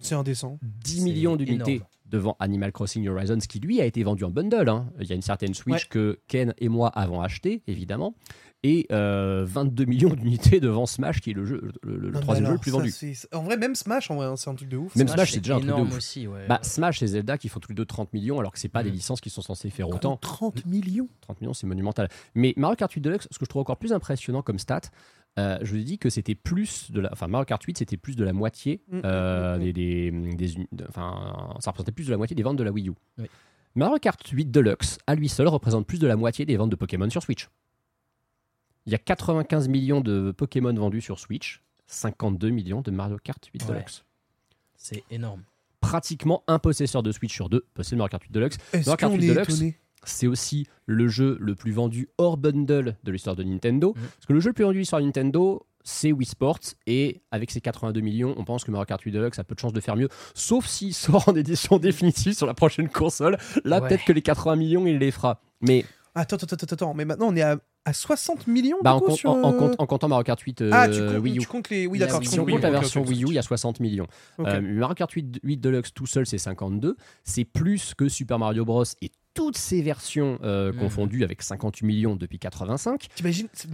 C'est indécent. 10 C'est millions d'unités devant Animal Crossing Horizons, qui lui a été vendu en bundle. hein. Il y a une certaine Switch Ouais. que Ken et moi avons acheté, évidemment. Et euh, 22 millions d'unités devant Smash, qui est le, jeu, le, troisième jeu le plus ça, vendu. En vrai, même Smash, en vrai, hein, c'est un truc de ouf. Même. Smash, c'est déjà un truc de ouf. aussi, ouais. Bah, Smash et Zelda qui font tous les deux 30 millions, alors que c'est pas des Mm. licences qui sont censées faire autant. 30 millions? 30 millions, c'est monumental. Mais Mario Kart 8 Deluxe, ce que je trouve encore plus impressionnant comme stat, euh, je vous ai dit que c'était plus de la. Enfin, Mario Kart 8, c'était plus de la moitié Mm, euh, mm, mm, des. des- des de- Enfin, ça représentait plus de la moitié des ventes de la Wii U. Oui. Mario Kart 8 Deluxe, à lui seul, représente plus de la moitié des ventes de Pokémon sur Switch. Il y a 95 millions de Pokémon vendus sur Switch, 52 millions de Mario Kart 8 Ouais. Deluxe. C'est énorme. Pratiquement un possesseur de Switch sur deux possède Mario Kart 8 Deluxe. Mario Kart qu'on 8 est Deluxe, c'est aussi le jeu le plus vendu hors bundle de l'histoire de Nintendo. Mhm. Parce que le jeu le plus vendu de l'histoire de Nintendo, c'est Wii Sports. Et avec ses 82 millions, on pense que Mario Kart 8 Deluxe a peu de chances de faire mieux. Sauf s'il sort en édition définitive sur la prochaine console. Là, Ouais. peut-être que les 80 millions, il les fera. Mais Attends, attends, attends, attends. Mais maintenant, on est à, à 60 millions bah, du en, coup, compte- sur, en- en euh, compte- en comptant Mario Kart 8 euh, Ah, tu comptes, Wii U. tu comptes les. Oui, d'accord. Wii tu U, Si on comptes compte Wii la version. Wii U, il y a 60 millions. Ok. Euh, Mario Kart 8, 8 Deluxe tout seul, c'est 52. C'est plus que Super Mario Bros. et toutes ces versions euh, Mhm. confondues avec 58 millions depuis 85. T'imagines c'est-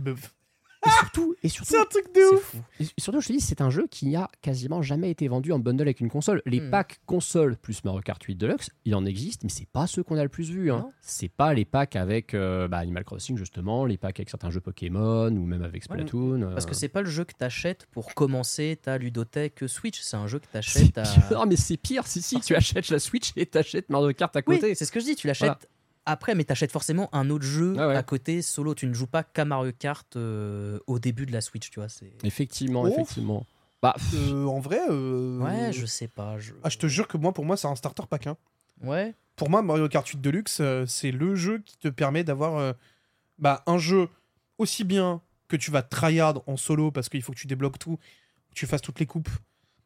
Et surtout, et surtout, C'est un truc de ouf. fou. et surtout, je te dis, c'est un jeu qui a quasiment jamais été vendu en bundle avec une console. Les Hmm. packs console plus Mario Kart 8 Deluxe, il en existe, mais c'est pas ceux qu'on a le plus vu. Hein. C'est pas les packs avec euh, bah, Animal Crossing justement, les packs avec certains jeux Pokémon ou même avec Splatoon. Parce euh. que c'est pas le jeu que t'achètes pour commencer ta ludothèque Switch, c'est un jeu que t'achètes à. Non, mais c'est pire. Si si, tu achètes la Switch et t'achètes Mario Kart à Oui, côté. c'est ce que je dis, tu l'achètes Voilà. Après, mais t'achètes forcément un autre jeu Ah ouais. à côté, solo. Tu ne joues pas qu'à Mario Kart euh, au début de la Switch, tu vois. C'est... Effectivement, effectivement. Bah, Euh, en vrai. euh, Ouais, je sais pas. Je... Ah, je te jure que moi, pour moi, c'est un starter pack. hein. Ouais, Pour moi, Mario Kart 8 Deluxe, euh, c'est le jeu qui te permet d'avoir euh, bah, un jeu aussi bien que tu vas tryhard en solo parce qu'il faut que tu débloques tout, que tu fasses toutes les coupes.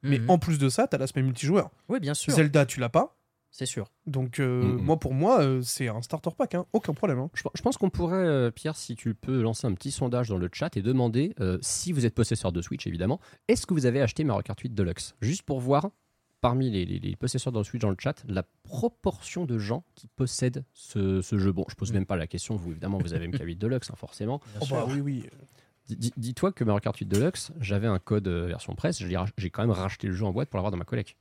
Mais Mhm. en plus de ça, t'as l'aspect multijoueur. Ouais, bien sûr. Zelda, tu l'as pas. C'est sûr. Donc, euh, Mhm. moi, pour moi, euh, c'est un starter pack, hein. aucun problème. hein. Je, je pense qu'on pourrait, euh, Pierre, si tu peux lancer un petit sondage dans le chat et demander, euh, si vous êtes possesseur de Switch évidemment, est-ce que vous avez acheté Mario Kart 8 Deluxe? Juste pour voir, parmi les, les- les possesseurs de Switch dans le chat, la proportion de gens qui possèdent ce, ce jeu. Bon, je pose même pas la question, vous évidemment, vous avez MK8 Deluxe, hein, forcément. Bien Oh, sûr. bah oui, oui. Dis- dis- Dis-toi que Mario Kart 8 Deluxe, j'avais un code version presse, j'ai quand même racheté le jeu en boîte pour l'avoir dans ma collecte.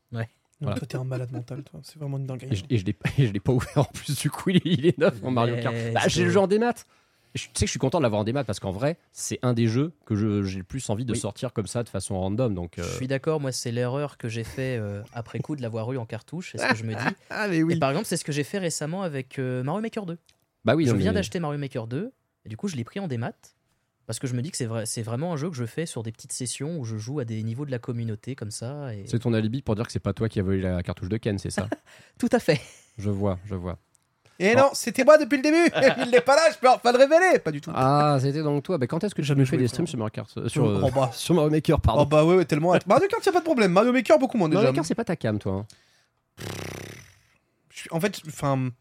Non, Voilà. Toi, t'es un malade mental, toi. C'est vraiment une dinguerie. Et je, et je l'ai et je l'ai pas ouvert en plus, du coup, il est, il est neuf en Mario Kart. Bah, j'ai le jeu en démat. Je- Tu sais que je suis content de l'avoir en démat parce qu'en vrai, c'est un des jeux que je- j'ai le plus envie de Oui. sortir comme ça de façon random. Donc, euh, Je suis d'accord, moi c'est l'erreur que j'ai fait euh, après coup de l'avoir eu en cartouche, c'est ce que je me dis. Ah, mais Et par exemple, c'est ce que j'ai fait récemment avec euh, Mario Maker 2. bah oui, je viens mais- d'acheter Mario Maker 2, et du coup je l'ai pris en démat, parce que je me dis que c'est vrai, c'est vraiment un jeu que je fais sur des petites sessions où je joue à des niveaux de la communauté comme ça. Et... C'est ton alibi pour dire que c'est pas toi qui as volé la cartouche de Ken, c'est ça? Tout à fait. Je vois, je vois. Et non, c'était moi depuis le début. Il n'est pas là, je peux enfin le révéler. Pas du tout. Ah, c'était donc toi. Bah, quand est-ce que tu Jamais fais des streams sur Mario Kart euh, sur, Oh, bah. sur Mario Maker, Oh pardon. bah ouais, ouais, tellement. Mario Kart, y a pas de problème. Mario Maker, beaucoup moins déjà. Mario Kart, c'est pas ta cam, toi. hein. En fait, enfin.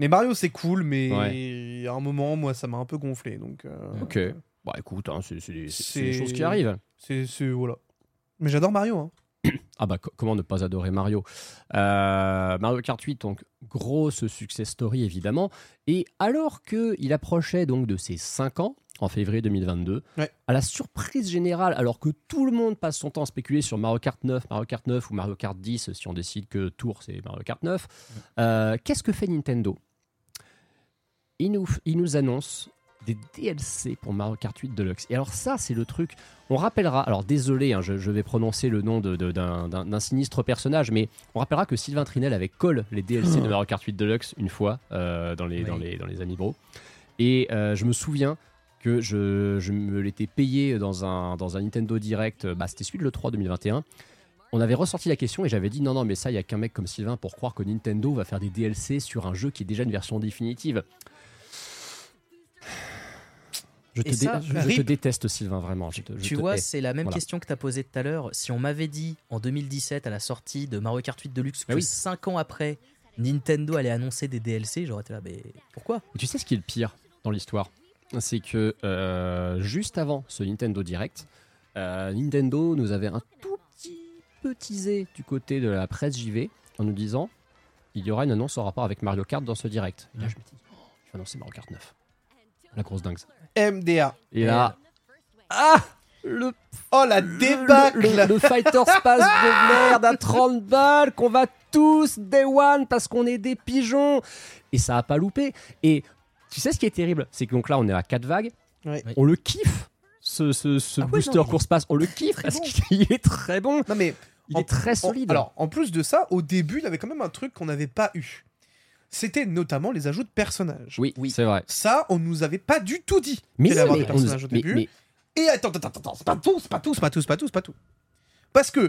Les Mario, c'est cool, mais Ouais. à un moment, moi, ça m'a un peu gonflé. Donc, euh, Ok. Bah écoute, hein, c'est des, choses qui arrivent. c'est. Voilà. Mais j'adore Mario. Hein. Ah bah co- comment ne pas adorer Mario? Euh, Mario Kart 8 donc grosse success story évidemment et alors que il approchait donc de ses 5 ans en février 2022 Ouais. à la surprise générale alors que tout le monde passe son temps à spéculer sur Mario Kart 9 Mario Kart 9 ou Mario Kart 10 si on décide que Tour c'est Mario Kart 9 euh, qu'est-ce que fait Nintendo? Il nous, il nous annonce des DLC pour Mario Kart 8 Deluxe. Et alors ça, c'est le truc. On rappellera, alors désolé, hein, je, je vais prononcer le nom de- de- d'un sinistre personnage, mais on rappellera que Sylvain Trinel avait call les DLC de Mario Kart 8 Deluxe une fois euh, dans, les, Oui. dans, les, dans les Amiibo. Et euh, je me souviens que je, je me l'étais payé dans un, dans un Nintendo Direct, bah, c'était celui de l'E3 2021. On avait ressorti la question et j'avais dit non, non, mais ça, il y a qu'un mec comme Sylvain pour croire que Nintendo va faire des DLC sur un jeu qui est déjà une version définitive. Je te, Et ça, dé- je- je rip. te déteste, Sylvain, vraiment. Je te- tu te vois, c'est la même Voilà. question que tu as posée tout à l'heure. Si on m'avait dit en 2017 à la sortie de Mario Kart 8 Deluxe que Ah oui. 5 ans après, Nintendo allait annoncer des DLC, j'aurais été là, mais pourquoi? Tu sais ce qui est le pire dans l'histoire? C'est que euh, juste avant ce Nintendo Direct, euh, Nintendo nous avait un tout petit peu teasé du côté de la presse JV en nous disant il y aura une annonce en rapport avec Mario Kart dans ce direct. Et là, je me dis oh, il va annoncer Mario Kart 9. La grosse dingue. ça. MDA. Et là, ah le, Oh la le, débâcle le, le Fighter Space de merde à 30 balles qu'on va tous day one parce qu'on est des pigeons. Et ça a pas loupé. Et tu sais ce qui est terrible? C'est que donc là, on est à 4 vagues. Ouais. On le kiffe, ce, ce, ce Ah ouais, booster non, mais- course pass. On le kiffe Très parce bon. qu'il est très bon. Non mais Il En- est très en- solide. alors, en plus de ça, au début, il y avait quand même un truc qu'on n'avait pas eu. C'était notamment les ajouts de personnages. oui, c'est vrai. Ça, on nous avait pas du tout dit. Mais, avoir mais des on personnages au début. mais- Et attends, attends, attends, attends, c'est pas tout, c'est pas tout, c'est pas tout, c'est pas tout, c'est pas tout. Parce que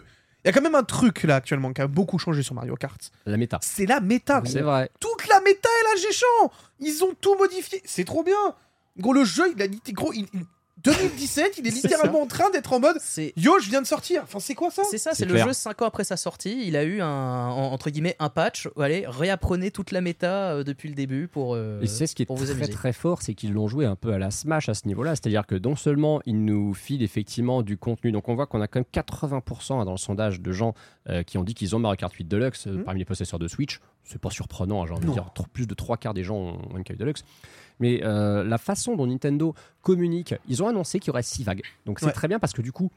il y a quand même un truc là actuellement qui a beaucoup changé sur Mario Kart. la méta. C'est la méta. gros. C'est vrai. Toute la méta est là, Géchant. Ils ont tout modifié. C'est trop bien. Gros, le jeu, il a lit- gros, il- il- 2017, il est littéralement en train d'être en mode C'est Yo, je viens de sortir. Enfin, c'est quoi ça? C'est ça, C'est le clair. jeu 5 ans après sa sortie. Il a eu un, en- entre guillemets, un patch. Allez, réapprenez toute la méta euh, depuis le début pour, euh, Et c'est ce qui est très amuser. très fort, c'est qu'ils l'ont joué un peu à la Smash à ce niveau-là. C'est-à-dire que non seulement ils nous filent effectivement du contenu, donc on voit qu'on a quand même 80% hein, dans le sondage de gens euh, qui ont dit qu'ils ont Mario Kart 8 Deluxe euh, Mhm. parmi les possesseurs de Switch. C'est pas surprenant, hein, j'ai envie de dire. Plus de trois quarts des gens ont ont MK8 Deluxe. Mais euh, la façon dont Nintendo communique, ils ont annoncé qu'il y aurait 6 vagues. Donc c'est Ouais. très bien parce que du coup,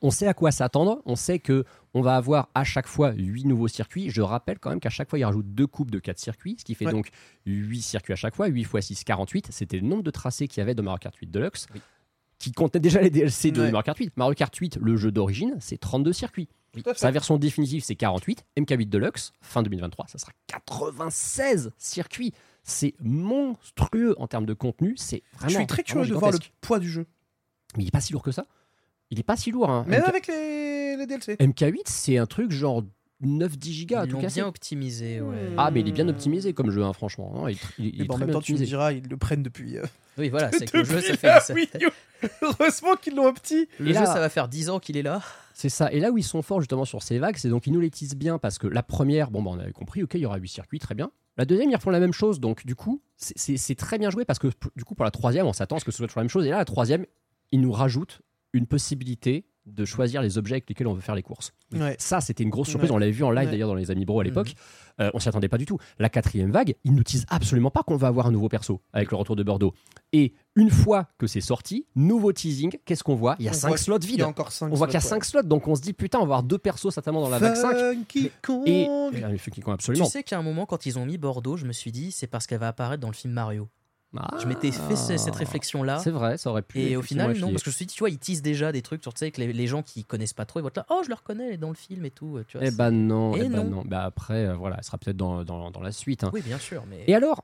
on sait à quoi s'attendre. On sait que on va avoir à chaque fois 8 nouveaux circuits. Je rappelle quand même qu'à chaque fois, ils rajoutent deux coupes de 4 circuits, ce qui fait Ouais. donc 8 circuits à chaque fois. 8 x 6, 48. C'était le nombre de tracés qu'il y avait dans Mario Kart 8 Deluxe, Oui. qui comptait déjà les DLC de Ouais. Mario Kart 8. Mario Kart 8, le jeu d'origine, c'est 32 circuits. Sa version définitive, c'est 48. MK8 Deluxe, fin 2023, ça sera 96 circuits. C'est monstrueux en termes de contenu. C'est vraiment. Je suis très curieux de voir le poids du jeu. Mais il est pas si lourd que ça. Il est pas si lourd. Hein. Même MK- avec les, les DLC. MK8, c'est un truc genre 9-10 gigas Ils l'ont bien optimisé. Ouais. Ah, mais il est bien optimisé comme jeu, hein, franchement. Non, il, il- il Mais est bon, en très même temps, tu me optimisé. diras, ils le prennent depuis. euh, Oui, voilà, c'est que le jeu, ça fait. Heureusement qu'ils l'ont petit. le Et jeu, là- ça va faire 10 ans qu'il est là. C'est ça. Et là où ils sont forts justement sur ces vagues, c'est donc ils nous les tissent bien parce que la première, bon, bah, on avait compris, ok, il y aura 8 circuits, très bien. La deuxième, ils refont la même chose. Donc, du coup, c'est- très bien joué parce que, du coup, pour la troisième, on s'attend à ce que ce soit toujours la même chose. Et là, la troisième, ils nous rajoutent une possibilité de choisir les objets avec lesquels on veut faire les courses. Ouais. Ça, c'était une grosse surprise. Ouais. On l'avait vu en live Ouais. d'ailleurs dans les Amis Bro à l'époque. Euh, on s'y attendait pas du tout. La quatrième vague, ils nous disent absolument pas qu'on va avoir un nouveau perso avec le retour de Bordeaux. Et une fois que c'est sorti, nouveau teasing, qu'est-ce qu'on voit? Il y a On 5 voit slots vides. a encore cinq on voit qu'il y a slots, 5 slots, donc on se dit putain, on va avoir deux persos certainement dans la vague 5. Funky Kong. Et, et un Funky Kong, absolument. Tu sais qu'à un moment, quand ils ont mis Bordeaux, je me suis dit, c'est parce qu'elle va apparaître dans le film Mario. Ah, Je m'étais fait ce- cette réflexion-là. C'est vrai, ça aurait pu. Et au final, non, parce que je me suis dit, tu vois, ils teasent déjà des trucs, sur, tu sais, que les, les gens qui connaissent pas trop, ils vont être là, oh, je le reconnais, elle est dans le film et tout. Tu vois, Eh ben non, Et eh ben non. non. Bah après, euh, voilà, elle sera peut-être dans, dans, dans la suite. hein. Oui, bien sûr, mais. Et alors,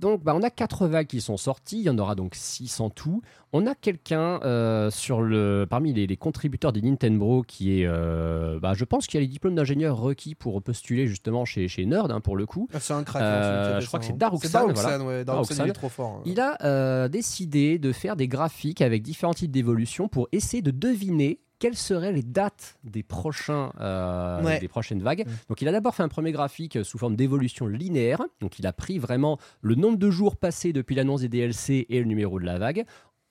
donc, bah, on a quatre vagues qui sont sorties. Il y en aura donc six en tout. On a quelqu'un euh, sur le parmi les, les contributeurs des Nintendo qui est, euh, bah, je pense qu'il y a les diplômes d'ingénieur requis pour postuler justement chez, chez Nerd hein, pour le coup. Ah, c'est un crack. Euh, hein, fait je crois que c'est. Daruxan, voilà. ouais. Daruxan, il est trop fort. hein. Il a euh, décidé de faire des graphiques avec différents types d'évolution pour essayer de deviner quelles seraient les dates des, prochains, euh, Ouais. des prochaines vagues. Donc il a d'abord fait un premier graphique euh, sous forme d'évolution linéaire. Donc il a pris vraiment le nombre de jours passés depuis l'annonce des DLC et le numéro de la vague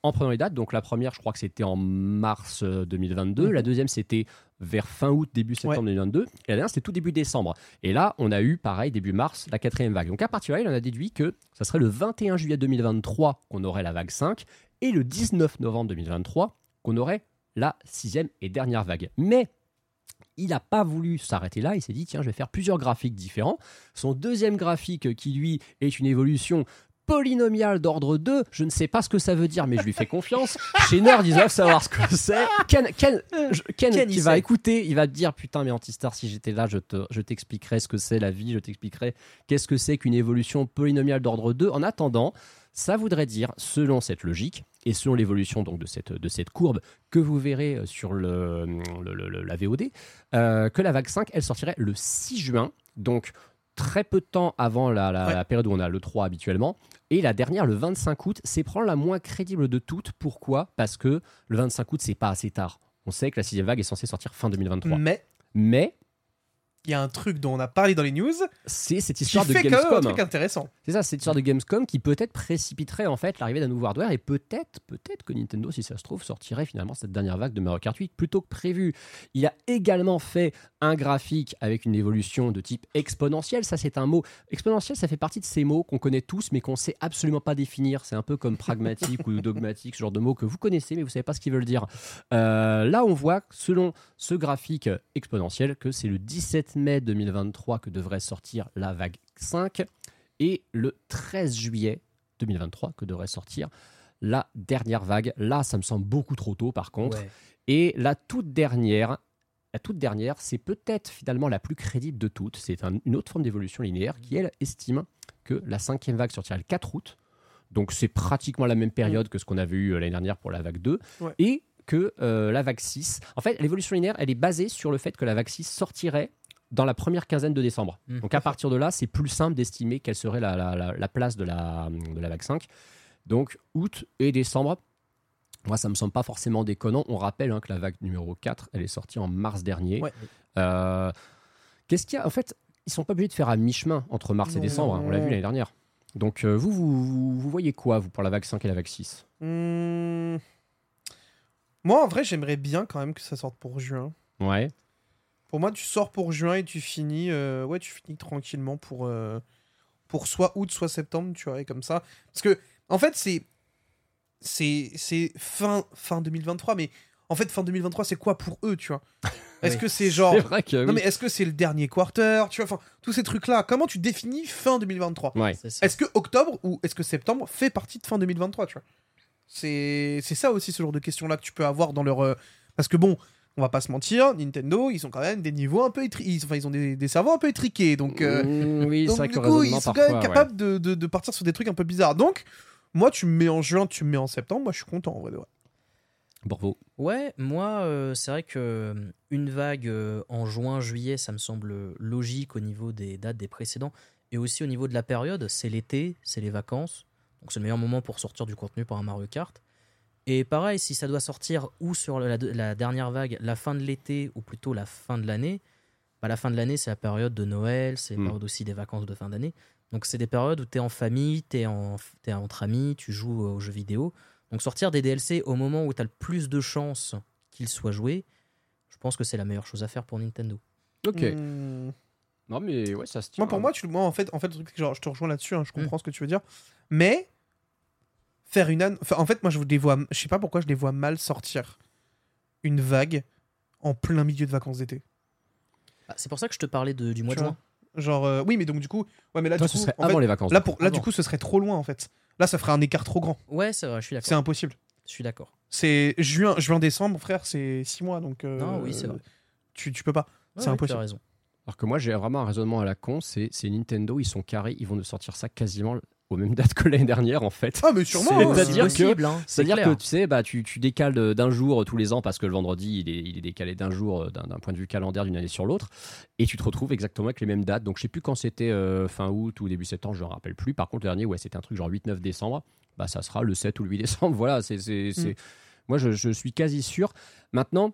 en prenant les dates. Donc la première, je crois que c'était en mars euh, 2022. Mhm. La deuxième, c'était vers fin août, début septembre 2022. Et la dernière, c'était tout début décembre. Et là, on a eu, pareil, début mars, la quatrième vague. Donc à partir de là, il en a déduit que ça serait le 21 juillet 2023 qu'on aurait la vague 5 et le 19 novembre 2023 qu'on aurait la sixième et dernière vague. Mais il n'a pas voulu s'arrêter là, il s'est dit tiens je vais faire plusieurs graphiques différents. Son deuxième graphique qui lui est une évolution polynomiale d'ordre 2, je ne sais pas ce que ça veut dire mais je lui fais confiance. Chez Nerd ils doivent savoir ce que c'est. Ken, Ken, je- Ken, Ken, qui il va sait. écouter, il va te dire putain mais Antistar si j'étais là je te- je t'expliquerais ce que c'est la vie, je t'expliquerai qu'est-ce que c'est qu'une évolution polynomiale d'ordre 2. En attendant, ça voudrait dire, selon cette logique et selon l'évolution donc de cette, de cette courbe que vous verrez euh, sur le, le- le- le- la VOD, euh, que la vague 5, elle sortirait le 6 juin, donc très peu de temps avant la, la- Ouais. la période où on a le 3 habituellement. Et la dernière, le 25 août, c'est probablement la moins crédible de toutes. Pourquoi? Parce que le 25 août, c'est pas assez tard. On sait que la sixième vague est censée sortir fin 2023. Mais Mais il y a un truc dont on a parlé dans les news c'est cette qui histoire de fait un Gamescom. truc intéressant. C'est ça, cette histoire de Gamescom qui peut-être précipiterait en fait l'arrivée d'un nouveau hardware et peut-être, peut-être que Nintendo, si ça se trouve, sortirait finalement cette dernière vague de Mario Kart 8 plutôt que prévu. Il a également fait un graphique avec une évolution de type exponentielle. Ça, c'est un mot. Exponentiel, ça fait partie de ces mots qu'on connaît tous mais qu'on sait absolument pas définir. C'est un peu comme pragmatique ou dogmatique, ce genre de mots que vous connaissez mais vous savez pas ce qu'ils veulent dire. Euh, là, on voit, selon ce graphique exponentiel, que c'est le 17 mai 2023 que devrait sortir la vague 5 et le 13 juillet 2023 que devrait sortir la dernière vague. Là, ça me semble beaucoup trop tôt par contre. Ouais. Et la toute dernière, la toute dernière, c'est peut-être finalement la plus crédible de toutes. C'est un- une autre forme d'évolution linéaire qui, elle, estime que la cinquième vague sortira le 4 août. Donc c'est pratiquement la même période que ce qu'on avait eu euh, l'année dernière pour la vague 2. Ouais. Et que euh, la vague 6, en fait, l'évolution linéaire, elle est basée sur le fait que la vague 6 sortirait dans la première quinzaine de décembre. Mhm. Donc à partir de là, c'est plus simple d'estimer quelle serait la, la- la- la place de la, de la vague 5. Donc août et décembre, moi ça me semble pas forcément déconnant. On rappelle hein, que la vague numéro 4, elle est sortie en mars dernier. Ouais. Euh, Qu'est-ce qu'il y a? En fait, ils sont pas obligés de faire à mi-chemin entre mars et décembre. hein. On l'a vu l'année dernière. Donc euh, vous, vous, vous, vous voyez quoi, vous, pour la vague 5 et la vague 6 Hmm. Moi, en vrai, j'aimerais bien quand même que ça sorte pour juin. Ouais. Pour moi, tu sors pour juin et tu finis, euh, ouais, tu finis tranquillement pour, euh, pour soit août, soit septembre, tu vois, et comme ça. Parce que, en fait, c'est, c'est, c'est fin, fin 2023, mais en fait, fin 2023, c'est quoi pour eux, tu vois? Est-ce Oui. que c'est genre, C'est vrai que. non mais est-ce que c'est le dernier quarter, tu vois, enfin, tous ces trucs-là. Comment tu définis fin 2023 Ouais. C'est ça. Est-ce que octobre ou est-ce que septembre fait partie de fin 2023, tu vois? C'est c'est ça aussi ce genre de questions-là que tu peux avoir dans leur... euh, Parce que bon, on va pas se mentir, Nintendo, ils ont quand même des niveaux un peu... étri- ils- Enfin, ils ont des, des cerveaux un peu étriqués, donc... euh, Mmh, oui, donc du coup, ils sont quand même ouais. capables de, de- de partir sur des trucs un peu bizarres. Donc, moi, tu me mets en juin, tu me mets en septembre, moi je suis content, en vrai. de vrai. Bravo. Ouais, moi, euh, c'est vrai que euh, une vague euh, en juin, juillet, ça me semble logique au niveau des dates des précédents et aussi au niveau de la période. C'est l'été, c'est les vacances, donc c'est le meilleur moment pour sortir du contenu pour un Mario Kart. Et pareil, si ça doit sortir ou sur la, la dernière vague, la fin de l'été ou plutôt la fin de l'année, bah, la fin de l'année, c'est la période de Noël, c'est la Mm. période aussi des vacances de fin d'année. Donc, c'est des périodes où tu es en famille, tu es, entre amis, tu joues aux jeux vidéo. Donc, sortir des DLC au moment où tu as le plus de chances qu'ils soient joués, je pense que c'est la meilleure chose à faire pour Nintendo. Ok. Hmm. Non, mais ouais, ça se tient. Moi, pour moi, tu, moi en, fait, en fait, genre, je te rejoins là-dessus, hein, je comprends ce que tu veux dire. Mais, faire une. an- enfin, en fait, moi, je, les vois, je sais pas pourquoi je les vois mal sortir une vague en plein milieu de vacances d'été. Ah, c'est pour ça que je te parlais de- du mois de juin. Genre, euh, oui, mais donc du coup, ouais, mais là, Toi, du ce coup, serait en avant fait, les vacances, Là, du pour, coup. là, du coup, ce serait trop loin, en fait. Là, ça ferait un écart trop grand. Ouais, c'est vrai, je suis d'accord. C'est impossible. Je suis d'accord. C'est juin, juin, décembre, frère, c'est six mois, donc. euh, Non, oui, c'est vrai. Tu, tu peux pas. Ouais, c'est ouais, impossible. tu as raison. Alors que moi, j'ai vraiment un raisonnement à la con. C'est c'est Nintendo, ils sont carrés, ils vont nous sortir ça quasiment aux mêmes dates que l'année dernière, en fait. Ah, mais sûrement, C'est-à-dire que, hein, c'est c'est-à-dire que tu sais, bah, tu, tu décales d'un jour tous les ans parce que le vendredi, il est, il est décalé d'un jour euh, d'un point de vue calendaire d'une année sur l'autre. Et tu te retrouves exactement avec les mêmes dates. Donc, je sais plus quand c'était euh, fin août ou début septembre, je ne me rappelle plus. Par contre, le dernier, ouais, c'était un truc genre 8-9 décembre. Bah, ça sera le 7 ou le 8 décembre. Voilà, c'est. c'est- c'est- Moi, je, je suis quasi sûr. Maintenant,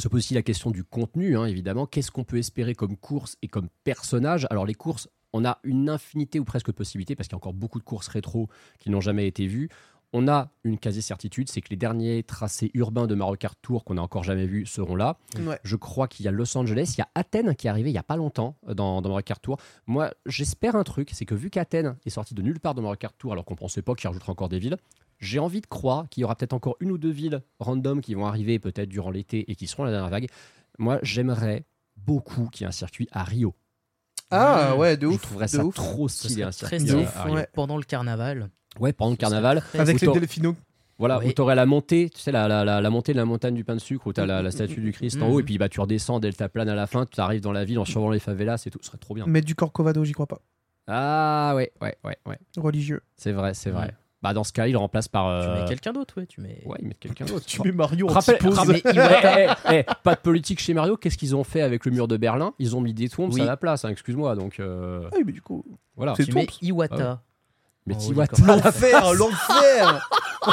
se pose aussi la question du contenu, hein, évidemment. Qu'est-ce qu'on peut espérer comme course et comme personnage? Alors, les courses, on a une infinité ou presque de possibilités parce qu'il y a encore beaucoup de courses rétro qui n'ont jamais été vues. On a une quasi-certitude, c'est que les derniers tracés urbains de Mario Kart Tour qu'on n'a encore jamais vus seront là. Ouais. Je crois qu'il y a Los Angeles, il y a Athènes qui est arrivé il n'y a pas longtemps euh, dans, dans Mario Kart Tour. Moi, j'espère un truc, c'est que vu qu'Athènes est sorti de nulle part dans Mario Kart Tour alors qu'on pensait pas qu'il rajouterait encore des villes, j'ai envie de croire qu'il y aura peut-être encore une ou deux villes random qui vont arriver peut-être durant l'été et qui seront la dernière vague. Moi, j'aimerais beaucoup qu'il y ait un circuit à Rio. Ah, ouais, de Je ouf. trouverais de ça ouf. trop stylé un très stylé. Ouais. Pendant le carnaval. Ouais, pendant le carnaval. très Avec les t'aurais- delphinos. Voilà, Oui. où tu aurais la montée, tu sais, la, la, la, la montée de la montagne du pain de sucre, où tu as la, la statue du Christ en Mhm. haut, et puis bah, tu redescends delta plane à la fin, tu arrives dans la ville en survolant les favelas, et tout, ce serait trop bien. Mettre du Corcovado, j'y crois pas. Ah ouais, ouais, ouais, ouais. Religieux. C'est vrai, c'est vrai. Bah, dans ce cas, il le remplace par. Tu euh, mets quelqu'un d'autre, ouais. Tu mets... Ouais, ils mettent quelqu'un d'autre. Tu mets Mario typose. rappelle- Eh, eh, eh, pas de politique chez Mario. Qu'est-ce qu'ils ont fait avec le mur de Berlin? Ils ont mis des tombes Oui. à la place. hein, Excuse-moi. Donc euh, Ah oui, mais du coup. voilà. C'est Tu mets. Iwata. Mais Oh, Iwata. L'enfer, l'enfer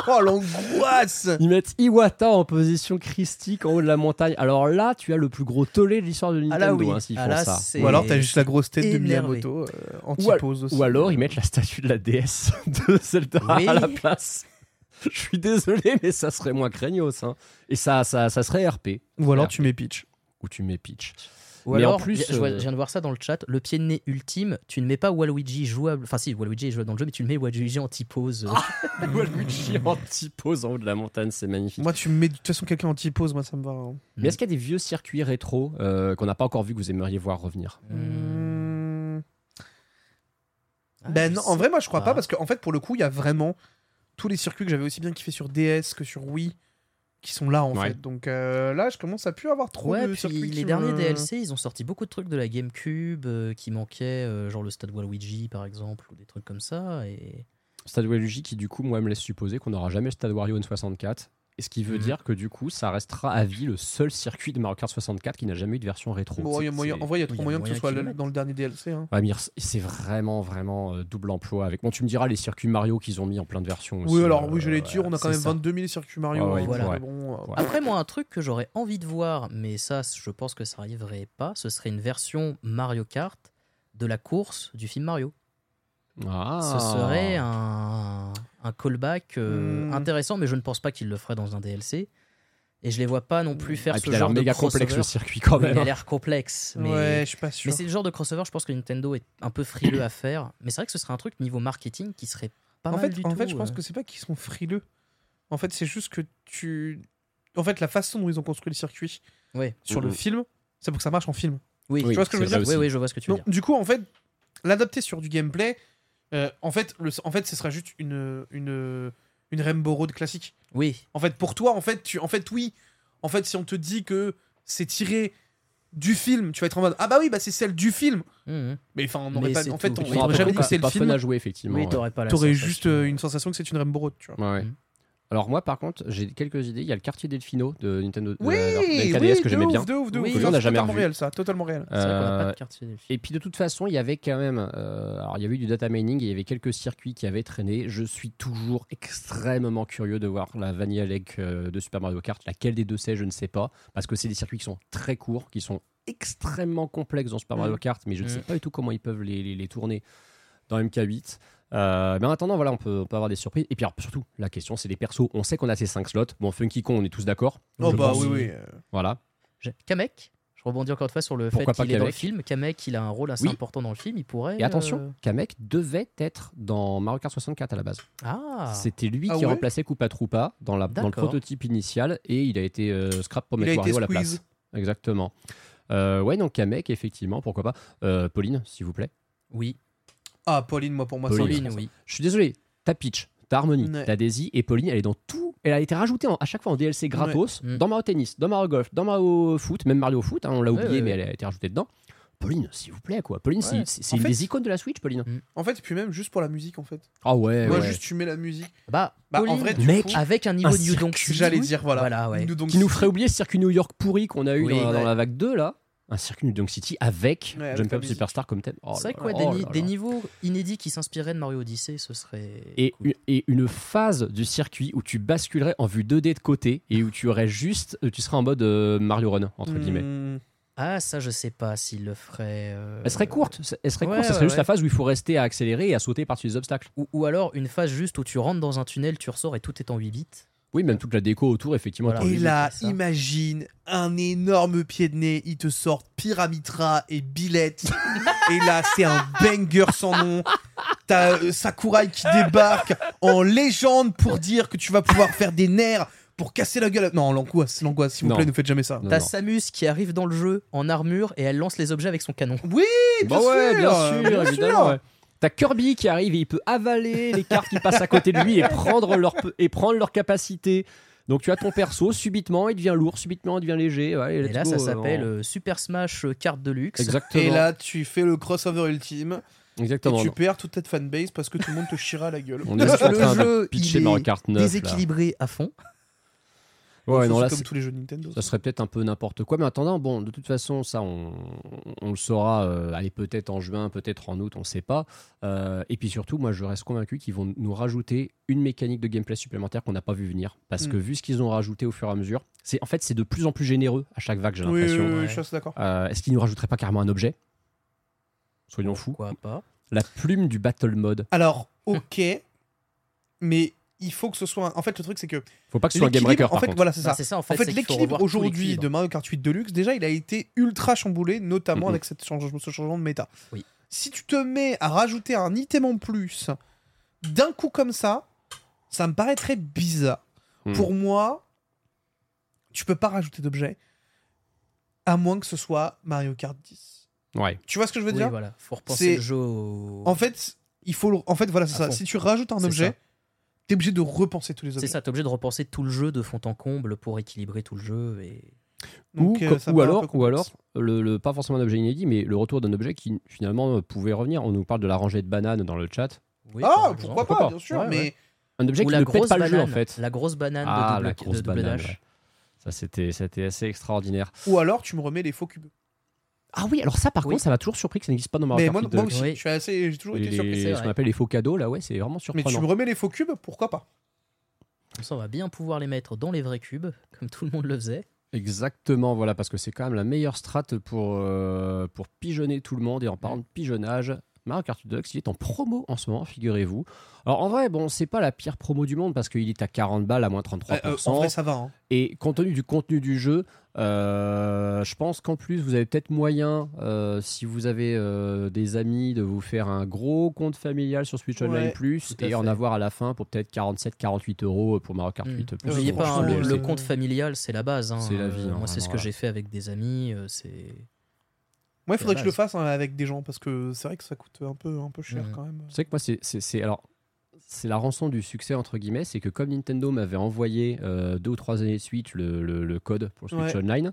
Oh, l'angoisse ils mettent Iwata en position christique en haut de la montagne. Alors là, tu as le plus gros tollé de l'histoire de Nintendo. Ah là, oui. hein, s'ils Ah font là, ça. Ou alors t'as juste la grosse tête de. Miyamoto euh, typose aussi. ou alors ils mettent la statue de la déesse de Zelda Oui. à la place. Je suis désolé, mais ça serait moins craignos. hein. Et ça, ça, ça serait RP. Ou alors RP. tu mets Peach. Ou tu mets Peach. Ou Mais en alors, plus, je, vois- euh, je viens de voir ça dans le chat, le pied de nez ultime, tu ne mets pas Waluigi jouable. Enfin, si, Waluigi est jouable dans le jeu, mais tu le mets Waluigi en typose. Waluigi en typose en haut de la montagne, c'est magnifique. Moi, tu mets de toute façon quelqu'un en typose, moi ça me va. hein. Mais est-ce qu'il y a des vieux circuits rétro euh, qu'on n'a pas encore vu que vous aimeriez voir revenir? Hmm. Ah, Ben non, en vrai, moi je crois pas, pas. parce qu'en fait, pour le coup, il y a vraiment tous les circuits que j'avais aussi bien kiffé sur DS que sur Wii qui sont là en Ouais. fait. Donc euh, là, je commence à plus avoir trop Ouais, de puis circuits. qui les derniers me- DLC, ils ont sorti beaucoup de trucs de la GameCube euh, qui manquaient, euh, genre le stade Waluigi par exemple, ou des trucs comme ça. Et Stade Waluigi qui du coup moi me laisse supposer qu'on n'aura jamais le Stade Wario N64 et ce qui veut Mhm. dire que du coup ça restera à vie le seul circuit de Mario Kart 64 qui n'a jamais eu de version rétro. Bon, y a moyen- en vrai, il y a y trop a moyen que ce soit le dans le dernier DLC. hein. Ouais, c'est vraiment vraiment euh, double emploi avec. Bon tu me diras les circuits Mario qu'ils ont mis en plein de versions aussi. Oui, alors euh, oui, je les tire. On a quand même ça. 22 000 circuits Mario. Ah ouais, ouais. bon, euh, Ouais. Après, moi, un truc que j'aurais envie de voir, mais ça, je pense que ça arriverait pas, ce serait une version Mario Kart de la course du film Mario. Ah. Ce serait un, un callback euh, Hmm. intéressant, mais je ne pense pas qu'il le ferait dans un DLC. Et je les vois pas non plus faire Ah, ce puis il a genre l'air de méga crossover. complexe le circuit quand même. il a l'air complexe, mais, Ouais, je suis pas sûr. mais c'est le genre de crossover, je pense que Nintendo est un peu frileux à faire. Mais c'est vrai que ce serait un truc niveau marketing qui serait pas en mal fait, du en tout. fait, je pense euh. que c'est pas qu'ils sont frileux. En fait, c'est juste que tu. En fait, la façon dont ils ont construit le circuit Ouais. sur le Mhm. film, c'est pour que ça marche en film. Oui, Oui, tu vois ce que je veux dire oui, oui, je vois ce que tu veux Donc, dire. du coup, en fait, l'adapter sur du gameplay, euh, en, fait, le, en fait, ce sera juste une, une, une Rainbow Road classique. Oui, En fait, pour toi, en fait, tu, en fait, oui. En fait, si on te dit que c'est tiré du film, tu vas être en mode ah bah oui, bah c'est celle du film. Mhm. Mais enfin, on n'aurait Mais pas. c'est En fait, tout. on Oui, n'aurait pour jamais dit que c'est le pas fun film. à jouer effectivement. oui t'aurais pas la T'aurais sensation. juste euh, une sensation que c'est une Rainbow Road, tu vois. Ouais, ouais. Mhm. Alors moi par contre j'ai quelques idées. Il y a le quartier Delfino de Nintendo de Oui, la- de oui, NKDS que j'aimais ouf, bien. de ouf, de ouf. Oui, on n'a c'est jamais totalement revu. réel, ça, totalement réel. Vrai pas Euh, de quartier filles. Et puis de toute façon, il y avait quand même, euh, alors il y avait eu du data mining et il y avait quelques circuits qui avaient traîné. Je suis toujours extrêmement curieux de voir la Vanilla Lake euh, de Super Mario Kart. Laquelle des deux c'est, je ne sais pas, parce que c'est des circuits qui sont très courts, qui sont extrêmement complexes dans Super Mm. Mario Kart, mais je ne Mm. sais pas du tout comment ils peuvent les, les- les tourner dans MK8. Euh, mais en attendant, voilà, on peut, on peut avoir des surprises. Et puis alors, surtout, la question, c'est les persos. On sait qu'on a ces 5 slots. Bon, Funky Kong, on est tous d'accord. Oh bah pense. oui, oui. euh, Voilà. Kamek, je rebondis encore une fois sur le Pourquoi fait qu'il est dans le film. Kamek, il a un rôle assez Oui. important dans le film. Il pourrait. Et attention, euh, Kamek devait être dans Mario Kart 64 à la base. Ah C'était lui Ah qui ouais remplaçait Koopa Troopa dans, la, dans le prototype initial et il a été euh, scrap pour mettre Wario à la place. Exactement. Euh, ouais, donc Kamek, effectivement, pourquoi pas. Euh, Pauline, s'il vous plaît. Oui, Ah, Pauline, moi, pour moi, Pauline. c'est Pauline, oui. Je suis désolé, t'as Peach, t'as Harmony, Ouais. t'as Daisy et Pauline, elle est dans tout. Elle a été rajoutée en- à chaque fois en DLC gratos Ouais. Mm. dans Mario Tennis, dans Mario Golf, dans Mario Foot, même Mario Foot, hein, on l'a Ouais, oublié, ouais, mais ouais. elle a été rajoutée dedans. Pauline, s'il vous plaît, quoi. Pauline, c'est- Ouais. c'est c'est En une fait- des icônes de la Switch, Pauline. En fait, puis même juste pour la musique, en fait. Ah ouais, Moi, ouais. juste tu mets la musique. Bah, Bah, en Pauline, vrai, du Mec, coup, avec un niveau un New Donk j'allais dire, voilà. Voilà, ouais. New Donk qui nous ferait oublier ce circuit New York pourri qu'on a eu Oui, dans, dans la vague 2 là. Un circuit New Donk City avec Ouais, Jump la Up musique. Superstar comme thème. Oh C'est vrai là que ouais, là, des, oh ni- là des là. niveaux inédits qui s'inspiraient de Mario Odyssey, ce serait. Et, cool. une- et une phase du circuit où tu basculerais en vue 2D de côté et où tu aurais juste, tu serais en mode euh, Mario Run entre guillemets. Hmm. Ah, ça, je sais pas s'il le ferait. euh, Elle serait courte, elle serait Ouais, courte. Ça serait ouais, juste ouais. la phase où il faut rester à accélérer et à sauter par-dessus les obstacles. Ou, ou alors une phase juste où tu rentres dans un tunnel, tu ressors et tout est en 8 bits. Oui, même toute la déco autour, effectivement. Voilà. Et là, imagine un énorme pied de nez, ils te sortent Pyramitra et Billette. et là, c'est un banger sans nom. T'as euh, Sakurai qui débarque en légende pour dire que tu vas pouvoir faire des nerfs pour casser la gueule. Non, l'angoisse, l'angoisse, s'il vous plaît, ne faites jamais ça. T'as. Samus qui arrive dans le jeu en armure et elle lance les objets avec son canon. Oui, bien Bah ouais, sûr, bien sûr, bien évidemment. sûr. ouais. T'as Kirby qui arrive et il peut avaler les cartes qui passent à côté de lui et prendre leur, et prendre leur capacité. Donc tu as ton perso, subitement il devient lourd, subitement il devient léger. ouais, Et là, go, ça euh, s'appelle en- euh, Super Smash euh, Carte de luxe. Exactement. Et là, tu fais le crossover ultime Exactement. et tu perds toute cette fanbase parce que tout le monde te chira à la gueule. On est juste en Le train de jeu, pitcher il est Kart 9. là. déséquilibré à fond. Ouais, non, C'est là, comme c'est- tous les jeux Nintendo. ça serait peut-être un peu n'importe quoi. Mais en attendant, bon, de toute façon, ça, on, on le saura, euh, allez, peut-être en juin, peut-être en août, on sait pas. Euh, et puis surtout, moi, je reste convaincu qu'ils vont nous rajouter une mécanique de gameplay supplémentaire qu'on n'a pas vu venir. Parce Mm. que vu ce qu'ils ont rajouté au fur et à mesure, c'est en fait, c'est de plus en plus généreux à chaque vague, j'ai Oui, oui, l'impression. oui, ouais. je suis d'accord. Euh, Est-ce qu'ils nous rajouteraient pas carrément un objet? Soyons fous. Pourquoi pas? La plume du battle mode. Alors, ok, mais il faut que ce soit. un- En fait, le truc, c'est que. Faut pas que ce soit un game breaker, En fait, contre. voilà, c'est ça. En En fait. l'équilibre aujourd'hui de Mario Kart 8 Deluxe, déjà, il a été ultra chamboulé, notamment avec cette change- ce changement de méta. Oui. Si tu te mets à rajouter un item en plus d'un coup comme ça, ça me paraît très bizarre. Mhm. Pour moi, tu peux pas rajouter d'objet à moins que ce soit Mario Kart 10. Ouais. Tu vois ce que je veux Oui, dire? voilà. Faut repenser le jeu au- En fait, il faut. le- En fait, voilà, c'est ça. fond. Si tu rajoutes un objet, ça. T'es obligé de repenser tous les objets. C'est ça, t'es obligé de repenser tout le jeu de fond en comble pour équilibrer tout le jeu. Et... Donc, ou, euh, ou alors, ou alors le, le- pas forcément un objet inédit, mais le retour d'un objet qui finalement euh, pouvait revenir. On nous parle de la rangée de bananes dans le chat. Oui, Ah, pourquoi pas, Pourquoi pas bien sûr, Ouais, mais. ouais. Un objet Ou qui la ne pète grosse pas le jeu en banane. fait. La grosse banane ah, de la double, grosse de double banane. ouais. Ça c'était assez extraordinaire. Ou alors, tu me remets les faux cubes. Ah oui, alors ça par Oui. contre, ça m'a toujours surpris que ça n'existe pas dans Mario Mais Kart moi, 8 moi Deluxe. aussi, Oui. je suis assez, j'ai toujours Les- été surpris. c'est ce qu'on appelle les faux cadeaux là, ouais, c'est vraiment Mais surprenant. tu me remets les faux cubes, pourquoi pas? Comme ça, on va bien pouvoir les mettre dans les vrais cubes, comme tout le monde le faisait. Exactement, voilà, parce que c'est quand même la meilleure strat pour, euh, pour pigeonner tout le monde. Et en parlant de pigeonnage, Mario Kart 8 Deluxe, il est en promo en ce moment, figurez-vous. Alors en vrai, bon, c'est pas la pire promo du monde parce qu'il est à 40 balles à moins 33%. Euh, euh, En vrai, ça va. hein. Et compte tenu du contenu du jeu, euh, je pense qu'en plus, vous avez peut-être moyen, euh, si vous avez euh, des amis, de vous faire un gros compte familial sur Switch Online Ouais, Plus et en avoir à la fin pour peut-être 47-48 euros pour Mario Kart Mm. 8 Plus. N'oubliez pas, hein, le, compte familial, c'est la base. hein. C'est la vie, Euh, hein, moi, c'est ce que voilà. j'ai fait avec des amis. euh, C'est Moi, il faudrait que je le fasse hein, avec des gens parce que c'est vrai que ça coûte un peu, un peu cher quand même. C'est que moi, c'est- c'est c'est- alors c'est la rançon du succès entre guillemets, c'est que comme Nintendo m'avait envoyé euh, deux ou trois années de suite le, le- le code pour Switch Ouais. Online,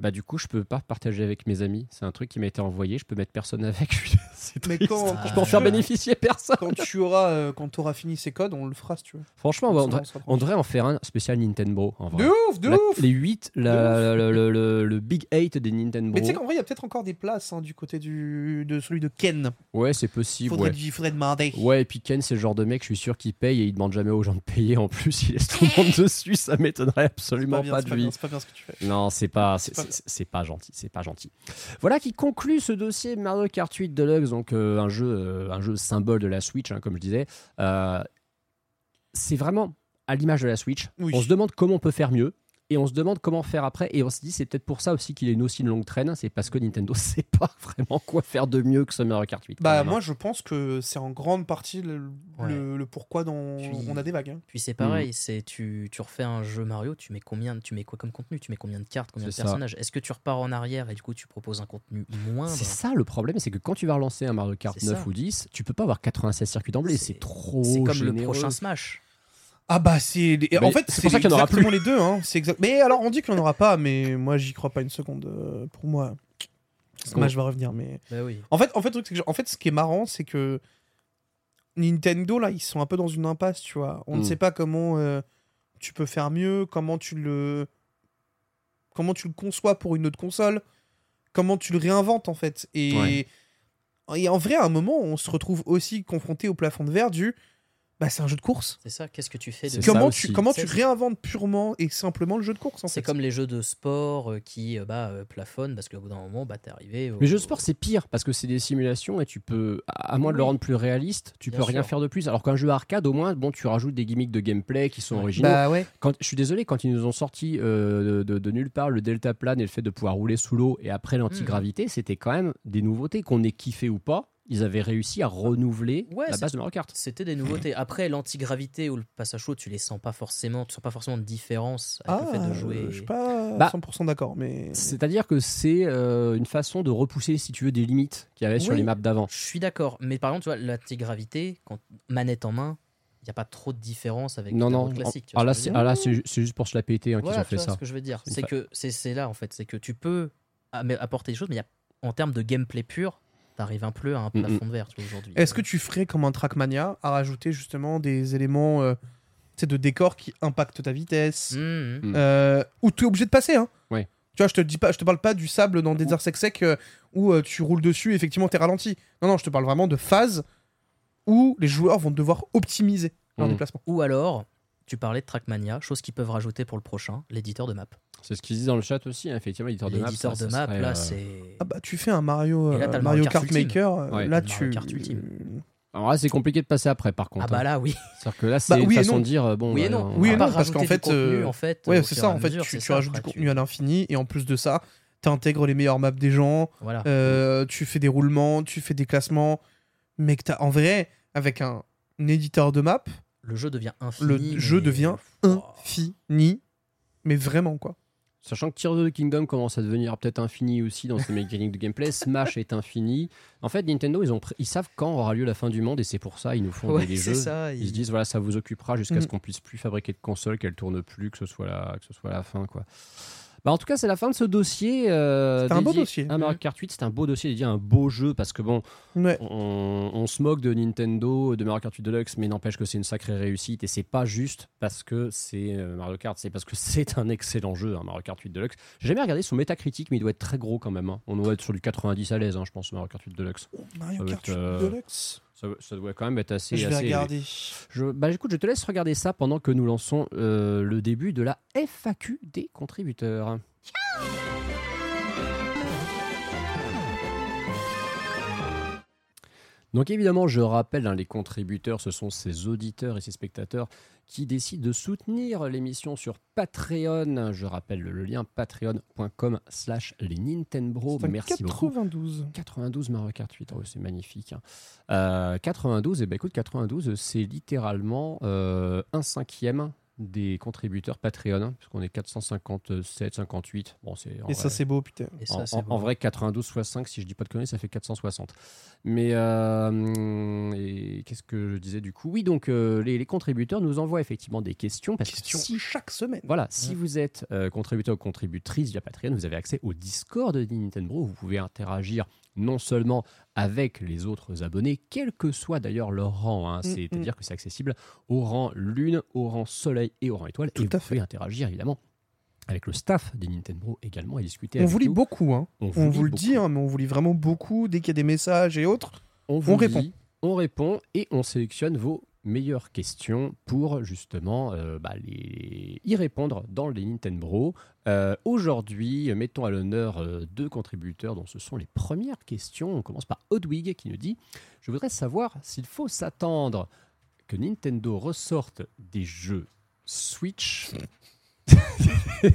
bah du coup je peux pas partager avec mes amis. C'est un truc qui m'a été envoyé, je peux mettre personne avec. Mais triste. quand, je peux en faire bénéficier personne. quand tu auras, euh, quand auras fini ces codes, on le fera si tu veux. Franchement, on, devrait, sera on devrait en faire un spécial Nintendo. En vrai. De ouf, de La- ouf. Les 8, la- le, le- le- le Big 8 des Nintendo. Mais tu sais qu'en vrai, il y a peut-être encore des places hein, du côté du, de celui de Ken. Ouais, c'est possible. Faudrait, ouais. il faudrait demander. Ouais, et puis Ken, c'est le genre de mec, je suis sûr qu'il paye et il demande jamais aux gens de payer. En plus, il laisse tout le monde dessus, ça m'étonnerait absolument bien, pas c'est de pas lui. bien, c'est pas bien ce que tu fais. Non, c'est pas, c'est, pas gentil, c'est pas gentil. Voilà qui conclut ce dossier Mario Kart 8 Deluxe, donc euh, un jeu, euh, un jeu symbole de la Switch, hein, comme je disais. Euh, c'est vraiment à l'image de la Switch. Oui. On se demande comment on peut faire mieux. Et on se demande comment faire après. Et on se dit, c'est peut-être pour ça aussi qu'il est une aussi longue traîne. C'est parce que Nintendo sait pas vraiment quoi faire de mieux que ce Mario Kart 8. quand Bah, hein. moi, je pense que c'est en grande partie le, Ouais. le, le pourquoi dont Puis- on a des vagues. hein. Puis c'est Mm. pareil, c'est tu, tu refais un jeu Mario, tu mets combien, tu mets quoi comme contenu, tu mets combien de cartes, combien de ça. personnages? Est-ce que tu repars en arrière et du coup tu proposes un contenu moindre? C'est ça le problème, c'est que quand tu vas relancer un Mario Kart C'est 9 ça. ou 10, tu peux pas avoir 96 circuits d'emblée, C'est- trop C'est comme le prochain Smash. Ah bah c'est en fait c'est pour ça qu'il y en aura exactement les deux hein. c'est exact mais alors on dit qu'il n'y en aura pas mais moi j'y crois pas une seconde euh, pour moi Smash va revenir mais Bah oui. en fait en fait le truc, c'est que- en fait ce qui est marrant c'est que Nintendo là ils sont un peu dans une impasse tu vois on ne Mm. sait pas comment euh, tu peux faire mieux comment tu le comment tu le conçois pour une autre console comment tu le réinventes en fait et Ouais. et en vrai à un moment on se retrouve aussi confronté au plafond de verre du bah c'est un jeu de course C'est ça, qu'est-ce que tu fais de Comment tu, comment tu réinventes purement et simplement le jeu de course C'est comme les jeux de sport euh, qui euh, bah, euh, plafonnent parce qu'au bout d'un moment, bah, t'es arrivé. au- Les jeux de sport, c'est pire parce que c'est des simulations et tu peux, à moins de le rendre plus réaliste, tu Bien peux rien faire de plus. Alors qu'un jeu arcade, au moins, bon, tu rajoutes des gimmicks de gameplay qui sont Ouais. originaux. Bah ouais. Quand, je suis désolé, quand ils nous ont sorti euh, de, de- de nulle part le delta plane et le fait de pouvoir rouler sous l'eau et après l'antigravité, c'était quand même des nouveautés qu'on ait kiffé ou pas. Ils avaient réussi à renouveler Ouais, la base de Mario Kart. C'était des nouveautés. Après, l'antigravité ou le passage chaud, tu les sens pas forcément. Tu sens pas forcément de différence avec Ah, le fait de jouer. je suis pas Bah, 100% d'accord, mais. C'est-à-dire que c'est euh, une façon de repousser, si tu veux, des limites qu'il y avait sur les maps d'avant. Je suis d'accord. Mais par exemple, tu vois, l'antigravité, quand manette en main, il n'y a pas trop de différence avec Non, non. classique. Ah là, c'est ah là, c'est ju- c'est juste pour se la péter hein, qu'ils ont tu fait vois ça. ce que je veux dire. C'est que c'est là, en fait. C'est que tu peux apporter des choses, mais il y a, en termes de gameplay pur, t'arrives un peu à un Mm, plafond de verre aujourd'hui. Est-ce que tu ferais comme un Trackmania à rajouter justement des éléments euh, de décor qui impactent ta vitesse Mmh, mmh. Mm. euh, Où tu es obligé de passer, hein Ouais. Tu vois, je te dis pas, je te parle pas du sable dans des secs secs euh, où euh, tu roules dessus et effectivement t'es ralenti. Non, non, je te parle vraiment de phases où les joueurs vont devoir optimiser leur Mm. déplacement. Ou alors, tu parlais de Trackmania, chose qu'ils peuvent rajouter pour le prochain, l'éditeur de map. C'est ce qu'ils disent dans le chat aussi, hein, effectivement, l'éditeur de map. L'éditeur de map, là, euh, c'est. Ah bah tu fais un Mario, là, euh, t'as le Mario Mario Kart. Maker, euh, Ouais. là tu. Mario Kart Ultime. Alors là, c'est compliqué de passer après, par contre. Ah bah hein. là, oui. C'est-à-dire que là, c'est Bah une oui et façon non. de dire, euh, bon. oui et non. Oui et non, parce qu'en fait, contenu, euh, en fait, Ouais, c'est ça, en fait, mesure, tu, c'est tu ça, rajoutes du tu- contenu à l'infini, et en plus de ça, tu intègres les meilleures maps des gens, Voilà. euh, tu fais des roulements, tu fais des classements, mais que t'as, en vrai, avec un, éditeur de map, Le jeu devient infini. le mais- jeu devient Oh. infini, mais vraiment, quoi. Sachant que Tears of the Kingdom commence à devenir peut-être infini aussi dans ses mécaniques de gameplay, Smash est infini. En fait, Nintendo, ils, ont ils savent quand aura lieu la fin du monde et c'est pour ça ils nous font Ouais, des, jeux. ça. Ils se disent voilà, ça vous occupera jusqu'à ce qu'on puisse plus fabriquer de consoles, qu'elles tournent plus, que ce soit la, que ce soit la fin quoi. Bah, en tout cas, c'est la fin de ce dossier. euh, C'était un beau dossier. à Mario Kart 8, c'est un beau dossier dédié à un beau jeu parce que bon, Ouais. on, on se moque de Nintendo, de Mario Kart 8 Deluxe, mais n'empêche que c'est une sacrée réussite et c'est pas juste parce que c'est euh, Mario Kart, c'est parce que c'est un excellent jeu, hein, Mario Kart 8 Deluxe. J'ai jamais regardé son métacritique, mais il doit être très gros quand même. hein. On doit être sur du 90 à l'aise, hein, je pense, Mario Kart 8 Deluxe. Mario Ça va Kart être, euh, Deluxe. Ça, ça doit quand même être assez. Je vais assez regarder. Je, bah, écoute, je te laisse regarder ça pendant que nous lançons euh, le début de la FAQ des contributeurs. Donc évidemment, je rappelle, hein, les contributeurs, ce sont ces auditeurs et ces spectateurs qui décident de soutenir l'émission sur Patreon. Je rappelle le lien patreon.com slash les Nintendo. Merci beaucoup. 92. 92 Mario Kart 8, oh, c'est magnifique. hein. Euh, 92, et ben écoute, 92, c'est littéralement euh, un cinquième des contributeurs Patreon, hein, puisqu'on est 457, 58. Bon, c'est Et ça, vrai- c'est beau, putain. Et en, ça, c'est en- beau. en vrai, 92 x 5, si je dis pas de conneries, ça fait 460. Mais euh, et qu'est-ce que je disais du coup? Oui, donc euh, les, les contributeurs nous envoient effectivement des questions. Parce Question que si, chaque semaine. voilà, si vous êtes euh, contributeur ou contributrice via Patreon, vous avez accès au Discord de Nintendo. Vous pouvez interagir non seulement avec les autres abonnés, quel que soit d'ailleurs leur rang. hein. Mm, C'est-à-dire que c'est accessible au rang Lune, au rang Soleil et au rang Étoile. Tout et à vous pouvez interagir évidemment avec le staff des Nintendo également et discuter On avec vous lit nous. beaucoup, hein. On On, vous lit vous le beaucoup. dit, hein, mais on vous lit vraiment beaucoup. Dès qu'il y a des messages et autres, On, vous On répond. on répond et on sélectionne vos meilleures questions pour justement euh, bah, y répondre dans les Nintendo. Euh, Aujourd'hui, mettons à l'honneur euh, deux contributeurs dont ce sont les premières questions. On commence par Odwig qui nous dit Je voudrais savoir s'il faut s'attendre que Nintendo ressorte des jeux Switch.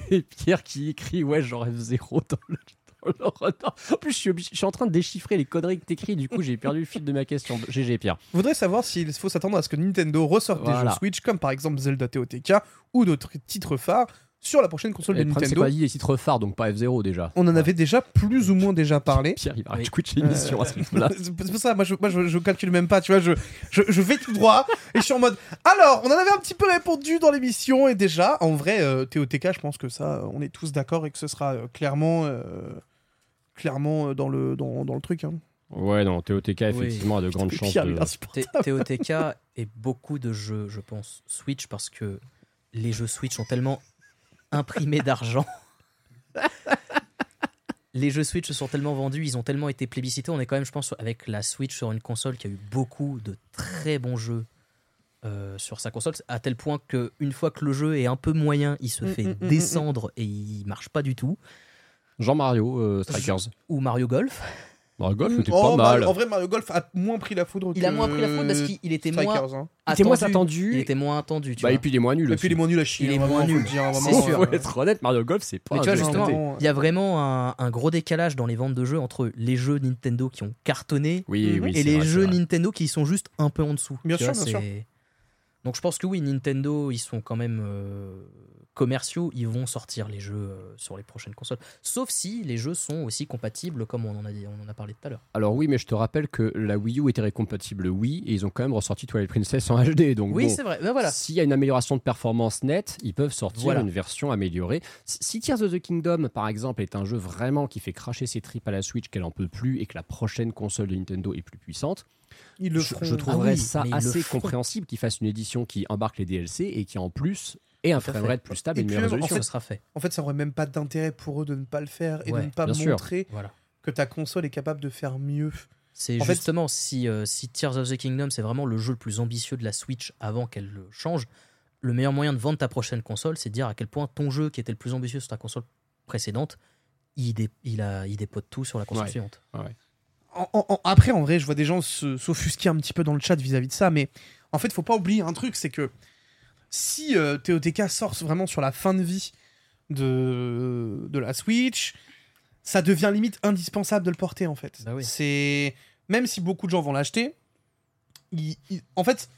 et Pierre qui écrit Ouais, j'en rêve zéro dans le. En plus, je suis, obligé- je suis en train de déchiffrer les conneries que t'écris, du coup, j'ai perdu le fil de ma question. GG, Pierre. je voudrais savoir s'il faut s'attendre à ce que Nintendo ressorte des jeux Switch, comme par exemple Zelda TOTK ou d'autres titres phares, sur la prochaine console Et de Nintendo. a dit les titres phares, donc pas F0 déjà. On en avait déjà plus ou moins déjà parlé. Pierre, il va Oui. switcher l'émission à ce rythme-là. C'est pour ça, moi, je, moi je, je calcule même pas, tu vois, je, je, je vais tout droit et je suis en mode. Alors, on en avait un petit peu répondu dans l'émission et déjà, en vrai, euh, TOTK, je pense que ça, euh, on est tous d'accord et que ce sera euh, clairement, euh, clairement euh, dans le, dans, dans le truc. hein. Ouais, non, TOTK, effectivement, a de grandes chances de. TOTK et beaucoup de jeux, je pense, Switch, parce que les jeux Switch ont tellement imprimé d'argent. les jeux Switch se sont tellement vendus, ils ont tellement été plébiscités. On est quand même, je pense, avec la Switch sur une console qui a eu beaucoup de très bons jeux euh, sur sa console, à tel point que une fois que le jeu est un peu moyen, il se Mm, fait mm, mm, descendre et il marche pas du tout. Jean-Mario, euh, Strikers. Ou Mario Golf. Mario Golf, c'était Oh, pas Mario- mal. En vrai, Mario Golf a moins pris la foudre Il que a moins pris la faute parce qu'il il était moins hein. Il était moins attendu. Il était moins attendu. Tu Bah, vois. et puis il est moins nul Et aussi. puis il est moins nul à chier. Il est vraiment, moins nul, c'est sûr. euh, Faut être honnête, Mario Golf, c'est pas Mais tu vois, justement, il y a vraiment un, un gros décalage dans les ventes de jeux entre les jeux Nintendo qui ont cartonné Oui, oui, et les vrai, jeux. Nintendo qui sont juste un peu en dessous. Bien Tu sûr, vois, bien c'est- Donc je pense que oui, Nintendo, ils sont quand même euh, commerciaux, ils vont sortir les jeux euh, sur les prochaines consoles. Sauf si les jeux sont aussi compatibles comme on en a, dit, on en a parlé tout à l'heure. Alors oui, mais je te rappelle que la Wii U était récompatible Wii et ils ont quand même ressorti Twilight Princess en HD. Donc Oui, bon, c'est vrai. Ben voilà. S'il y a une amélioration de performance nette, ils peuvent sortir Voilà. une version améliorée. Si si Tears of the Kingdom, par exemple, est un jeu vraiment qui fait cracher ses tripes à la Switch, qu'elle en peut plus et que la prochaine console de Nintendo est plus puissante, Ils le je, feront. je trouverais Ah oui, ça assez compréhensible qu'ils fassent une édition qui embarque les DLC et qui en plus ait un framerate plus stable et, Et une meilleure en résolution. Ça sera fait. En fait, ça aurait même pas d'intérêt pour eux de ne pas le faire et Ouais, de ne pas montrer Voilà. que ta console est capable de faire mieux. C'est fait- justement si, euh, si Tears of the Kingdom c'est vraiment le jeu le plus ambitieux de la Switch avant qu'elle le change, le meilleur moyen de vendre ta prochaine console, c'est de dire à quel point ton jeu qui était le plus ambitieux sur ta console précédente, il, dé- il, a, il dépote tout sur la console Ouais. suivante. En- en- en- après, en vrai, je vois des gens se- s'offusquer un petit peu dans le chat vis-à-vis de ça, mais en fait, faut pas oublier un truc, c'est que si euh, TOTK sort vraiment sur la fin de vie de, de la Switch, ça devient limite indispensable de le porter, en fait. Bah oui. C'est même si beaucoup de gens vont l'acheter, il- il- en fait,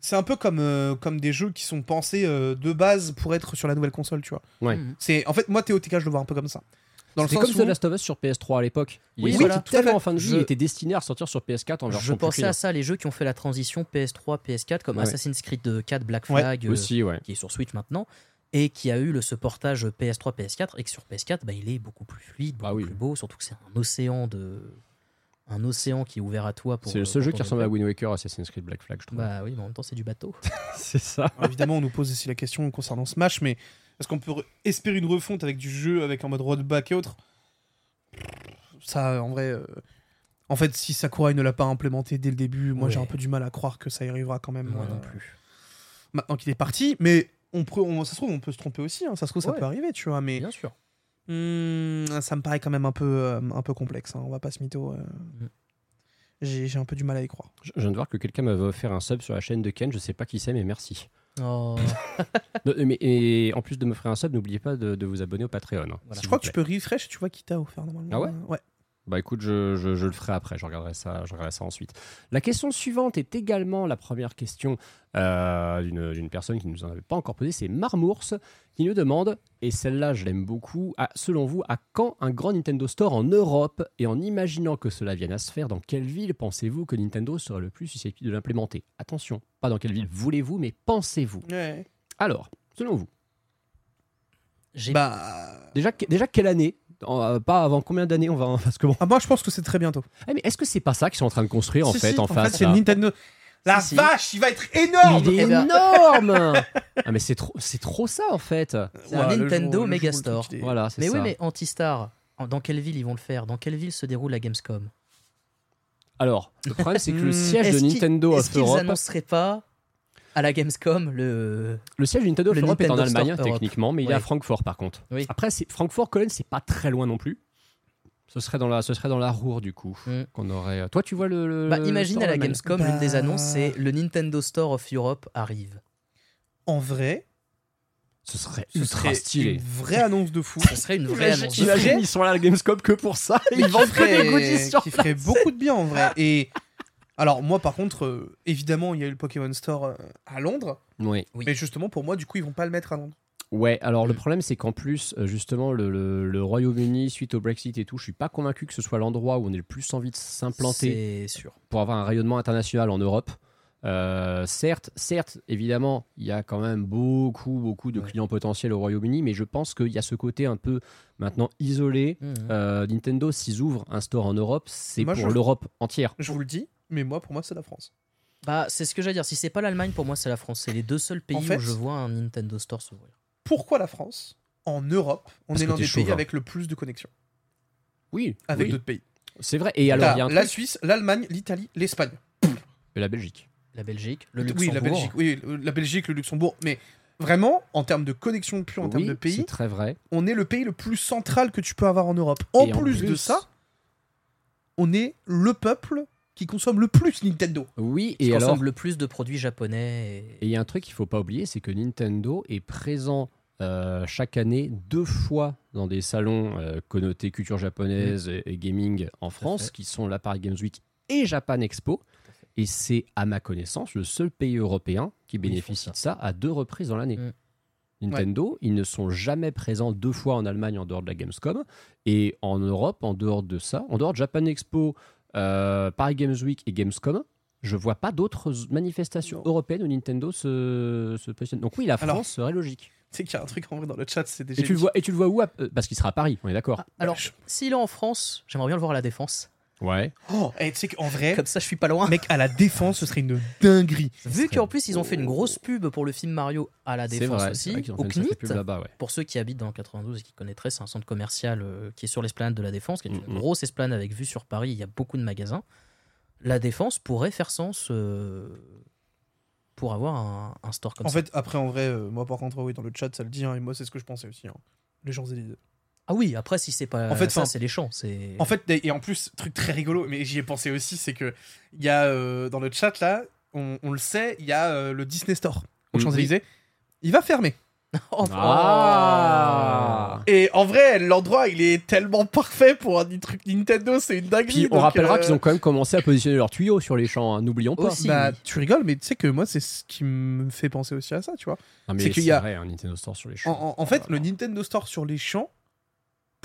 c'est un peu comme, euh, comme des jeux qui sont pensés euh, de base pour être sur la nouvelle console, tu vois. Ouais. Mhm. C'est en fait moi TOTK, je le vois un peu comme ça. Dans le C'est sens comme où- The Last of Us sur PS3 à l'époque. Il Oui, voilà, à tellement fait. en fin de vie, Je- il était destiné à ressortir sur PS4 en Je version plus pensais à ça, les jeux qui ont fait la transition PS3, PS4, comme Ouais. Assassin's Creed 4 Black Ouais, Flag, euh, Aussi, ouais. qui est sur Switch maintenant, et qui a eu le, ce portage PS3, PS4, et que sur PS4, bah, il est beaucoup plus fluide, beaucoup Bah oui. plus beau, surtout que c'est un océan de un océan qui est ouvert à toi pour. C'est le seul jeu qui ressemble à. Wind Waker Assassin's Creed Black Flag, je trouve. Bah oui, mais en même temps, c'est du bateau. c'est ça. Alors, évidemment, on nous pose aussi la question concernant Smash, mais est-ce qu'on peut re- espérer une refonte avec du jeu, avec en mode roadback et autres Ça, en vrai. euh, En fait, si Sakurai ne l'a pas implémenté dès le début, moi Ouais. j'ai un peu du mal à croire que ça y arrivera quand même. Moi non plus. Maintenant qu'il est parti, mais on peut, on- ça se trouve, on peut se tromper aussi. hein, Ça se trouve, ça Ouais. peut arriver, tu vois. Mais Bien sûr. hmm, ça me paraît quand même un peu, euh, un peu complexe. hein, on va pas se mytho. euh. Mm. J'ai j'ai un peu du mal à y croire. Je je viens de voir que quelqu'un m'avait offert un sub sur la chaîne de Ken, je sais pas qui c'est, mais merci. Oh, Non, mais, et en plus de m'offrir un sub, n'oubliez pas de, de vous abonner au Patreon. hein, Voilà. Je crois que tu peux refresh, tu vois qui t'a offert normalement. Ah ouais? Ouais. Bah écoute, je, je- je le ferai après, je regarderai, ça, je regarderai ça ensuite. La question suivante est également la première question euh, d'une d'une personne qui ne nous en avait pas encore posé, c'est Marmours, qui nous demande, et celle-là je l'aime beaucoup, à- selon vous, à quand un grand Nintendo Store en Europe Et en imaginant que cela vienne à se faire, dans quelle ville pensez-vous que Nintendo serait le plus susceptible de l'implémenter? Attention, pas dans quelle ville voulez-vous, mais pensez-vous Ouais. Alors, selon vous, Bah. déjà, déjà quelle année? En- euh, pas avant combien d'années on va parce que bon. Ah, moi, je pense que c'est très bientôt. Eh, mais est-ce que c'est pas ça qu'ils sont en train de construire en Si, fait si, en face c'est Nintendo. La Si, si. vache, il va être énorme Il est Eh ben- énorme Ah mais c'est trop, c'est trop ça en fait. C'est Ouais, un le Nintendo jour- Megastore. Voilà, c'est Mais ça. oui, mais Antistar, dans quelle ville ils vont le faire? Dans quelle ville se déroule la Gamescom? Alors, le problème c'est que le Hmm. siège de Nintendo qu'ils Europe, annonceraient pas à la Gamescom le. le siège de Nintendo of le Europe est en Store Allemagne Europe. techniquement, mais il est à Ouais. Francfort par contre. Oui. Après, c'est Francfort Cologne, c'est pas très loin non plus. Ce serait dans la, ce serait dans la Roure du coup Mm. qu'on aurait. Toi, tu vois le. le- Bah, le imagine store à la Gamescom, l'une des Bah. annonces, c'est le Nintendo Store of Europe arrive. En vrai, Ce serait ce ultra serait stylé. une vraie annonce de fou. Ce serait une vraie Imagine, annonce. imagine, ils sont là à la Gamescom que pour ça. Mais Ils qui vendent que des goodies sur qui ferait beaucoup de bien en vrai. Et alors moi par contre, euh, évidemment il y a eu le Pokémon Store euh, à Londres, Oui. Oui. mais justement pour moi du coup ils vont pas le mettre à Londres. Ouais, alors le problème c'est qu'en plus, euh, justement, le, le- le Royaume-Uni, suite au Brexit et tout, je suis pas convaincu que ce soit l'endroit où on ait le plus envie de s'implanter C'est sûr. pour avoir un rayonnement international en Europe. Euh, certes, certes, évidemment, il y a quand même beaucoup, beaucoup de Ouais. clients potentiels au Royaume-Uni, mais je pense qu'il y a ce côté un peu maintenant isolé. Mhm. Euh, Nintendo, s'ils ouvrent un store en Europe, c'est Moi, pour je- l'Europe entière. Je vous le dis, mais moi pour moi c'est la France. Bah, c'est ce que j'allais dire. Si c'est pas l'Allemagne, pour moi, c'est la France. C'est les deux seuls pays En fait- où je vois un Nintendo Store s'ouvrir. Pourquoi la France En Europe, on Parce est l'un des pays chauvin. avec le plus de connexions? Oui, avec oui, d'autres pays. c'est vrai. Et alors, T'as il y a un la truc, Suisse, l'Allemagne, l'Italie, l'Espagne. et la Belgique. La Belgique, le Oui, Luxembourg. la Belgique, oui, la Belgique, le Luxembourg, mais vraiment en termes de connexion pure, en termes Oui, de pays, c'est très vrai. on est le pays le plus central que tu peux avoir en Europe. En, plus, de ça, on est le peuple qui consomme le plus Nintendo. Oui, qui et alors, consomme le plus de produits japonais. Et il y a un truc qu'il faut pas oublier, c'est que Nintendo est présent euh, chaque année deux fois dans des salons euh, connotés culture japonaise et, et gaming en France, qui sont la Paris Games Week et Japan Expo. Et c'est, à ma connaissance, le seul pays européen qui bénéficie ça. de ça à deux reprises dans l'année. Mm. Nintendo, ils ne sont jamais présents deux fois en Allemagne en dehors de la Gamescom. Et en Europe, en dehors de ça, en dehors de Japan Expo, Paris Games Week et Gamescom, je vois pas d'autres manifestations européennes où Nintendo se, se positionne. Donc oui, la France Alors, serait logique. Tu sais qu'il y a un truc en vrai dans le chat, c'est déjà. Et tu le vois, et tu le vois où à- euh, Parce qu'il sera à Paris, on est d'accord. Ah, alors, s'il est en France, j'aimerais bien le voir à la Défense. Ouais. Oh, et tu sais qu'en vrai, Comme ça, je suis pas loin. mec, à la défense, ce serait une dinguerie. Vu qu'en plus, ils ont fait une grosse pub pour le film Mario à la Défense vrai, c'est aussi, au CNIT. pub là-bas, ouais. Pour ceux qui habitent dans le 92 et qui connaîtraient, c'est un centre commercial euh, qui est sur l'esplanade de la Défense, qui est une grosse esplanade avec vue sur Paris. Il y a beaucoup de magasins. La Défense pourrait faire sens euh, pour avoir un, un store comme En ça. fait, après, en vrai, euh, moi par contre, oui, dans le chat, ça le dit, hein, et moi, c'est ce que je pensais aussi. hein. Les Champs-Élysées. Ah oui, après, si c'est pas En fait, ça, c'est les champs. C'est... En fait, et en plus, truc très rigolo, mais j'y ai pensé aussi, c'est que il y a euh, dans le chat là, on, on le sait, il y a euh, le Disney Store aux Oui. Champs-Élysées. Il va fermer. Oh, Ah Et en vrai, l'endroit, il est tellement parfait pour un truc Nintendo, c'est une dinguerie. Puis on rappellera euh, qu'ils ont quand même commencé à positionner leurs tuyaux sur les champs, hein, n'oublions pas. Aussi. Bah, oui. tu rigoles, mais tu sais que moi, c'est ce qui me fait penser aussi à ça, tu vois. C'est qu'il y a- vrai, un Nintendo Store sur les champs. en- en fait, le Nintendo Store sur les champs,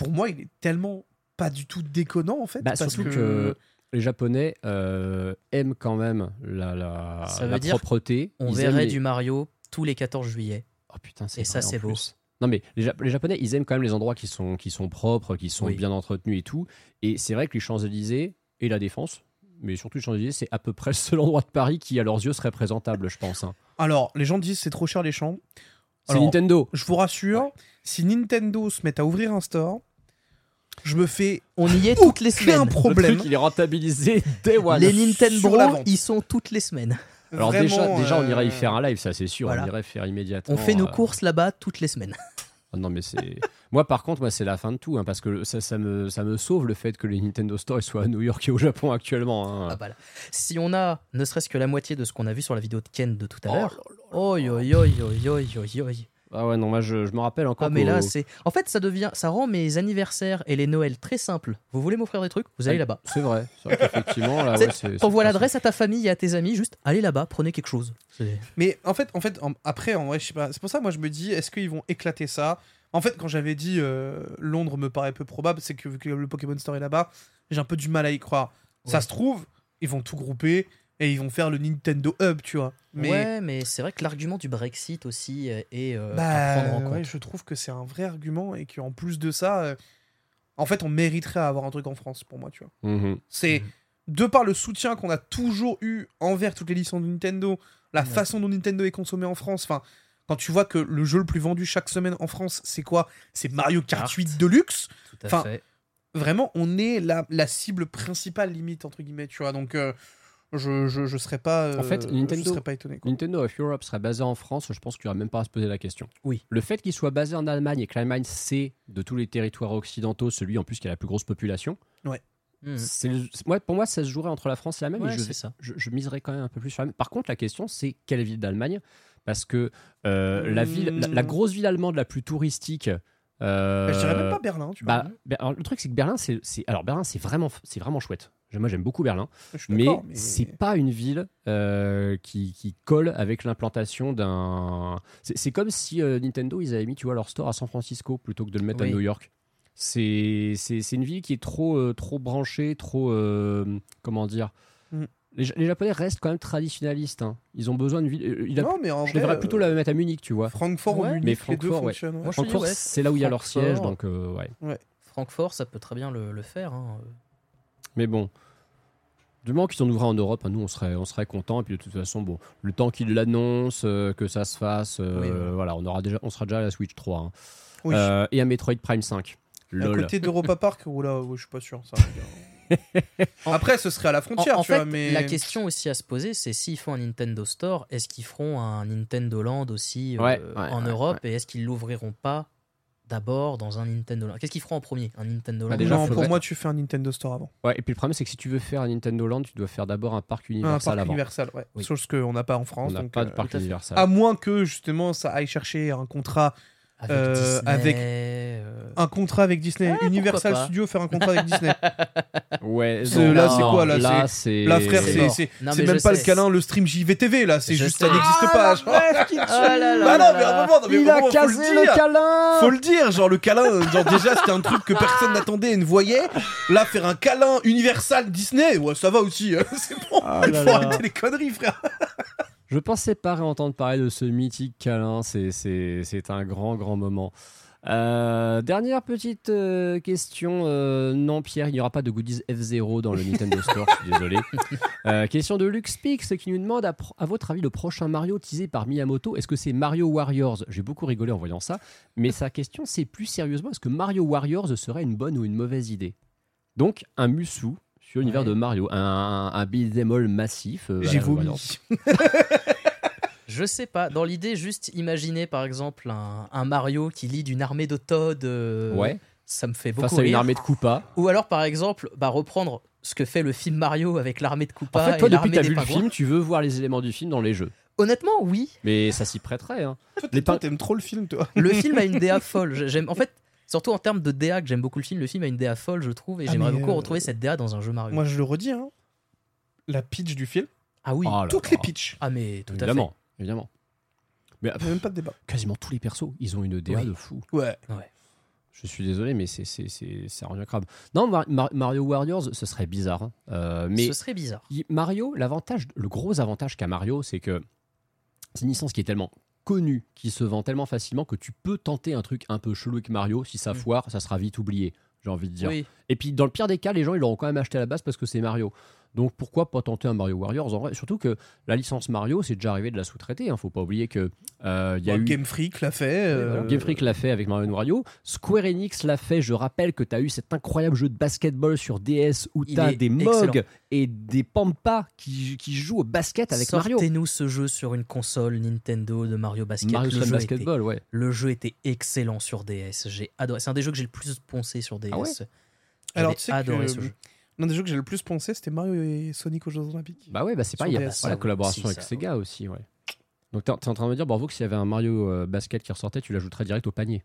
pour moi, il est tellement pas du tout déconnant, en fait. Bah, parce surtout que... les Japonais euh, aiment quand même la, la, Ça veut la dire propreté. On Ils verrait les- du Mario tous les 14 juillet. Oh putain, c'est Et ça, c'est beau. plus. Non mais les, Ja- les Japonais, ils aiment quand même les endroits qui sont, qui sont propres, qui sont Oui. bien entretenus et tout. Et c'est vrai que les Champs-Élysées et la Défense, mais surtout les Champs-Élysées, c'est à peu près le seul endroit de Paris qui, à leurs yeux, serait présentable, je pense. hein. Alors, les gens disent c'est trop cher les champs. C'est Nintendo. Je vous rassure, si Nintendo se met à ouvrir un store, je me fais On y est toutes les semaines. Le problème. truc, il est rentabilisé day one. Les Nintendo la vente. ils sont toutes les semaines. Alors Vraiment, déjà, déjà on irait y euh, faire un live, ça c'est sûr. voilà. On irait faire immédiatement. On fait nos euh, courses là-bas toutes les semaines. Ah Non mais c'est. moi par contre, moi c'est la fin de tout, hein, parce que ça, ça me, ça me sauve le fait que les Nintendo Store soient à New York et au Japon actuellement. hein. Ah bah là. Si on a ne serait-ce que la moitié de ce qu'on a vu sur la vidéo de Ken de tout à Oh l'heure. Oi, oi, oi, oi, oi, oi, oi. Ah ouais non, moi je, je me rappelle encore. Ah mais là c'est en fait ça devient ça rend mes anniversaires et les Noëls très simples. Vous voulez m'offrir des trucs? Vous allez là-bas. C'est vrai, c'est vrai qu'effectivement là. C'est- ouais, c'est- T'envoies l'adresse à ta famille et à tes amis, juste allez là-bas, prenez quelque chose. Mais en fait, en fait en- après, en vrai, je sais pas. C'est pour ça, moi, je me dis, est-ce qu'ils vont éclater ça? En fait, quand j'avais dit euh, Londres me paraît peu probable, c'est que vu que le Pokémon Store est là-bas, j'ai un peu du mal à y croire. Ça se trouve, ils vont tout grouper et ils vont faire le Nintendo Hub, tu vois. Mais Ouais, mais c'est vrai que l'argument du Brexit aussi euh, est euh, bah, à prendre en compte. ouais, je trouve que c'est un vrai argument et qu'en plus de ça, euh, en fait, on mériterait à avoir un truc en France pour moi, tu vois. Mhm. C'est de par le soutien qu'on a toujours eu envers toutes les licences de Nintendo, la Ouais. façon dont Nintendo est consommé en France. Enfin, quand tu vois que le jeu le plus vendu chaque semaine en France, c'est quoi? C'est Mario Kart Kart. 8 Deluxe? Tout à Enfin, fait. Vraiment, on est la, la cible principale limite entre guillemets, tu vois. Donc, euh, je, je je serais pas. euh, En fait, je Nintendo- serais pas étonné. quoi. Nintendo of Europe serait basé en France, je pense qu'il n'y aurait même pas à se poser la question. Oui. Le fait qu'il soit basé en Allemagne et que l'Allemagne, c'est de tous les territoires occidentaux, celui en plus qui a la plus grosse population, Mhm. c'est le- ouais, pour moi, ça se jouerait entre la France et l'Allemagne. Ouais, et je, c'est ça. je, je miserais quand même un peu plus sur l'Allemagne. Par contre, la question, c'est quelle ville d'Allemagne? Parce que euh, la, ville, la, la Hmm. grosse ville allemande la plus touristique. euh, Je dirais même pas Berlin, tu vois. bah, alors, le truc, c'est que Berlin, c'est- alors Berlin, c'est vraiment, c'est vraiment chouette. Moi, j'aime beaucoup Berlin, mais, c'est pas une ville euh, qui, qui colle avec l'implantation d'un. C'est, c'est comme si euh, Nintendo, ils avaient mis, tu vois, leur store à San Francisco plutôt que de le mettre Oui. à New York. C'est, c'est, c'est une ville qui est trop, euh, trop branchée, trop, euh, comment dire. Mm. Les, Ja- les Japonais restent quand même traditionnalistes. hein. Ils ont besoin de ville. il a- Non, mais en je vrai, devrais plutôt euh, la mettre à Munich, tu vois. Francfort Ouais. ou Munich, Mais Francfort, ouais. ouais. C'est là où il y a leur siège, donc euh, ouais. Francfort, ça peut très bien le, le faire. hein. Mais bon, du moment qu'ils en ouvraient en Europe, hein, nous on serait, on serait content. Et puis de toute façon, bon, le temps qu'ils l'annoncent, euh, que ça se fasse, euh, Oui, voilà. voilà, on aura déjà, on sera déjà à la Switch 3 hein. Oui. Euh, et à Metroid Prime 5. À Lol. côté d'Europa Park, ou là, ouais, je suis pas sûr. Ça, Après, ce serait à la frontière, en tu fait, vois, mais. la question aussi à se poser, c'est s'ils font un Nintendo Store, est-ce qu'ils feront un Nintendo Land aussi euh, Ouais, ouais, en ouais, Europe et est-ce qu'ils l'ouvriront pas d'abord dans un Nintendo Land Qu'est-ce qu'ils feront en premier Un Nintendo Bah, Land déjà, non, faudrait- pour moi, tu fais un Nintendo Store avant. Ouais, et puis le problème, c'est que si tu veux faire un Nintendo Land, tu dois faire d'abord un parc Un Universal parc avant. Universal, ouais. Oui. Chose qu'on n'a pas en On France. n'a donc, pas de euh, parc. Universal. À moins que, justement, ça aille chercher un contrat avec Euh, Disney avec- euh, un contrat avec Disney. Ah, Universal pas. Studios faire un contrat avec Disney. Ouais, C'est- non, là, c'est quoi, là, Là, c'est. Là, frère, C'est c'est Non, même pas sais. le câlin, le stream JVTV, là. C'est Je juste, sais. ça n'existe pas. Ah là là Bah non, mais à un moment, non, mais Il a casé le le câlin Faut le dire, genre le câlin, genre déjà c'était un truc que personne n'attendait et ne voyait. Là, faire un câlin universal Disney, ouais, ça va aussi. hein. C'est bon, Ah faut arrêter les conneries, frère. Je pensais pas réentendre parler de ce mythique câlin. C'est, un grand, grand moment. Euh, dernière petite euh, question. Euh, non, Pierre, il n'y aura pas de goodies F0 dans le Nintendo Store. Je suis désolé. Question de LuxPix qui nous demande à, à votre avis, le prochain Mario teasé par Miyamoto, est-ce que c'est Mario Warriors? J'ai beaucoup rigolé en voyant ça. Mais sa question, c'est plus sérieusement est-ce que Mario Warriors serait une bonne ou une mauvaise idée? Donc, un Musou sur l'univers Ouais. de Mario, un, un beat'em massif. euh, J'ai vomi. Je sais pas. Dans l'idée, juste imaginer par exemple un, un Mario qui lit d'une armée de Todd. euh, Ouais. Ça me fait beaucoup Face à une rire. armée de Koopa. Ou alors par exemple, bah, reprendre ce que fait le film Mario avec l'armée de En Koopa fait, toi, et depuis que t'as vu le film, tu veux voir les éléments du film dans les jeux. Honnêtement, oui. Mais ça s'y prêterait. Hein. Toi, Les pin- t'aimes trop le film, toi. Le film a une DA folle. J'aime, en fait, surtout en termes de DA, que j'aime beaucoup le film. Le film a une DA folle, je trouve, et Ah, j'aimerais mais, beaucoup euh, retrouver cette DA dans un jeu Mario. Moi, je le redis, hein. La pitch du film, ah oui. Oh toutes les pitches. Ah mais tout évidemment, évidemment. Mais Il y a même pas de débat. quasiment tous les persos, ils ont une DA Oui. de fou. Ouais. à fait. Ouais. Je suis désolé, mais c'est, c'est, c'est, ça revient crable. Non, Mar- Mar- Mario Warriors, ce serait bizarre. hein. Euh, mais Ce serait bizarre. Mario, l'avantage, le gros avantage qu'a Mario, c'est que c'est une licence qui est tellement connue, qui se vend tellement facilement que tu peux tenter un truc un peu chelou avec Mario. Si ça Mm. foire, ça sera vite oublié. J'ai envie de dire. Oui. Et puis, dans le pire des cas, les gens, ils l'auront quand même acheté à la base parce que c'est Mario. Donc, pourquoi pas tenter un Mario Warriors en vrai? Surtout que la licence Mario, c'est déjà arrivé de la sous-traiter. Hein. Faut pas oublier que euh, il y a Bon, eu. Game Freak l'a fait. euh, Game Freak l'a fait avec Mario Wario. Square Enix l'a fait. Je rappelle que tu as eu cet incroyable jeu de basketball sur DS où tu as des. Mogs et des Pampas qui, qui jouent au basket avec Mario. Sortez-nous ce jeu sur une console Nintendo de Mario Basket. Mario le, jeu Basketball, ouais. était, le jeu était excellent sur DS. J'ai adoré. C'est un des jeux que j'ai le plus poncé sur DS. Ah ouais? Alors, tu sais adoré que ce jeu. L'un des jeux que j'ai le plus pensé, c'était Mario et Sonic aux Jeux Olympiques. Bah ouais, bah c'est pas, il y a pas la collaboration avec Sega aussi, ouais. Donc t'es en train de me dire, bravo, que s'il y avait un Mario euh, Basket qui ressortait, tu l'ajouterais direct au panier.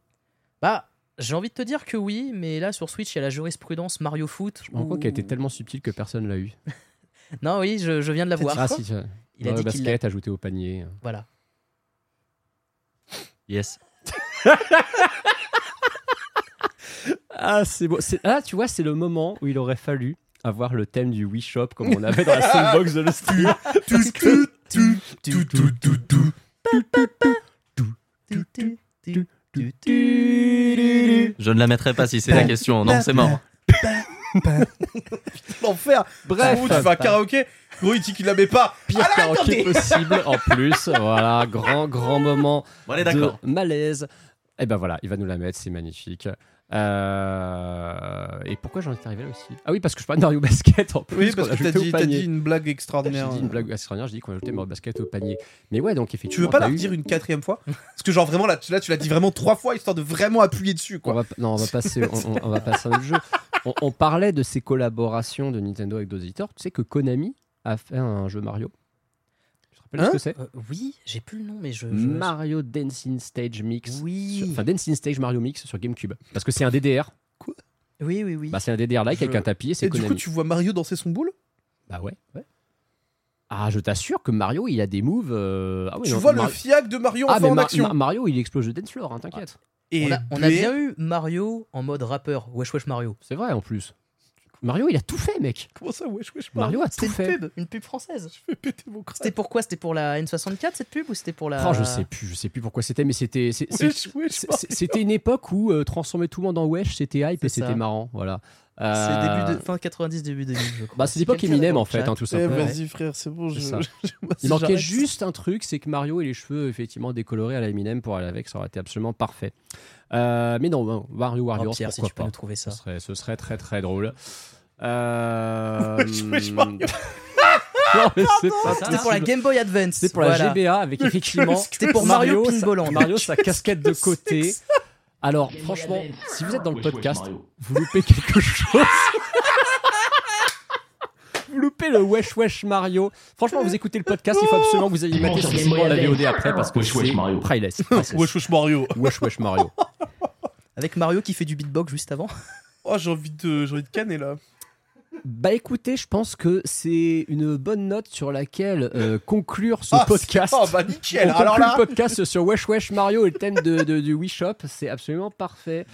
Bah, j'ai envie de te dire que oui, mais là sur Switch, il y a la jurisprudence Mario Foot. Je me rends compte où- qu'elle était tellement subtile que personne l'a eu. Non, oui, je, je viens de la voir. dit Ah si. Il a Mario dit qu'il l'a. Basket ajouté au panier. Voilà. Yes. Ah, c'est beau. C'est- Ah, tu vois, c'est le moment où il aurait fallu avoir le thème du Wii Shop comme on avait dans la sandbox de le stream. Je ne la mettrai pas si c'est la question. Non, c'est mort. L'enfer. Bref. Tu vas karaoké. Gros, il dit qu'il la met pas. Pire Ah, karaoké possible en plus. Voilà, grand, grand moment Bon, allez, de malaise. Et ben voilà, il va nous la mettre, c'est magnifique. Euh, Et pourquoi j'en étais arrivé là aussi? Ah oui, parce que je parle de Mario Basket en plus. Oui, parce que t'as dit, dit une blague J'ai extraordinaire. dit une blague extraordinaire, j'ai dit qu'on a ajouté Mario Basket au panier. Mais ouais, donc Tu effectivement. veux pas la t'as eu- redire une quatrième fois? Parce que genre vraiment là, tu- là tu l'as dit vraiment trois fois histoire de vraiment appuyer dessus On quoi. va, non, on va passer, on, on- on va passer à un autre jeu. On, on parlait de ces collaborations de Nintendo avec d'autres éditeurs. Tu sais que Konami a fait un jeu Mario. Rappelles Hein ce que c'est Euh, oui, j'ai plus le nom, mais je. je- Mario Dancing Stage Mix. Oui. sur- Enfin, Dancing Stage Mario Mix sur GameCube. Parce que c'est un DDR. Oui, oui, oui. Bah, c'est un DDR like Je- avec un tapis et c'est Et du coup, tu vois Mario danser son boule? Bah ouais. Ah, je t'assure que Mario, il a des moves. euh, Ah, oui, Tu non, vois le Mar- fiac de Mario Ah, en Ma- action. Ma- Mario, il explose le dance floor, hein, t'inquiète. Et on a, on a bien eu Mario en mode rappeur. Wesh Wesh Mario. C'est vrai en plus. Mario, il a tout fait, mec. Comment ça, wesh, wesh, Mario a C'était tout une fait. pub, une pub française. Je vais péter mon crâne. C'était pourquoi C'était pour la N64 cette pub ou c'était pour la. Oh, je sais plus, je sais plus pourquoi c'était, mais c'était. C'était une époque où euh, transformer tout le monde en wesh, c'était hype et c'était marrant. Voilà. C'est Euh, début de, fin 90, début 2000, je crois. Bah, c'est Si l'époque Eminem en fait, hein, tout Eh, simplement. vas-y frère, c'est bon. Je... C'est ça. Il manquait juste un truc, c'est que Mario ait les cheveux effectivement décolorés à la Eminem pour aller avec, ça aurait été absolument parfait. Euh, mais non, non, Mario Oh, Warriors, Pierre, si pourquoi tu peux pas nous trouver ça. ce serait, ce serait très très drôle. Euh... Wesh, wesh, Mario. non, mais c'est pas C'était pour la. Game Boy Advance. C'était pour voilà. la GBA avec effectivement C'était pour Mario Pinball Land. Mario sa casquette de côté. Alors franchement, si vous êtes dans le podcast, vous loupez quelque chose. vous loupez le Wesh Wesh Mario. Franchement, vous écoutez le podcast, il faut absolument que vous ayez maté spécifiquement la VOD après parce que c'est priceless. priceless. Wesh, wesh, Mario. Wesh Wesh Mario. Avec Mario qui fait du beatbox juste avant. Oh, j'ai envie de, j'ai envie de canner là. Bah écoutez, je pense que c'est une bonne note sur laquelle euh, conclure ce Ah, podcast. Oh bah nickel. On Alors là, le podcast sur Wesh Wesh Mario et le thème de, de- du Wii Shop, c'est absolument parfait.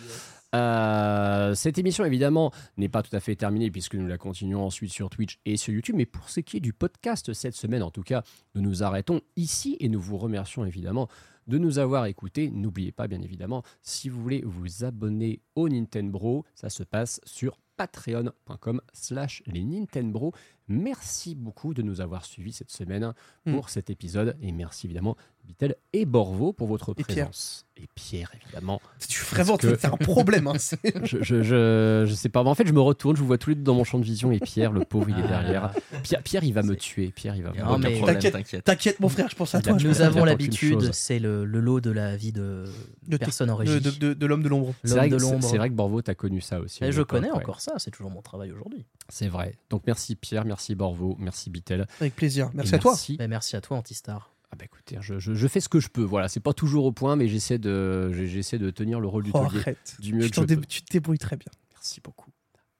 Euh, cette émission évidemment n'est pas tout à fait terminée puisque nous la continuons ensuite sur Twitch et sur YouTube, mais pour ce qui est du podcast cette semaine en tout cas, nous nous arrêtons ici et nous vous remercions évidemment de nous avoir écoutés. N'oubliez pas bien évidemment, si vous voulez vous abonner au Nintendo, ça se passe sur patreon.com slash les Nintendo. Merci beaucoup de nous avoir suivis cette semaine pour cet épisode et merci évidemment Vitel et Borvo pour votre Et Pierre. présence. Et Pierre évidemment. tu vraiment, que- c'est un problème. Hein. Je, je, je, je sais pas, mais en fait je me retourne, je vous vois tous les deux dans mon champ de vision et Pierre, le pauvre, il est derrière. Pierre, Pierre il va me tuer, Pierre il va Non, me tuer. problème, T'inquiète. t'inquiète. T'inquiète, mon frère, je pense à toi. Nous avons l'habitude, c'est le, le lot de la vie de, De personne en de, régie. de, de- de l'homme de l'ombre. C'est vrai, L'homme de que- c'est- l'ombre. c'est vrai que Borvo, t'as connu ça aussi. Et je connais ouais. encore ça, c'est toujours mon travail aujourd'hui. C'est vrai. Donc merci Pierre, merci Borvo, merci Bitel. Avec plaisir. Merci Et à toi. Merci à toi, Antistar. Ah bah écoutez, je, je- je fais ce que je peux. Voilà, c'est pas toujours au point, mais j'essaie de, j'ai- j'essaie de tenir le rôle du Oh, taulier du mieux Tu, que je dé- peux. tu te débrouilles très bien. Merci beaucoup.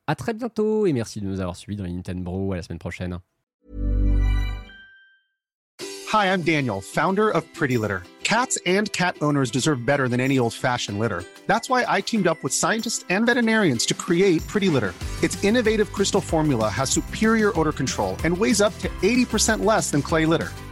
À très bientôt et merci de nous avoir suivis dans les Nintendo. À la semaine prochaine. Hi, I'm Daniel, founder of Pretty Litter. Cats and cat owners deserve better than any old fashioned litter. That's why I teamed up with scientists and veterinarians to create Pretty Litter. Its innovative crystal formula has superior odor control and weighs up to 80% less than clay litter.